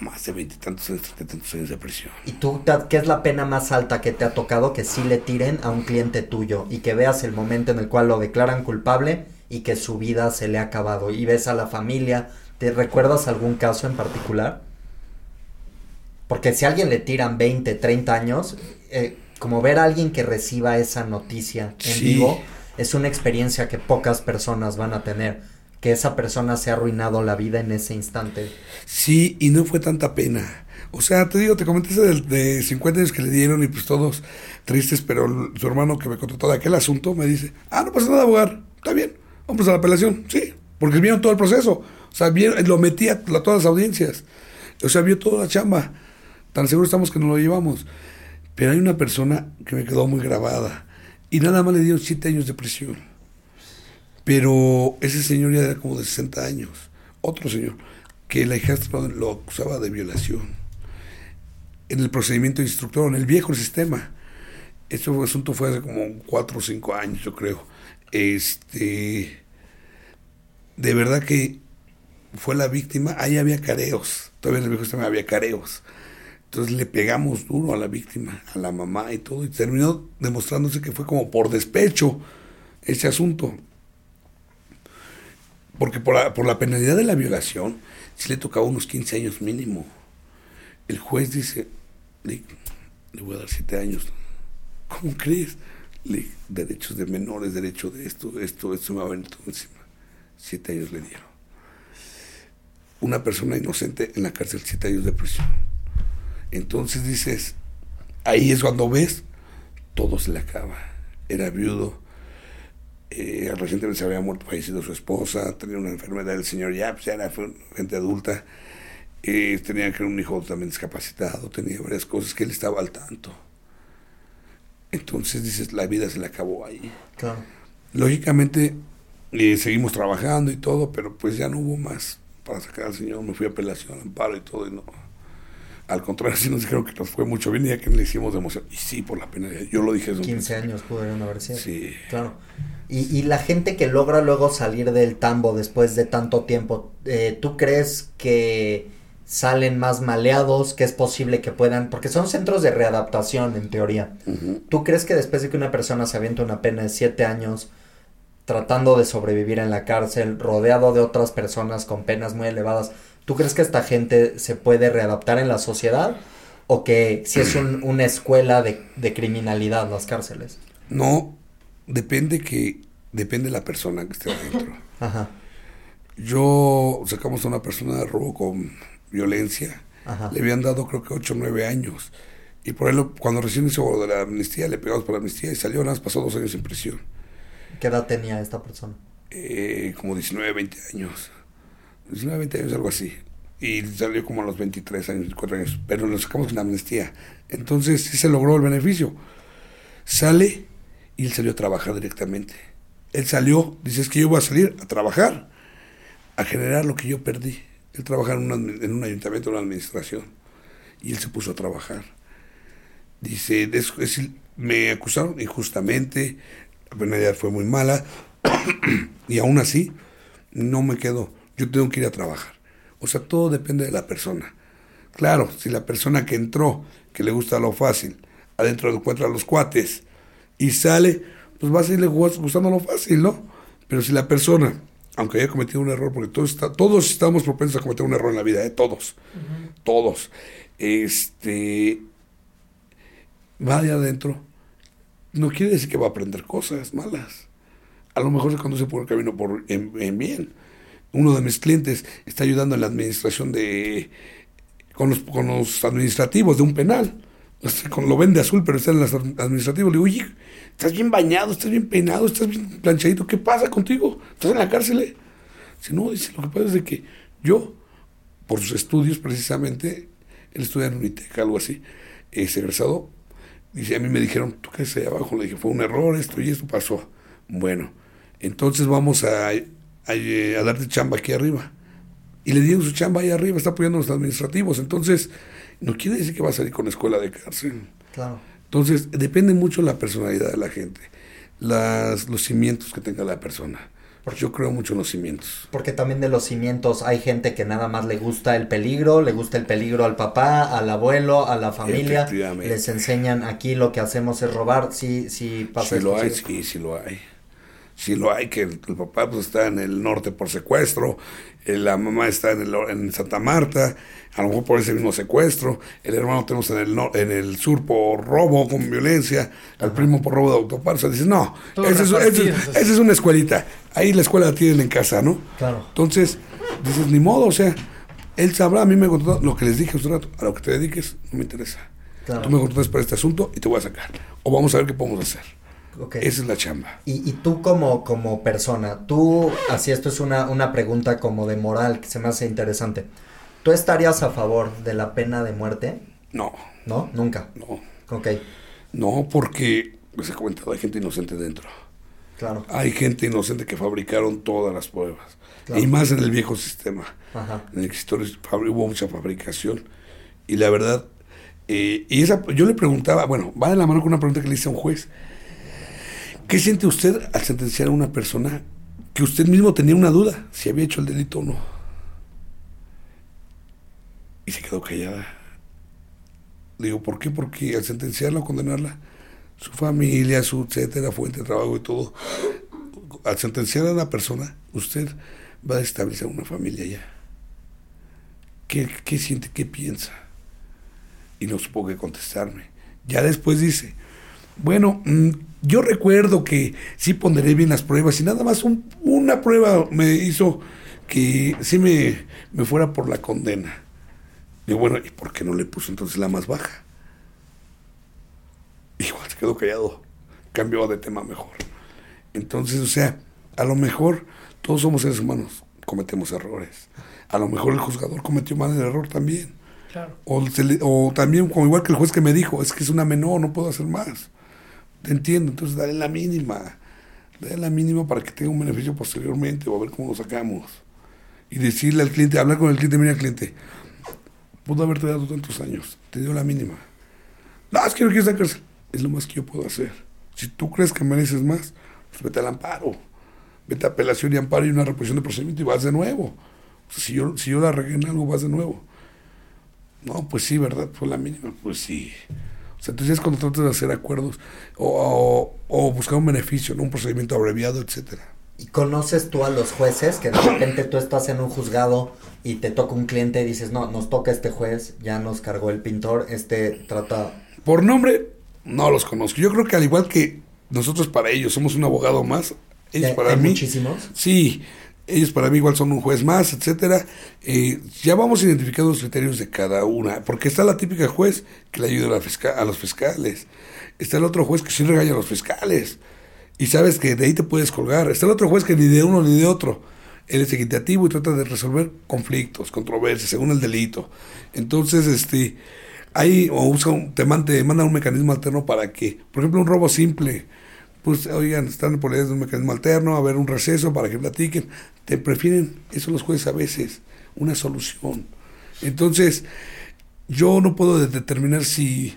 más de veintitantos años, tantos años de prisión. ¿Y tú qué es la pena más alta que te ha tocado que sí le tiren a un cliente tuyo y que veas el momento en el cual lo declaran culpable y que su vida se le ha acabado y ves a la familia? ¿Te recuerdas algún caso en particular? Porque si a alguien le tiran 20, 30 años, eh, como ver a alguien que reciba esa noticia en Sí. vivo es una experiencia que pocas personas van a tener. Que esa persona se ha arruinado la vida en ese instante. Sí, y no fue tanta pena. O sea, te digo, te comenté ese de, de 50 años que le dieron y pues todos tristes, pero su hermano que me contrató de aquel asunto me dice, ah, no pasa nada, abogar, está bien, vamos a la apelación, sí, porque vieron todo el proceso. O sea, vieron, lo metí a, a todas las audiencias. O sea, vio toda la chamba. Tan seguro estamos que nos lo llevamos. Pero hay una persona que me quedó muy grabada y nada más le dieron 7 años de prisión. Pero ese señor ya era como de 60 años. Otro señor, que la hijastra lo acusaba de violación. En el procedimiento instructor, en el viejo sistema. Este asunto fue hace como 4 o 5 años, yo creo. Este. De verdad que fue la víctima. Ahí había careos. Todavía en el viejo sistema había careos. Entonces le pegamos duro a la víctima, a la mamá y todo. Y terminó demostrándose que fue como por despecho ese asunto porque por la, por la penalidad de la violación, sí le tocaba unos 15 años mínimo. El juez dice, le, le voy a dar 7 años. ¿Cómo crees? Derechos de menores, derecho de esto, esto, esto me va a venir todo encima. 7 años le dieron. Una persona inocente en la cárcel, 7 años de prisión. Entonces dices, ahí es cuando ves, todo se le acaba. Era viudo, eh, recientemente se había muerto, fallecido su esposa, tenía una enfermedad el señor ya, pues ya era gente adulta, eh, tenía que un hijo también discapacitado, tenía varias cosas que él estaba al tanto. Entonces dices, la vida se le acabó ahí. Claro. Lógicamente, eh, seguimos trabajando y todo, pero pues ya no hubo más para sacar al señor, me fui a apelación, amparo y todo, y no. Al contrario, sí nos dijeron que nos fue mucho bien y ya que le hicimos de emoción. Y sí, por la pena, yo lo dije. un 15 principio. años pudieron haber sido. Sí. Claro. Y, y la gente que logra luego salir del tambo después de tanto tiempo, eh, ¿tú crees que salen más maleados? ¿Que es posible que puedan? Porque son centros de readaptación, en teoría. ¿Tú crees que después de que una persona se avienta una pena de 7 años tratando de sobrevivir en la cárcel, rodeado de otras personas con penas muy elevadas, ¿tú crees que esta gente se puede readaptar en la sociedad? ¿O que si es un- una escuela de, de criminalidad las cárceles? No, depende que depende de la persona que esté adentro. Ajá. Yo sacamos a una persona de robo con violencia. Ajá. Le habían dado creo que 8 o 9 años. Y por él, cuando recién hizo de la amnistía, le pegamos por la amnistía y salió, nada más pasó dos años en prisión. ¿Qué edad tenía esta persona? Eh, como 19, 20 años. 19, 20 años, algo así. Y salió como a los 23 años, 24 años. Pero lo sacamos en amnistía. Entonces sí se logró el beneficio. Sale y él salió a trabajar directamente. Él salió, dice, es que yo voy a salir a trabajar, a generar lo que yo perdí. Él trabaja en, una- en un ayuntamiento, en una administración. Y él se puso a trabajar. Dice, es- es- me acusaron injustamente, la penalidad fue muy mala, y aún así no me quedo, yo tengo que ir a trabajar. O sea, todo depende de la persona. Claro, si la persona que entró, que le gusta lo fácil, adentro encuentra a los cuates y sale, pues va a seguirle gu- gustando lo fácil, ¿no? Pero si la persona, aunque haya cometido un error, porque todos, está- todos estamos propensos a cometer un error en la vida, ¿eh? Todos, todos. Este, va de adentro, no quiere decir que va a aprender cosas malas. A lo mejor se conduce por el camino por, en, en bien. Uno de mis clientes está ayudando en la administración de con los, con los administrativos de un penal. Con, lo vende azul, pero está en los administrativos. Le digo, oye, estás bien bañado, estás bien peinado, estás bien planchadito. ¿Qué pasa contigo? ¿Estás en la cárcel? eh?". Dice, no, dice, lo que pasa es de que yo, por sus estudios precisamente, él estudia en Unitec, algo así, es egresado. Dice, a mí me dijeron, tú qué ahí abajo. Le dije, fue un error, esto y esto pasó. Bueno, entonces vamos a, a, a darte chamba aquí arriba y le dieron su chamba ahí arriba, está apoyando a los administrativos. Entonces, no quiere decir que va a salir con escuela de cárcel. Claro. Entonces, depende mucho la personalidad de la gente, las, los cimientos que tenga la persona. Porque yo creo mucho en los cimientos. Porque también de los cimientos hay gente que nada más le gusta el peligro, le gusta el peligro al papá, al abuelo, a la familia. Les enseñan aquí lo que hacemos es robar. Sí, sí pasa Sí lo hay, sí, sí lo hay. Sí lo hay, que el, el papá pues está en el norte por secuestro, eh, la mamá está en, el, en Santa Marta, a lo mejor por ese mismo secuestro, el hermano tenemos en el, nor- en el sur por robo con violencia, al primo por robo de autopar. O dices, no, esa es, una escuelita. Ahí la escuela la tienen en casa, ¿no? Claro. Entonces, dices, ni modo, o sea, él sabrá, a mí me contrató, lo que les dije hace un rato, a lo que te dediques, no me interesa. Claro. Tú me contratas para este asunto y te voy a sacar. O vamos a ver qué podemos hacer. Esa es la chamba. Y, y tú como, como persona, tú, así esto es una, una pregunta como de moral que se me hace interesante. ¿Tú estarías a favor de la pena de muerte? No, ¿No? Nunca. no, Ok, no, porque les he comentado, hay gente inocente dentro. claro. Hay gente inocente que fabricaron todas las pruebas. Claro. Y más en el viejo sistema. Ajá. En el que histori- fabri- hubo mucha fabricación. Y la verdad, eh, y esa, yo le preguntaba, bueno, va de la mano con una pregunta que le hice a un juez. ¿Qué siente usted al sentenciar a una persona que usted mismo tenía una duda si había hecho el delito o no? Y se quedó callada. Le digo, ¿por qué? Porque al sentenciarla o condenarla, su familia, su etcétera, fuente de trabajo y todo, al sentenciar a una persona, usted va a establecer una familia ya. ¿Qué, qué siente? ¿Qué piensa? Y no supo qué contestarme. Ya después dice, bueno, mm, yo recuerdo que sí ponderé bien las pruebas y nada más un- una prueba me hizo que sí me, me fuera por la condena. Digo, bueno, ¿y por qué no le puso entonces la más baja? Igual se quedó callado. Cambió de tema mejor. Entonces, o sea, a lo mejor todos somos seres humanos, cometemos errores. A lo mejor el juzgador cometió mal el error también. Claro. O, se le- o también, como igual que el juez que me dijo, es que es una menor, no puedo hacer más. Te entiendo, entonces dale la mínima. Dale la mínima para que tenga un beneficio posteriormente o a ver cómo lo sacamos. Y decirle al cliente, hablar con el cliente, mira cliente, pudo haberte dado tantos años, te dio la mínima. No, es que no quieres la cárcel. Es lo más que yo puedo hacer. Si tú crees que mereces más, pues vete al amparo. Vete a apelación y amparo y una reposición de procedimiento y vas de nuevo. Si yo, si yo la regué en algo, vas de nuevo. No, pues sí, ¿verdad? Fue la mínima. Pues sí. Sea, entonces es cuando tratas de hacer acuerdos o, o- o buscar un beneficio, ¿no? un procedimiento abreviado, etcétera. ¿Y conoces tú a los jueces que de repente tú estás en un juzgado y te toca un cliente y dices, no, nos toca este juez, ya nos cargó el pintor, este trata... Por nombre, no los conozco. Yo creo que al igual que nosotros para ellos somos un abogado más. Ellos ¿Hay- para hay mí. muchísimos? Sí, ellos para mí igual son un juez más, etcétera. Eh, ya vamos identificando los criterios de cada una, porque está la típica juez que le ayuda a, la fisca- a los fiscales, está el otro juez que sí regaña a los fiscales y sabes que de ahí te puedes colgar, está el otro juez que ni de uno ni de otro. Él es equitativo y trata de resolver conflictos, controversias, según el delito. Entonces, este, hay, o usa un- te, man- te manda un mecanismo alterno para que, por ejemplo, un robo simple, pues oigan, están por ahí de un mecanismo alterno, a ver un receso para que platiquen. Te prefieren, eso los jueces a veces, una solución. Entonces, yo no puedo de- determinar si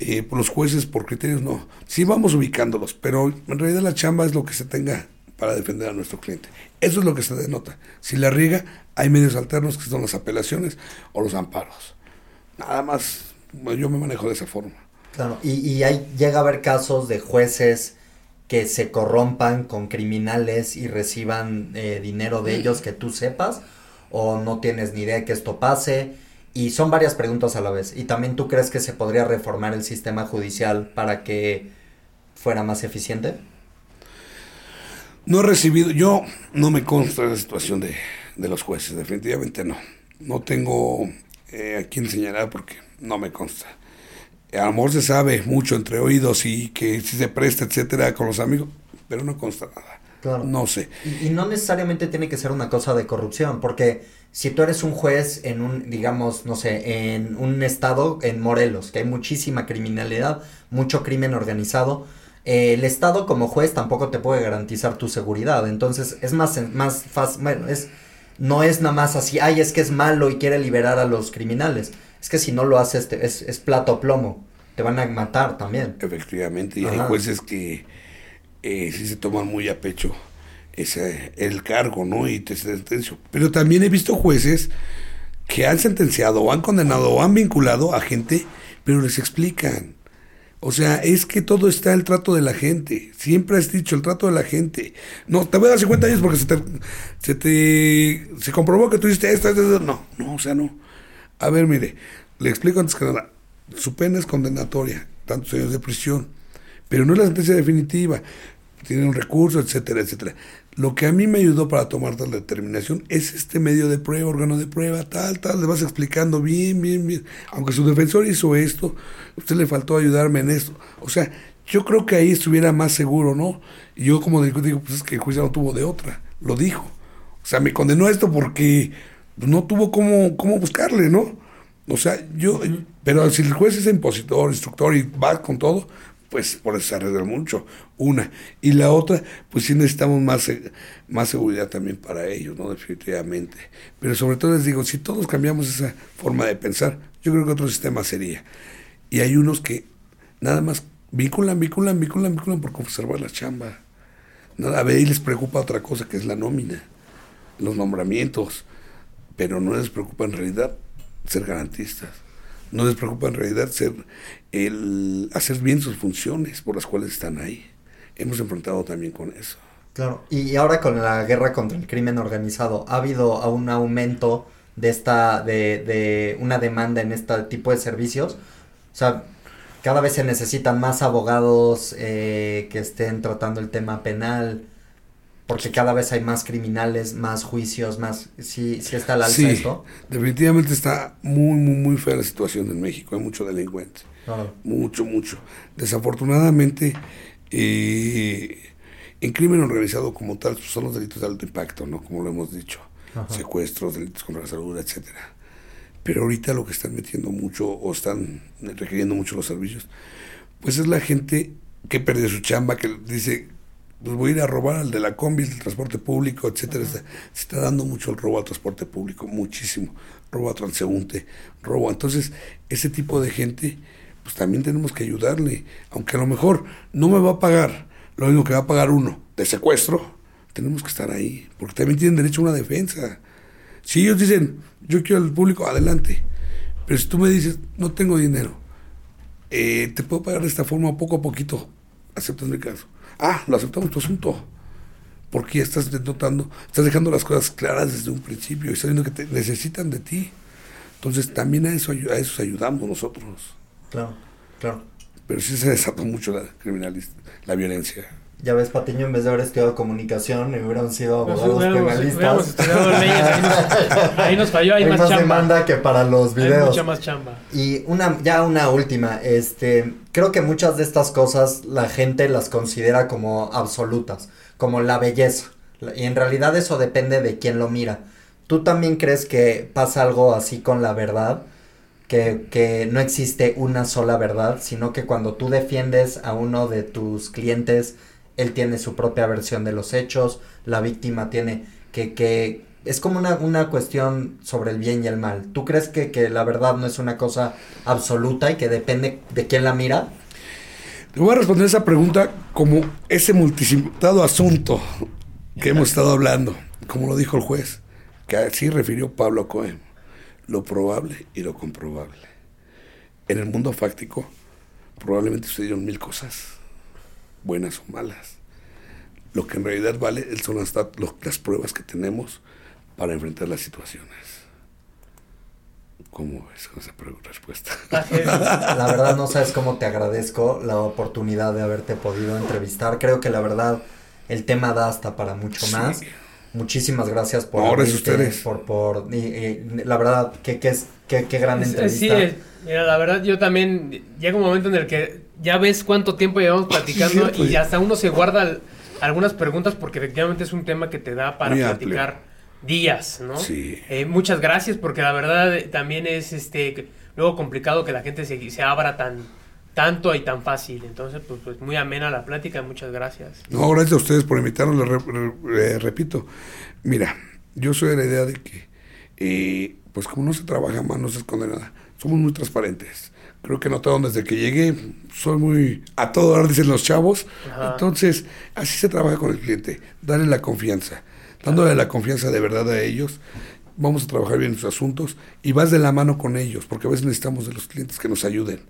eh, los jueces por criterios no. Sí vamos ubicándolos, pero en realidad la chamba es lo que se tenga para defender a nuestro cliente. Eso es lo que se denota. Si la riega, hay medios alternos que son las apelaciones o los amparos. Nada más, yo me manejo de esa forma. Claro, y, y hay, llega a haber casos de jueces que se corrompan con criminales y reciban eh, dinero de ellos que tú sepas, o no tienes ni idea de que esto pase. Y son varias preguntas a la vez. ¿Y también tú crees que se podría reformar el sistema judicial para que fuera más eficiente? No he recibido, yo no me consta la situación de, de los jueces, definitivamente no. No tengo eh, a quién señalar porque no me consta. A lo mejor se sabe mucho entre oídos y que si se presta, etcétera, con los amigos, pero no consta nada. Claro. No sé. Y, y no necesariamente tiene que ser una cosa de corrupción, porque si tú eres un juez en un, digamos, no sé, en un estado, en Morelos, que hay muchísima criminalidad, mucho crimen organizado, eh, el estado como juez tampoco te puede garantizar tu seguridad, entonces es más, más fácil, bueno, es, no es nada más así, ay, es que es malo y quiere liberar a los criminales, es que si no lo haces, te- es, es plato plomo, te van a matar también. Efectivamente, y hay jueces que eh, sí se toman muy a pecho ese, el cargo, ¿no? Y te sentencio. Pero también he visto jueces que han sentenciado o han condenado o han vinculado a gente, pero les explican. O sea, es que todo está el trato de la gente. Siempre has dicho el trato de la gente. No, te voy a dar 50 años porque se te, se te se comprobó que tú hiciste esto, esto, esto. No, no, o sea, no. A ver, mire, le explico antes que nada. Su pena es condenatoria, tantos años de prisión, pero no es la sentencia definitiva. Tiene un recurso, etcétera, etcétera. Lo que a mí me ayudó para tomar tal determinación es este medio de prueba, órgano de prueba, tal, tal. Le vas explicando bien, bien, bien. Aunque su defensor hizo esto, usted le faltó ayudarme en esto. O sea, yo creo que ahí estuviera más seguro, ¿no? Y yo como digo, digo, pues es que el juez ya no tuvo de otra. Lo dijo. O sea, me condenó a esto porque no tuvo cómo, cómo buscarle, ¿no? O sea, yo, pero si el juez es impositor, instructor y va con todo, pues por eso se arregla mucho. Una. Y la otra, pues sí necesitamos más, más seguridad también para ellos, ¿no? Definitivamente. Pero sobre todo les digo, si todos cambiamos esa forma de pensar, yo creo que otro sistema sería. Y hay unos que nada más vinculan, vinculan, vinculan, vinculan por conservar la chamba. Nada, a ver, y les preocupa otra cosa que es la nómina, los nombramientos, pero no les preocupa en realidad ser garantistas. No les preocupa en realidad ser el hacer bien sus funciones por las cuales están ahí. Hemos enfrentado también con eso. Claro, y ahora con la guerra contra el crimen organizado, ¿ha habido un aumento de esta, de, de una demanda en este tipo de servicios? O sea, cada vez se necesitan más abogados eh, que estén tratando el tema penal, porque cada vez hay más criminales, más juicios, más... Sí, sí está al alza Sí, esto. definitivamente está muy, muy, muy fea la situación en México. Hay mucho delincuente. Claro. Mucho, mucho. Desafortunadamente, eh, en crimen organizado como tal, pues, son los delitos de alto impacto, ¿no? Como lo hemos dicho. Ajá. Secuestros, delitos contra la salud, etcétera. Pero ahorita lo que están metiendo mucho o están requiriendo mucho los servicios, pues es la gente que perdió su chamba, que dice, pues voy a ir a robar al de la combi, del transporte público, etcétera. Se está dando mucho el robo al transporte público, muchísimo. Robo a transeúnte, robo. Entonces, ese tipo de gente, pues también tenemos que ayudarle. Aunque a lo mejor no me va a pagar lo mismo que va a pagar uno de secuestro, tenemos que estar ahí, porque también tienen derecho a una defensa. Si ellos dicen, yo quiero al público, adelante. Pero si tú me dices, no tengo dinero, eh, te puedo pagar de esta forma poco a poquito, aceptas mi caso. Ah, lo aceptamos tu asunto. Porque ya estás notando, estás dejando las cosas claras desde un principio y sabiendo que te necesitan de ti. Entonces también a eso, a eso ayudamos nosotros. Claro, claro. pero sí se desató mucho la criminalista, la violencia. Ya ves, Patiño, en vez de haber estudiado comunicación, hubieran sido abogados hubiéramos penalistas. leyes, ahí nos- ahí nos falló, hay Hay más más chamba. demanda que para los Hay videos. mucha más chamba. Y una, ya una última, este, creo que muchas de estas cosas la gente las considera como absolutas, como la belleza. Y en realidad eso depende de quién lo mira. ¿Tú también crees que pasa algo así con la verdad? Que, que no existe una sola verdad, sino que cuando tú defiendes a uno de tus clientes, él tiene su propia versión de los hechos, la víctima tiene que, que es como una, una cuestión sobre el bien y el mal. ¿Tú crees que, que la verdad no es una cosa absoluta y que depende de quién la mira? Te voy a responder esa pregunta como ese multicitado asunto que hemos estado hablando, como lo dijo el juez, que así refirió Pablo Cohen, lo probable y lo comprobable. En el mundo fáctico probablemente sucedieron mil cosas, buenas o malas. Lo que en realidad vale son las, las pruebas que tenemos para enfrentar las situaciones. ¿Cómo ves con esa respuesta? Está heavy. La verdad no sabes cómo te agradezco la oportunidad de haberte podido entrevistar. Creo que la verdad el tema da hasta para mucho Sí. más. Muchísimas gracias por No, gracias a abrirte, ustedes. por por y- y la verdad que que es que, qué gran Es- entrevista. Sí, es- mira, la verdad yo también llega un momento en el que ya ves cuánto tiempo llevamos platicando cierto, y hasta uno se guarda al- algunas preguntas porque efectivamente es un tema que te da para Muy amplio. platicar días, ¿no? Sí. Eh, muchas gracias porque la verdad también es este luego complicado que la gente se, se abra tan tanto y tan fácil. Entonces, pues, pues muy amena la plática, muchas gracias. No, gracias a ustedes por invitarnos, re- re- repito. Mira, yo soy de la idea de que, eh, pues como no se trabaja más, no se esconde nada. Somos muy transparentes. Creo que notaron desde que llegué, soy muy a todo dar, dicen los chavos. Ajá. Entonces, así se trabaja con el cliente, darle la confianza. Dándole la confianza de verdad a ellos, vamos a trabajar bien sus asuntos y vas de la mano con ellos, porque a veces necesitamos de los clientes que nos ayuden.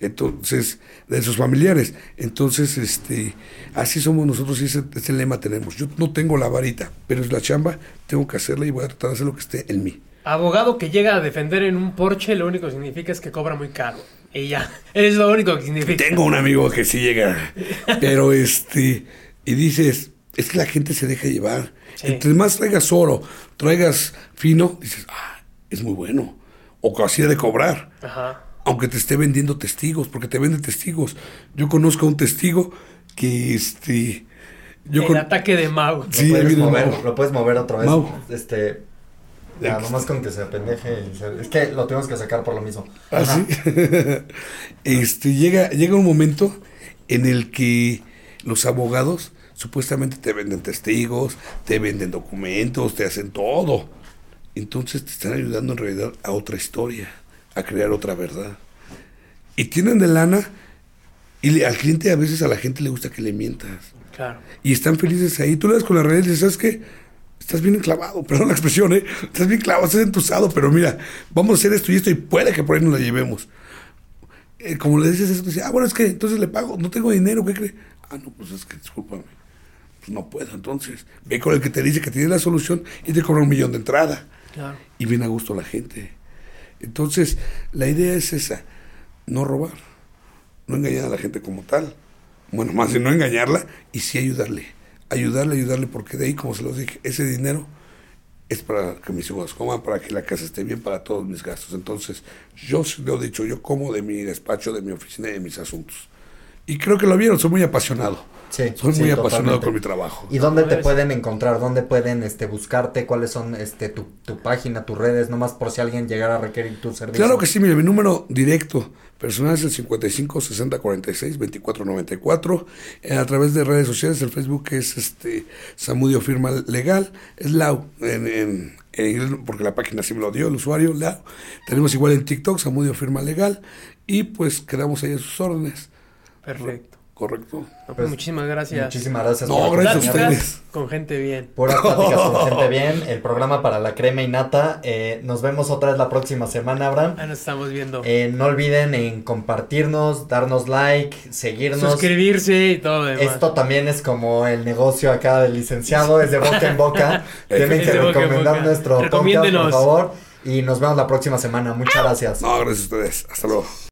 Entonces, de sus familiares. Entonces, este, así somos nosotros y ese, ese lema tenemos. Yo no tengo la varita, pero es la chamba, tengo que hacerla y voy a tratar de hacer lo que esté en mí. Abogado que llega a defender en un Porsche, lo único que significa es que cobra muy caro. Y ya, es lo único que significa. Tengo un amigo que sí llega, pero este, y dices, es que la gente se deja llevar. Sí. Entre más traigas oro, traigas fino, dices, ah, es muy bueno. O casi de cobrar. Ajá. aunque te esté vendiendo testigos, porque te vende testigos. Yo conozco a un testigo que este yo el con- ataque de Mau. Lo Sí, ahí puedes mover, lo puedes mover otra vez. Mau. Este ya, nomás con que se se- es que lo tenemos que sacar por lo mismo. Ah, sí. este llega llega un momento en el que los abogados supuestamente te venden testigos, te venden documentos, te hacen todo. Entonces te están ayudando en realidad a otra historia, a crear otra verdad. Y tienen de lana y le- al cliente a veces a la gente le gusta que le mientas. Claro. y están felices ahí. Tú le das con la red y dices, ¿sabes qué? Estás bien clavado, perdón la expresión, ¿eh? Estás bien clavado, estás entusado, pero mira, vamos a hacer esto y esto y puede que por ahí nos la llevemos. Eh, como le dices eso, dice, ah, bueno, es que entonces le pago, no tengo dinero, ¿qué cree? Ah, no, pues es que discúlpame, pues no puedo, entonces. Ve con el que te dice que tiene la solución y te cobra un millón de entrada. Claro. Y viene a gusto la gente. Entonces, la idea es esa, no robar, no engañar a la gente como tal. Bueno, más de no engañarla y sí ayudarle. Ayudarle, ayudarle, porque de ahí, como se los dije, ese dinero es para que mis hijos coman, para que la casa esté bien, para todos mis gastos. Entonces, yo lo he dicho, yo como de mi despacho, de mi oficina y de mis asuntos. Y creo que lo vieron, soy muy apasionado. Sí, soy sí, muy apasionado totalmente. con mi trabajo. ¿Y dónde te pueden encontrar? ¿Dónde pueden este buscarte? ¿Cuáles son este tu, tu página, tus redes? Nomás por si alguien llegara a requerir tu servicio. Claro que sí, mire, mi número directo personal es el 55 60 46 24 94. Eh, a través de redes sociales, el Facebook es este Samudio Firma Legal, es Lau, en, en- en inglés, porque la página sí me lo dio el usuario, Lau. Tenemos igual en TikTok, Samudio Firma Legal, y pues quedamos ahí a sus órdenes. Perfecto. Correcto. No, pues, muchísimas gracias. Muchísimas gracias. No, por gracias a ustedes. Con gente bien. Puras pláticas con gente bien. El programa para la crema y nata. Eh, nos vemos otra vez la próxima semana, Abraham. Ahí nos estamos viendo. Eh, no olviden en compartirnos, darnos like, seguirnos. Suscribirse y todo lo demás. Esto también es como el negocio acá del licenciado, es de boca en boca. Tienen que recomendar boca. nuestro podcast, por favor. Y nos vemos la próxima semana. Muchas gracias. No, gracias a ustedes. Hasta luego.